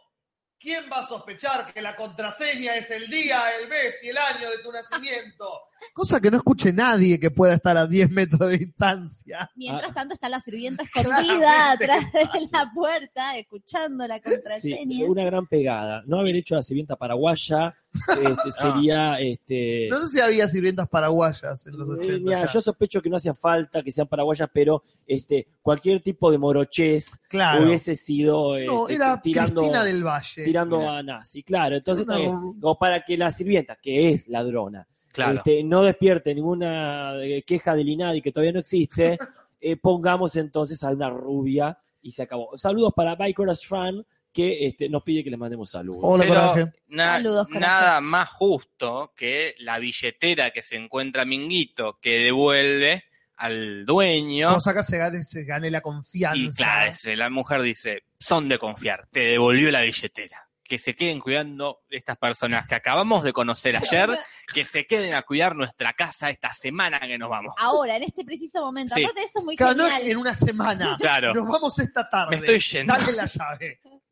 ¿quién va a sospechar que la contraseña es el día, el mes y el año de tu nacimiento? Cosa que no escuche nadie que pueda estar a 10 metros de distancia. Mientras Ah. tanto está la sirvienta escondida atrás de la puerta, escuchando la Sí, contraseña. una gran pegada. No haber hecho la sirvienta paraguaya este, sería este, No sé si había sirvientas paraguayas en los Eh, 80. mira, ya. yo sospecho que no hacía falta que sean paraguayas, pero este, cualquier tipo de morochés claro. hubiese sido No, este, era tirando, Cristina del Valle. tirando Mira. a nazi. Claro, entonces bien. como para que la sirvienta, que es ladrona, claro. este, no despierte ninguna eh, queja del INADI que todavía no existe, eh, pongamos entonces a una rubia y se acabó. Saludos para Bikers Fan que este, nos pide que les mandemos saludos. Hola, Pero coraje. na- Saludos, corazón. nada más justo que la billetera que se encuentra Minguito que devuelve al dueño. Cosa que se gane, se gane la confianza. Y claro, ese, la mujer dice, son de confiar, te devolvió la billetera. Que se queden cuidando estas personas que acabamos de conocer ayer, que se queden a cuidar nuestra casa esta semana que nos vamos. Ahora, en este preciso momento. Sí. Aparte, eso es muy Claro, no genial. en una semana. Claro, Nos vamos esta tarde. me estoy yendo. Dale la llave.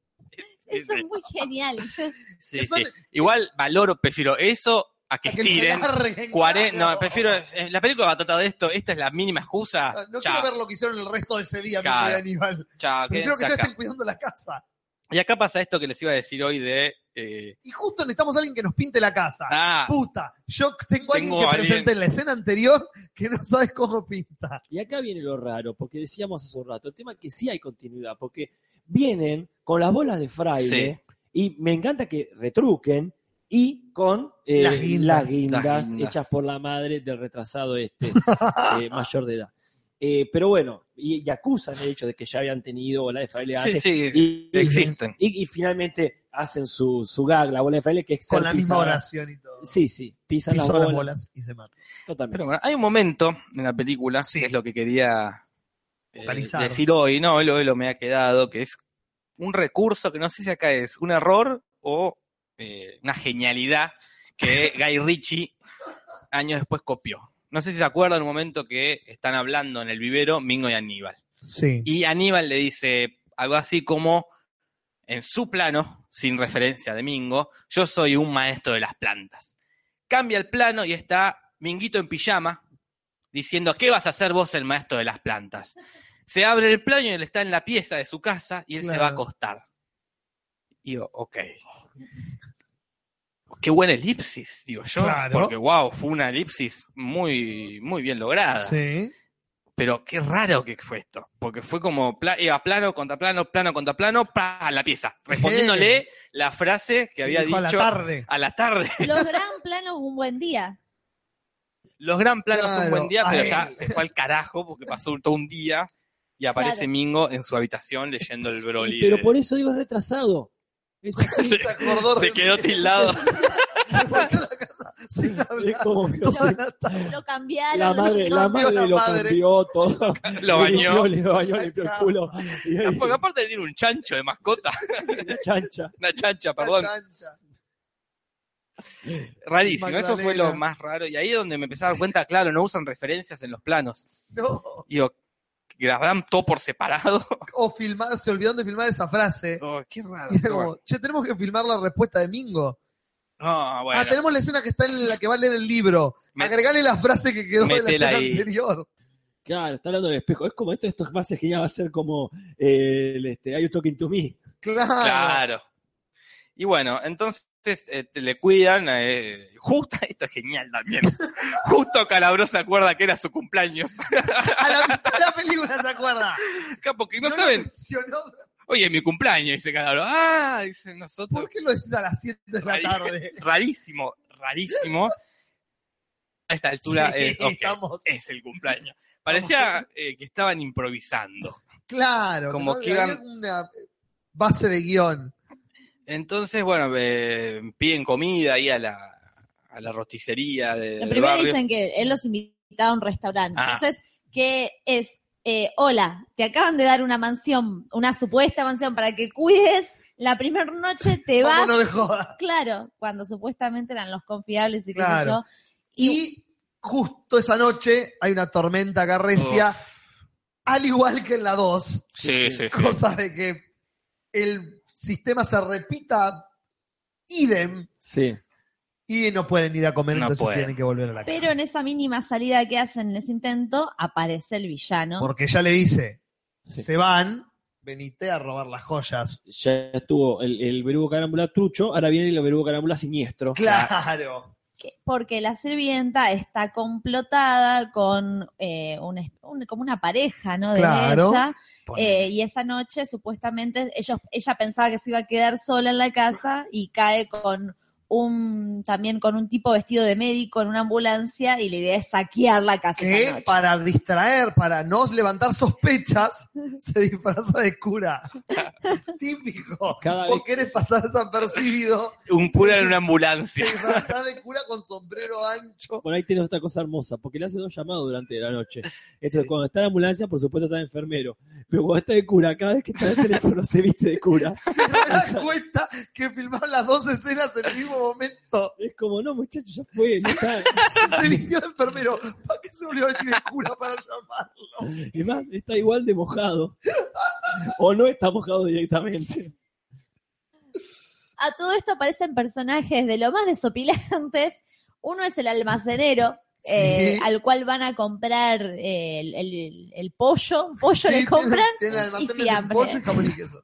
Eso es muy genial. Sí, sí. Igual valoro, prefiero eso a que A que lo estiren. larguen, 40, claro. no, prefiero. eh, La película va a tratar de esto. Esta es la mínima excusa. Ah, No Chao, quiero ver lo que hicieron el resto de ese día, mi Claro. querido Aníbal. chao, Prefiero que ya estén cuidando la casa. Y acá pasa esto que les iba a decir hoy de. eh, Y justo necesitamos a alguien que nos pinte la casa. ah, Puta, yo tengo a alguien Tengo que alguien- presenté en la escena anterior que no sabes cómo pinta. Y acá viene lo raro, porque decíamos hace un rato, el tema es que sí hay continuidad, porque vienen con las bolas de fraile y me encanta que retruquen y con eh, Las guindas. las guindas Las guindas. hechas por la madre del retrasado este eh, mayor de edad. Eh, pero bueno, y, y acusan el hecho de que ya habían tenido bola de fraile sí, antes, sí, y, existen. y- y finalmente hacen su, su gag, la bola de fraile, que es Con la misma pisada. oración y todo. Sí, sí, pisan las bolas, las bolas y se mata. totalmente. Pero bueno, hay un momento en la película, Sí. que es lo que quería eh, decir hoy, no, lo, lo me ha quedado, que es un recurso que no sé si acá es un error o eh, una genialidad que Guy Ritchie años después copió. No sé si se acuerdan un momento que están hablando en el vivero Mingo y Aníbal. Sí. Y Aníbal le dice algo así como, en su plano, sin referencia de Mingo, yo soy un maestro de las plantas. Cambia el plano y está Minguito en pijama diciendo, ¿qué vas a hacer vos el maestro de las plantas? Se abre el plano y él está en la pieza de su casa y él se va a acostar. Y yo, ok. Qué buena elipsis, digo yo. Claro. Porque, wow, fue una elipsis muy, muy bien lograda. Sí. Pero qué raro que fue esto, porque fue como pla- iba plano contra plano, plano contra plano, pa, la pieza, respondiéndole la frase que había Dijo a la dicho tarde. a la tarde. Los gran planos, un buen día. Los gran planos son Claro, buen día, pero ay. ya se fue al carajo porque pasó todo un día y aparece Claro. Mingo en su habitación leyendo el Broly. Pero de- por eso digo es retrasado. Es así. Se acordó Se quedó tildado. Se volvió a la casa sin hablar. Como que la tarde. Lo cambiaron. la madre, la madre la lo madre. cambió todo. Lo bañó. Le bañó, le limpió el culo. Y, Porque aparte tiene un chancho de mascota, la chancha. una chancha, perdón. La cancha. Rarísimo, eso fue Magdalena. lo más raro. Y ahí es donde me empecé a dar cuenta, claro, no usan referencias en los planos. No. Digo, grabarán todo por separado. O filmar, se olvidaron de filmar esa frase. Oh, qué raro. Y era como, che, tenemos que filmar la respuesta de Mingo. No, bueno. Ah, tenemos la escena que está en la que va a leer el libro. Me- Agregale la frase que quedó de la Metela escena ahí. anterior. Claro, está hablando del espejo. Es como esto, esto más es que ya va a ser como eh, el, este, Are You Talking to Me. Claro. Claro. Y bueno, entonces eh, te le cuidan. eh, justo, esto es genial también. justo Calabro se acuerda que era su cumpleaños. A la mitad de la película se acuerda. Porque no lo saben. Oye, es mi cumpleaños, dice Calabro. Ah, dice nosotros. ¿Por qué lo decís a las 7 de la tarde? Rarísimo, rarísimo. A esta altura Sí, es, estamos- es el cumpleaños. Parecía eh, que estaban improvisando. Claro. Como no- que una base de guion. Entonces, bueno, eh, piden comida ahí a la, a la roticería de, primera barrio. dicen que él los invitaba a un restaurante. Ah. Entonces, que es, eh, hola, te acaban de dar una mansión, una supuesta mansión para que cuides. La primera noche te vas. Joda. Claro, cuando supuestamente eran los confiables y qué sé Claro. yo. Y, Y justo esa noche hay una tormenta carrecia, al igual que en la 2. Sí, sí, sí. Cosa de que el sistema se repita idem Sí. Y no pueden ir a comer, No entonces pueden. tienen que volver a la pero casa. en esa mínima salida que hacen en ese intento, aparece el villano. Porque ya le dice, Sí. se van, venite a robar las joyas. Ya estuvo el, el verugo carámbula trucho, ahora viene el verugo carámbula siniestro. Claro. que- porque la sirvienta está complotada con eh, un es- un- como una pareja, ¿no? De Claro. ella. eh, y esa noche, supuestamente, ellos, ella pensaba que se iba a quedar sola en la casa y cae con un, también con un tipo vestido de médico en una ambulancia y la idea es saquear la casa esa Que noche. para distraer, para no levantar sospechas, se disfraza de cura. Típico. Cada Vos vez- querés pasar desapercibido, Un cura en una ambulancia. disfrazás de cura con sombrero ancho. Por ahí tienes otra cosa hermosa, porque le hace dos llamados durante la noche. Entonces, cuando está en la ambulancia, por supuesto está de enfermero. Pero cuando está de cura, cada vez que está en el teléfono se viste de cura. Te das cuenta que filmaron las dos escenas en el mismo momento. Es como, no, muchachos, ya fue. No está. Se vistió de enfermero. ¿Para qué se volvió a vestir de cura para llamarlo? Y más, está igual de mojado. O no está mojado directamente. A todo esto aparecen personajes de lo más desopilantes. Uno es el almacenero, eh, Sí. al cual van a comprar eh, el, el- el pollo. Pollo Sí, le compran. Tiene el y fiambre. pollo y jamón y queso.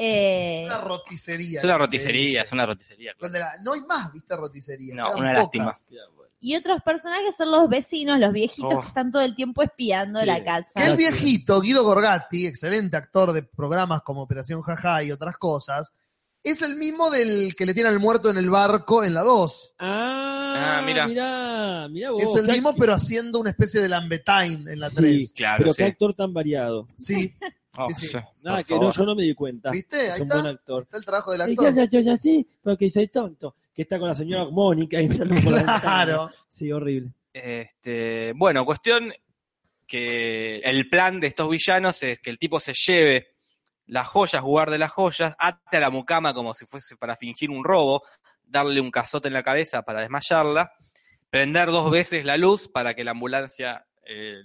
Eh, Una roticería. Es una roticería, es una roticería. claro. Donde la- no hay más, viste, roticería. No, quedan una pocas. lástima. y otros personajes son los vecinos, los viejitos Oh. que están todo el tiempo espiando Sí. la casa. El viejito, Guido Gorgatti, excelente actor de programas como Operación Jaja y otras cosas, es el mismo del que le tiene al muerto en el barco en la 2. Ah, Ah, mira. mira. Mira vos. es el mismo, pero haciendo una especie de Lambetain en la Sí, 3. Claro, pero sí. qué actor tan variado. Sí, Oh, sí, sí. sí, Nada, que no, yo no me di cuenta. ¿viste? Es Ahí un está. buen actor. Está el trabajo del Y yo, actor. yo, yo, así, porque soy tonto. Que está con la señora Mónica y mirando por la ventana. Claro. Sí, horrible. Este, bueno, cuestión. que el plan de estos villanos es que el tipo se lleve las joyas, guarde las joyas, ate a la mucama como si fuese para fingir un robo, darle un cazote en la cabeza para desmayarla, prender dos veces la luz para que la ambulancia eh,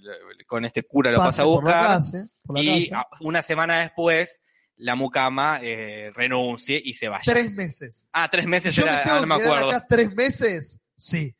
con este cura lo pase a buscar casa, y una semana después la mucama eh, renuncie y se vaya. Tres meses. Ah, tres meses Yo me era, tengo ah, no me acuerdo. acá tres meses. Sí.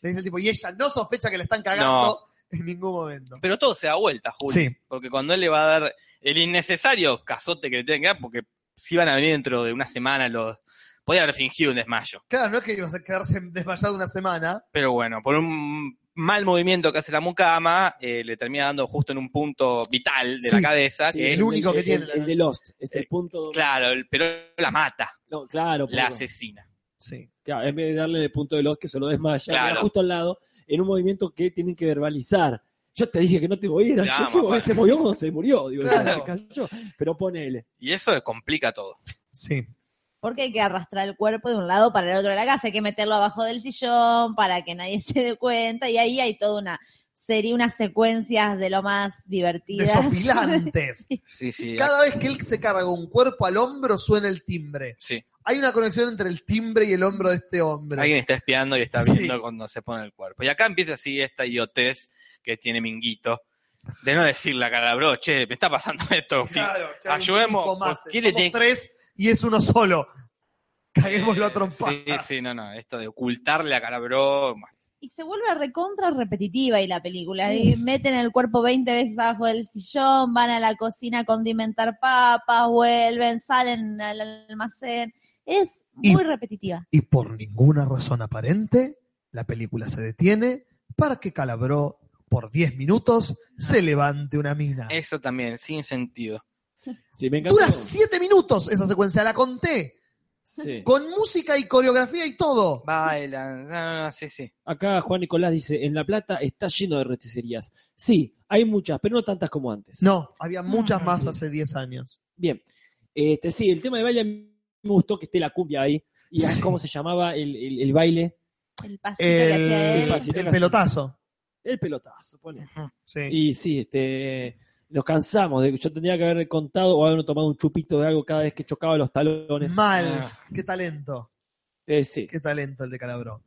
Le dice el tipo, y ella no sospecha que le están cagando en ningún momento. Pero todo se da vuelta, Juli. Sí. Porque cuando él le va a dar el innecesario cazote que le tienen que dar, porque si iban a venir dentro de una semana los... Podía haber fingido un desmayo. Claro, no es que ibas a quedarse desmayado una semana. Pero bueno, por un mal movimiento que hace la mucama, eh, le termina dando justo en un punto vital de Sí. la cabeza, Sí, que el es, único que tiene El, de Lost. Es el Eh, punto. claro, el- pero la mata, No, claro. la asesina. Sí. Claro, en vez de darle el punto de Lost que se lo desmaya, Claro. justo al lado, en un movimiento que tienen que verbalizar. Yo te dije que no te movieras. Ya, Yo que vale. se movió cuando se murió. Digo, Claro. cayó. Pero ponele. Y eso complica todo. Sí. Porque hay que arrastrar el cuerpo de un lado para el otro de la casa, hay que meterlo abajo del sillón para que nadie se dé cuenta, y ahí hay toda una serie, unas secuencias de lo más divertidas. Desopilantes. Sí, sí. Cada vez que él se carga un cuerpo al hombro, suena el timbre. sí. Hay una conexión entre el timbre y el hombro de este hombre. Alguien está espiando y está Sí. viendo cuando se pone el cuerpo. Y acá empieza así esta idiotez que tiene Minguito. De no decirle a Calabro, che, me está pasando esto. Claro, Ayudemos, más. ¿por qué le tiene- tres y es uno solo. Caguémoslo a Sí, trompadas. sí, no, no. Esto de ocultarle a Calabro. Y se vuelve recontra repetitiva y la película. Y meten el cuerpo 20 veces abajo del sillón, van a la cocina a condimentar papas, vuelven, salen al almacén. Es Y- muy repetitiva. Y por ninguna razón aparente, la película se detiene para que Calabró, por 10 minutos, se levante una mina. Eso también, sin sentido. Sí, me encantó. Dura 7 minutos esa secuencia, la conté. Sí. Con música y coreografía y todo. Bailan, no, no, no, sí, sí. Acá Juan Nicolás dice, en La Plata está lleno de roticerías. Sí, hay muchas, pero no tantas como antes. No, había muchas más sí. hace 10 años. Bien. Este, sí, el tema de baile a mí me gustó que esté la cumbia ahí. ¿Y Sí. cómo se llamaba el, el- el baile? El pasito que El, el pasito. el pelotazo. El pelotazo, pone. Sí. Y sí, este, nos cansamos. De, yo tendría que haber contado o haber tomado un chupito de algo cada vez que chocaba los talones. Mal. Ah. Qué talento. Eh, sí. Qué talento el de Calabró.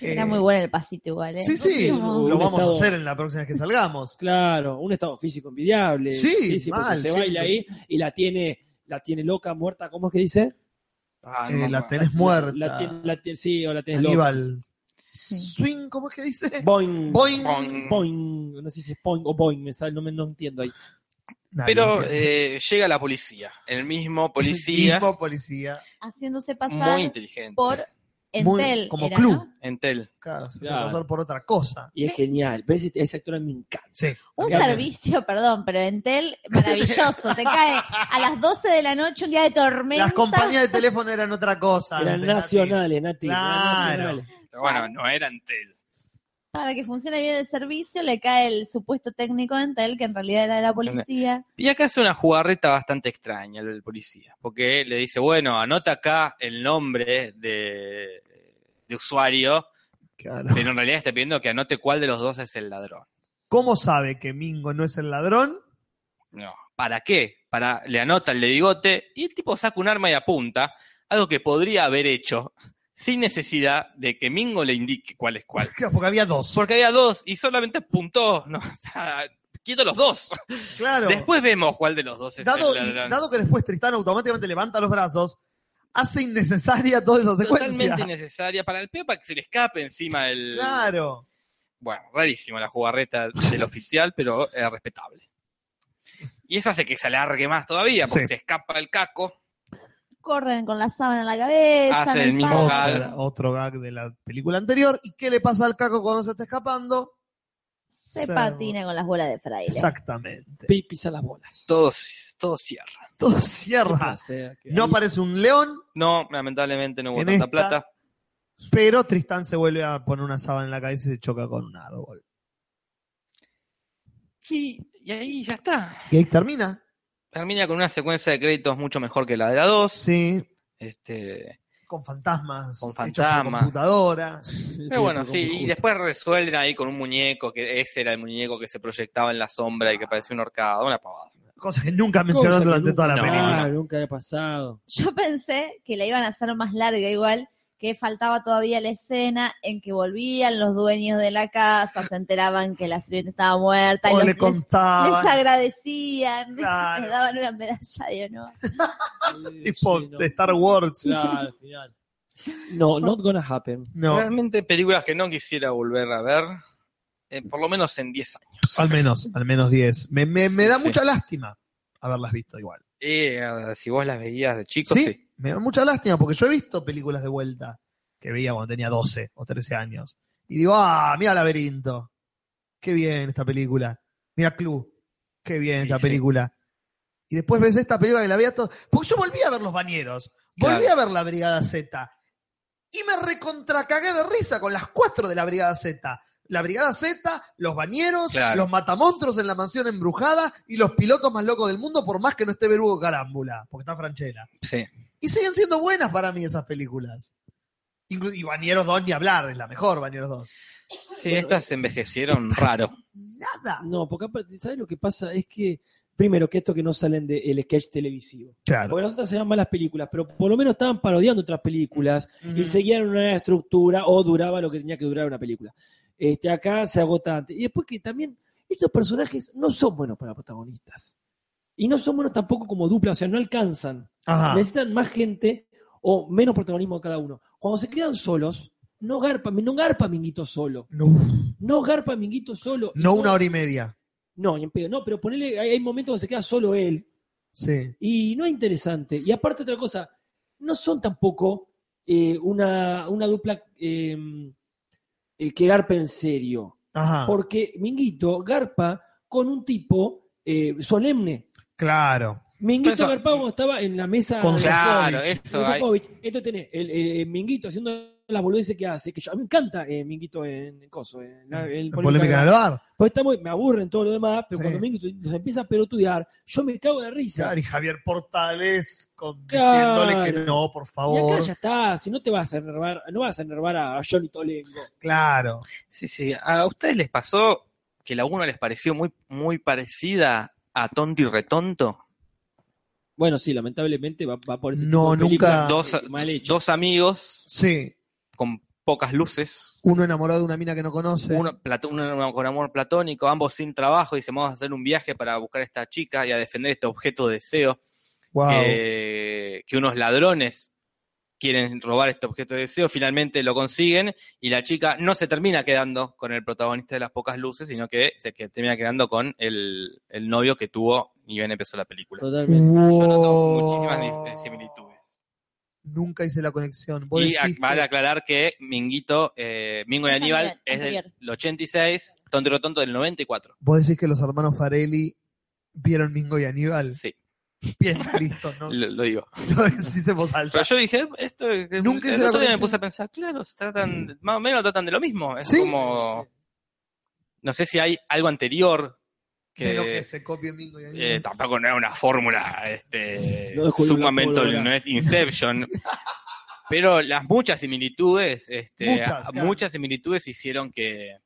Era Eh, muy bueno el pasito igual, ¿eh? Sí, sí, lo vamos estado- a hacer en la próxima vez que salgamos. Claro, un estado físico envidiable. Sí, mal, se baila ahí y la tiene, la tiene loca, muerta, ¿cómo es que dice? Ah, Eh, no la tenés muerta. La tiene, la tiene- sí, o la tenés loca. Aníbal. Sí. Swing, ¿cómo es que dice? Boing. Boing. Boing. Boing. No sé si es boing o boing, me sale, no, me, no entiendo ahí. Nadie Pero eh, llega la policía. El mismo policía, El mismo policía. Haciéndose muy pasar inteligente. por Muy- Entel. como era, club. ¿no? Entel. Claro, se Claro. pasar por otra cosa. Y es genial. ¿Ves? Ese actor me encanta. Sí. Un servicio, perdón, pero Entel maravilloso. Te cae a las 12 de la noche un día de tormenta. Las compañías de teléfono eran otra cosa. Eran Nati. nacionales, Nati. eran nacionales. Pero bueno, no era Entel. Para que funcione bien el servicio, le cae el supuesto técnico de Entel, que en realidad era de la policía. Y acá hace una jugarreta bastante extraña el policía, porque le dice, bueno, anota acá el nombre de, de usuario, Claro. pero en realidad está pidiendo que anote cuál de los dos es el ladrón. ¿Cómo sabe que Mingo no es el ladrón? No, ¿para qué? Para, le anota el de bigote y el tipo saca un arma y apunta, algo que podría haber hecho sin necesidad de que Mingo le indique cuál es cuál. Claro, Porque había dos. Porque había dos y solamente apuntó, ¿no? O sea, quieto los dos. Claro. Después vemos cuál de los dos es dado, el ladrón. dado que después Tristán automáticamente levanta los brazos, hace innecesaria toda esa secuencia. Totalmente innecesaria para el peo para que se le escape encima el. Claro. Bueno, rarísimo la jugarreta del oficial, pero eh, respetable. Y eso hace que se alargue más todavía, porque Sí. se escapa el caco. Corren con la sábana en la cabeza. Hace en el mismo gag. Otro, gag de la película anterior. ¿Y qué le pasa al caco cuando se está escapando? Se patina con las bolas de fraile. Exactamente. Pi- Pisa las bolas. Todo, todo cierra. Todo Qué cierra. placer, que No aparece un león, No, lamentablemente no hubo tanta esta- plata. pero Tristán se vuelve a poner una sábana en la cabeza y se choca con un árbol. Y, y ahí ya está. Y ahí termina. Termina con una secuencia de créditos mucho mejor que la de la 2. Sí. Este, con fantasmas, Con fantasmas. computadora. Pero bueno, sí, y justo. después resuelven ahí con un muñeco, que ese era el muñeco que se proyectaba en la sombra y que parecía un horcado, una pavada. Cosa que nunca que durante nunca- toda la no. película. Nunca había pasado. Yo pensé que la iban a hacer más larga igual, que faltaba todavía la escena en que volvían los dueños de la casa, se enteraban que la sirvienta estaba muerta y O los- le les, contaban. les agradecían, Claro. les daban una medalla de honor. tipo Sí, no. de Star Wars. Claro, al final. No, not gonna happen. No, Realmente películas que no quisiera volver a ver, eh, por lo menos en 10 años. al menos, al menos 10. Me, me, me da Sí. mucha lástima haberlas visto igual. Y eh, si vos las veías de chico, ¿Sí? Me da mucha lástima porque yo he visto películas de vuelta que veía cuando tenía 12 o 13 años. Y digo, ah, mira Laberinto. Qué bien esta película. Mira Clue. Qué bien esta Sí, sí. película. Y después ves esta película que la veía todo. Porque yo volví a ver Los Bañeros. Volví Claro. a ver la Brigada Z. Y me recontracagué de risa con las cuatro de la Brigada Z. La Brigada Z, los bañeros, Claro. los matamonstruos en la mansión embrujada y los pilotos más locos del mundo, por más que no esté Berugo Carámbula, porque está Franchella. Sí. Y siguen siendo buenas para mí esas películas. Inclu- y Bañeros 2 ni hablar, es la mejor Bañeros 2. Sí, estas envejecieron raro. Nada. No, porque aparte, ¿sabes lo que pasa? Es que, primero, que esto que no salen del sketch televisivo. Claro. Porque las otras eran malas películas, pero por lo menos estaban parodiando otras películas y seguían una estructura o duraba lo que tenía que durar una película. Este, acá se agota antes. Y después que también estos personajes no son buenos para protagonistas. Y no son buenos tampoco como dupla, o sea, no alcanzan. Ajá. Necesitan más gente o menos protagonismo de cada uno. Cuando se quedan solos, no garpa, no garpa Minguito solo. No, No garpa Minguito solo. No una hora y media. No, ni en pedo. No, pero ponele, hay, hay momentos donde se queda solo él. Sí. Y no es interesante. Y aparte otra cosa, no son tampoco eh, una, una dupla eh, eh, que garpa en serio. Ajá. Porque Minguito garpa con un tipo eh, solemne. Claro. Minguito cuando estaba en la mesa Con de- Claro, Sofovich. eso. hay-. Entonces tenés el, el- el Minguito haciendo las boludeces que hace, que yo, a mí me encanta eh, Minguito en, en coso, en, la- en La polémica en el Bar. bar. Pues está muy- me aburren todo lo demás, pero Sí. cuando Minguito nos empieza a pelotudear, yo me cago de risa. Claro, y Javier Portales con- Claro. diciéndole que no, por Y favor. acá ya está, si no te vas a enervar, no vas a enervar a Johnny Tolengo. Claro. Sí, sí. ¿A ustedes les pasó que la 1 les pareció muy, muy parecida a Tonto y Retonto? Bueno, sí, lamentablemente va, va por ese No, tipo de película nunca- Dos, mal hecho. dos amigos Sí. con pocas luces, Uno enamorado de una mina que no conoce. uno, plato- uno con amor platónico, ambos sin trabajo, y dicen vamos a hacer un viaje para buscar a esta chica y a defender este objeto de deseo, Wow. que, que unos ladrones quieren robar este objeto de deseo, finalmente lo consiguen y la chica no se termina quedando con el protagonista de las pocas luces, sino que se que termina quedando con el, el novio que tuvo y bien empezó la película. Totalmente. Yo noto Wow. muchísimas similitudes. Nunca hice la conexión. Y vale aclarar que Minguito, eh, Mingo y Aníbal es del 86, Tonto y Rotonto del 94. vos decís que los hermanos Farelli vieron Mingo y Aníbal. Sí, Bien, listo, ¿no? lo, lo digo. Pero yo dije, esto Nunca el la otro día me puse a pensar, claro, se tratan, más o menos tratan de lo mismo. Es Sí. como, no sé si hay algo anterior que, de lo que se copia Mingo y eh, tampoco no es una fórmula este, No sumamente, no es Inception. Pero las muchas similitudes, este, Muchas, a- claro. muchas similitudes hicieron que,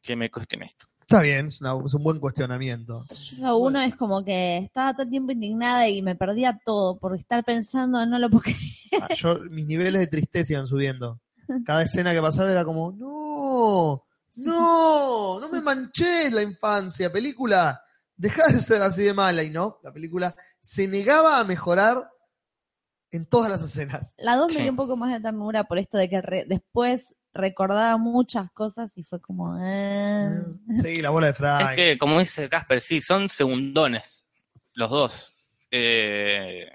que me cuestione esto. Está bien, es, una- es un buen cuestionamiento. Yo uno es como que estaba todo el tiempo indignada y me perdía todo por estar pensando, no lo puedo creer. Ah, yo, mis niveles de tristeza iban subiendo. Cada escena que pasaba era como, no, no, no me manches la infancia, película, deja de ser así de mala. Y no, la película se negaba a mejorar en todas las escenas. La 2 Sí. me dio un poco más de ternura por esto de que re- después recordaba muchas cosas y fue como... ah. Sí, la bola de Fry. Es que, como dice Casper, sí, son segundones, los dos. Eh,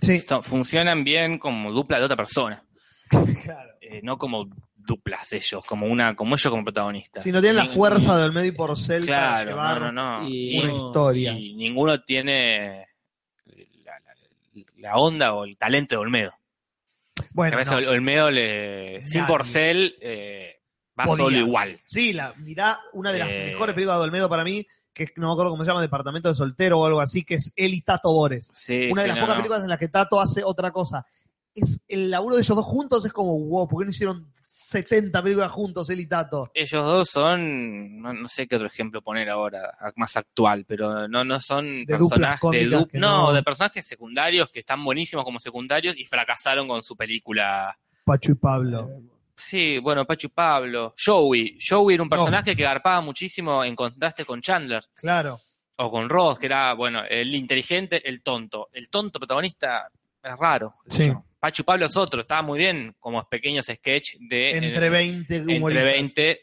Sí, son- funcionan bien como dupla de otra persona, claro. eh, no como duplas ellos, como una, como ellos como protagonistas. Si no tienen la fuerza de Olmedo y Porcel para Claro, llevar no, no, no. Y- una historia. Y ninguno tiene la, la- la onda o el talento de Olmedo. Bueno, a veces no. Ol- Olmedo le, sin Nadie. Porcel eh, va Podía. solo igual. Sí, la, mirá, una de las Eh. mejores películas de Olmedo para mí, que no me acuerdo cómo se llama, Departamento de Soltero o algo así, que es él y Tato Bores. Sí, Una de sí, las no, pocas no. películas en las que Tato hace otra cosa. Es el laburo de ellos dos juntos es como, wow, ¿por qué no hicieron 70 películas juntos él y Tato? Ellos dos son, no, no sé qué otro ejemplo poner ahora, más actual, pero no, no son duplas personajes de no, no- de personajes secundarios que están buenísimos como secundarios y fracasaron con su película. Pacho y Pablo. Sí, bueno, Pacho y Pablo. Joey. Joey era un personaje que garpaba muchísimo en contraste con Chandler. Claro. O con Ross, que era, bueno, el inteligente, el tonto. El tonto protagonista es raro. Sí. yo. Pacho y Pablo es otro, estaba muy bien como pequeños sketch de... Entre eh, 20 entre humoristas. 20.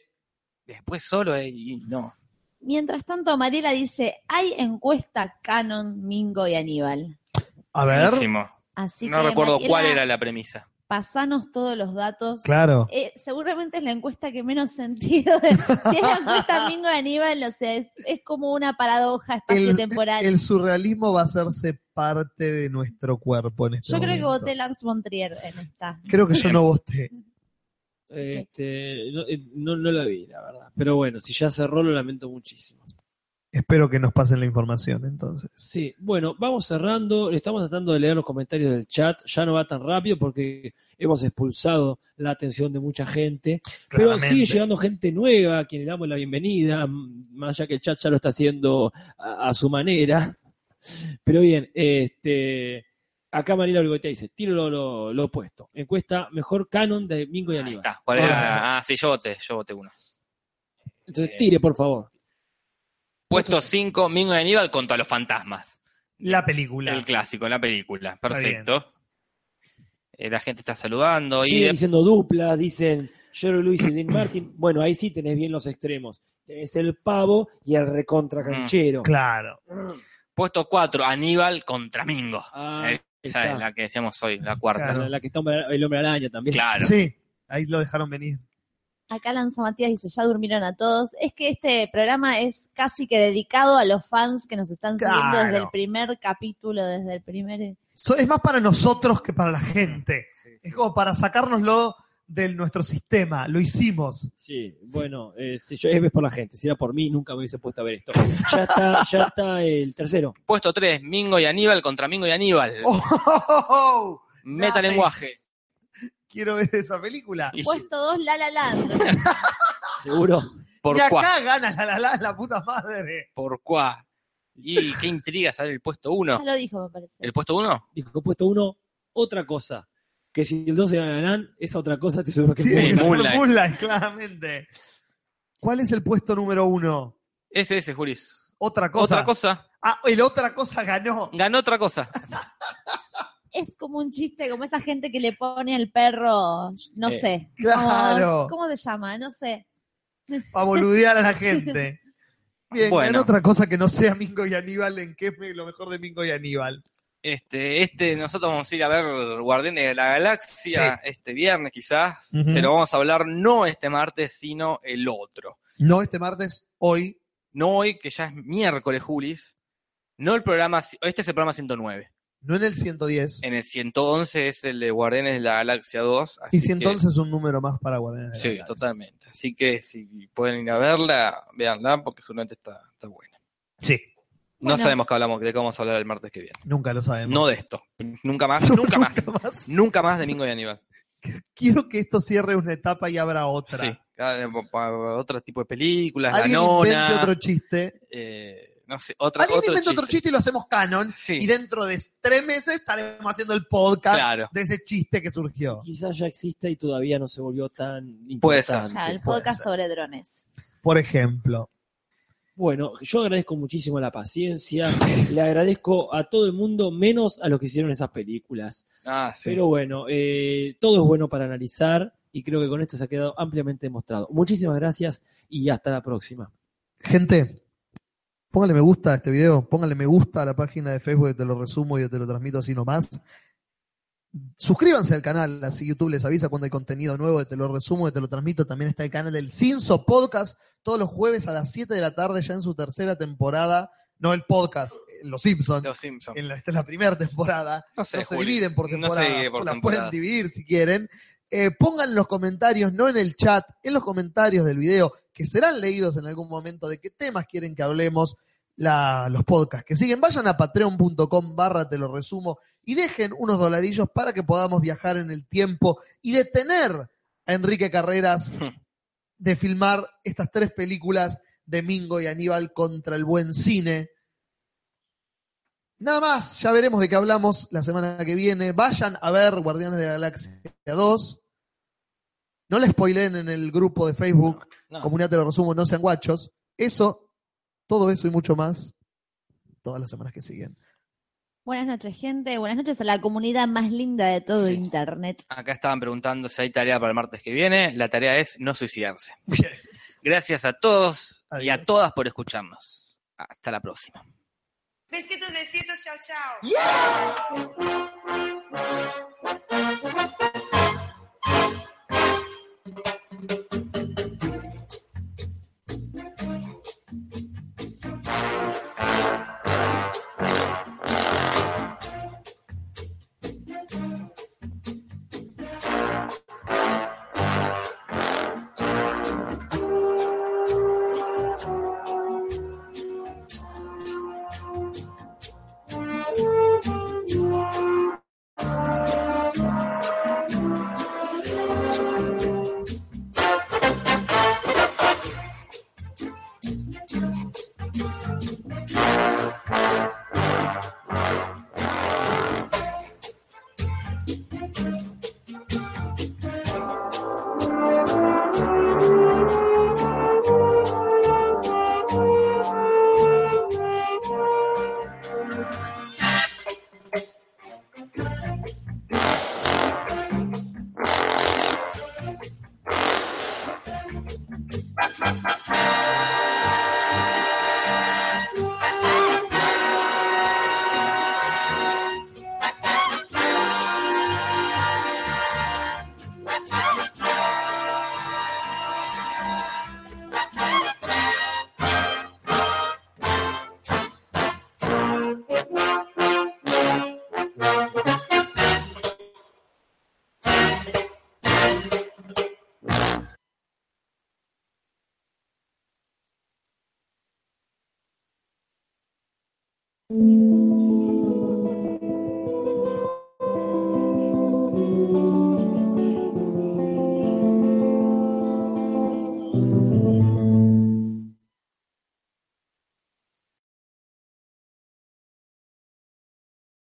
Después solo, eh, y no. Mientras tanto, Mariela dice, hay encuesta Canon, Mingo y Aníbal. A ver. Buenísimo. Así No que, recuerdo Mariela, cuál era la premisa. Pasanos todos los datos. Claro. Eh, seguramente es la encuesta que menos sentido. de- si es la encuesta Mingo Aníbal, o sea, es, es como una paradoja espacio-temporal. el surrealismo va a hacerse parte de nuestro cuerpo en este Yo creo que voté Lars von Trier en esta. Creo que yo no voté. Este, no, eh, no, no la vi, la verdad. Pero bueno, si ya cerró, lo lamento muchísimo. Espero que nos pasen la información entonces. Sí, bueno, vamos cerrando. Estamos tratando de leer los comentarios del chat. Ya no va tan rápido porque hemos expulsado la atención de mucha gente. Pero Claramente. sigue llegando gente nueva a quien le damos la bienvenida, más allá que el chat ya lo está haciendo a, a su manera. Pero bien, este, acá Mariela Olgotea dice, tiro lo, lo, lo opuesto. Encuesta mejor canon de Mingo y Ahí Aníbal. está. ¿Cuál era? Ah, sí, yo voté, yo voté uno. Entonces tire, por favor. Puesto 5, Mingo y Aníbal contra los fantasmas. La película. El clásico, la película. Perfecto. Eh, la gente está saludando. Sigue y diciendo dupla, dicen Jerry Lewis y Dean Martin. Bueno, ahí sí tenés bien los extremos. Tenés el pavo y el recontra canchero. Claro. puesto 4, Aníbal contra Mingo. Ah, Eh, Esa está. es la que decíamos hoy, la cuarta. Claro. La, la que está el hombre araña también. Claro. Sí, ahí lo dejaron venir. Acá Lanza Matías dice, ya durmieron a todos. Es que este programa es casi que dedicado a los fans que nos están siguiendo Claro. desde el primer capítulo, desde el primer... So- es más para nosotros que para la gente. Es como para sacárnoslo de nuestro sistema. Lo hicimos. Sí, bueno, eh, si yo es por la gente, si era por mí, nunca me hubiese puesto a ver esto. Ya está, ya está el tercero. Puesto 3, Mingo y Aníbal contra Mingo y Aníbal. Oh, oh, oh, oh. Metalenguaje. Quiero ver esa película. Y- Puesto 2, La La Land. Seguro. ¿Por y acá cuá? gana la, la, la, la puta madre. ¿Por cuá? Y qué intriga sale el puesto 1. Ya lo dijo, me parece. ¿El puesto 1? Dijo puesto uno, otra cosa. Que si el 12 ganarán, esa otra cosa te seguro que Sí, es Moonlight. Moonlight, claramente. ¿Cuál es el puesto número uno? Ese, ese, Juris. Otra cosa. Otra cosa. Ah, el otra cosa ganó. Ganó otra cosa. Es como un chiste, como esa gente que le pone al perro, no Eh, sé. claro. ¿Cómo, cómo se llama? No sé. Para boludear a la gente. Bien, Bueno. otra cosa que no sea Mingo y Aníbal, en qué es lo mejor de Mingo y Aníbal. Este, este, nosotros vamos a ir a ver Guardianes de la Galaxia este viernes quizás, pero vamos a hablar no este martes, sino el otro. No este martes, hoy. No hoy, que ya es miércoles, Julis. No el programa, este es el programa 109. No en el 110. En el 111 es el de Guardianes de la Galaxia 2. así Y si que- entonces es un número más para Guardianes de la Sí, Galaxia. totalmente. Así que si pueden ir a verla, véanla porque seguramente está, está buena. Sí, No Bueno. sabemos qué hablamos, de qué vamos a hablar el martes que viene. nunca lo sabemos. No de esto. Nunca más, nunca más. Nunca más. Nunca más de Mingo y Aníbal. Quiero que esto cierre una etapa y abra otra. Sí, pa- otro tipo de películas, la Alguien nona. invente otro chiste. eh, no sé, otra, Alguien otro inventa chiste. otro chiste y lo hacemos canon. Sí. Y dentro de tres meses estaremos haciendo el podcast Claro. de ese chiste que surgió. Quizás ya exista y todavía no se volvió tan importante. Puede ser. Ya, el puede podcast ser. sobre drones. Por ejemplo. Bueno, yo agradezco muchísimo la paciencia, le agradezco a todo el mundo, menos a los que hicieron esas películas. Ah, sí. Pero bueno, eh, todo es bueno para analizar y creo que con esto se ha quedado ampliamente demostrado. Muchísimas gracias y hasta la próxima. Gente, póngale me gusta a este video, póngale me gusta a la página de Facebook de Te lo resumo y Te lo transmito así nomás. Suscríbanse al canal, así YouTube les avisa cuando hay contenido nuevo de Te lo resumo, de Te lo transmito. También está el canal del Cinso Podcast todos los jueves a las 7 de la tarde, ya en su tercera temporada. No el podcast, eh, Los Simpsons. Los Simpsons. En la, esta es la primera temporada. No sé, no se Juli. dividen por No se temporada. divide por la temporada. pueden dividir si quieren. Eh, pongan en los comentarios, no en el chat, en los comentarios del video, que serán leídos en algún momento, de qué temas quieren que hablemos la- los podcasts que siguen. Vayan a patreon.com barra te lo resumo y dejen unos dolarillos para que podamos viajar en el tiempo y detener a Enrique Carreras de filmar estas tres películas de Mingo y Aníbal contra el buen cine. Nada más, ya veremos de qué hablamos la semana que viene. Vayan a ver Guardianes de la Galaxia 2. No le spoilen en el grupo de Facebook, No. Comunidad Te lo resumo, no sean guachos. Eso, todo eso y mucho más, todas las semanas que siguen. Buenas noches, gente. Buenas noches a la comunidad más linda de todo Sí. Internet. Acá estaban preguntando si hay tarea para el martes que viene. La tarea es no suicidarse. Gracias a todos y a todas por escucharnos. Hasta la próxima. Besitos, besitos, chao, chao.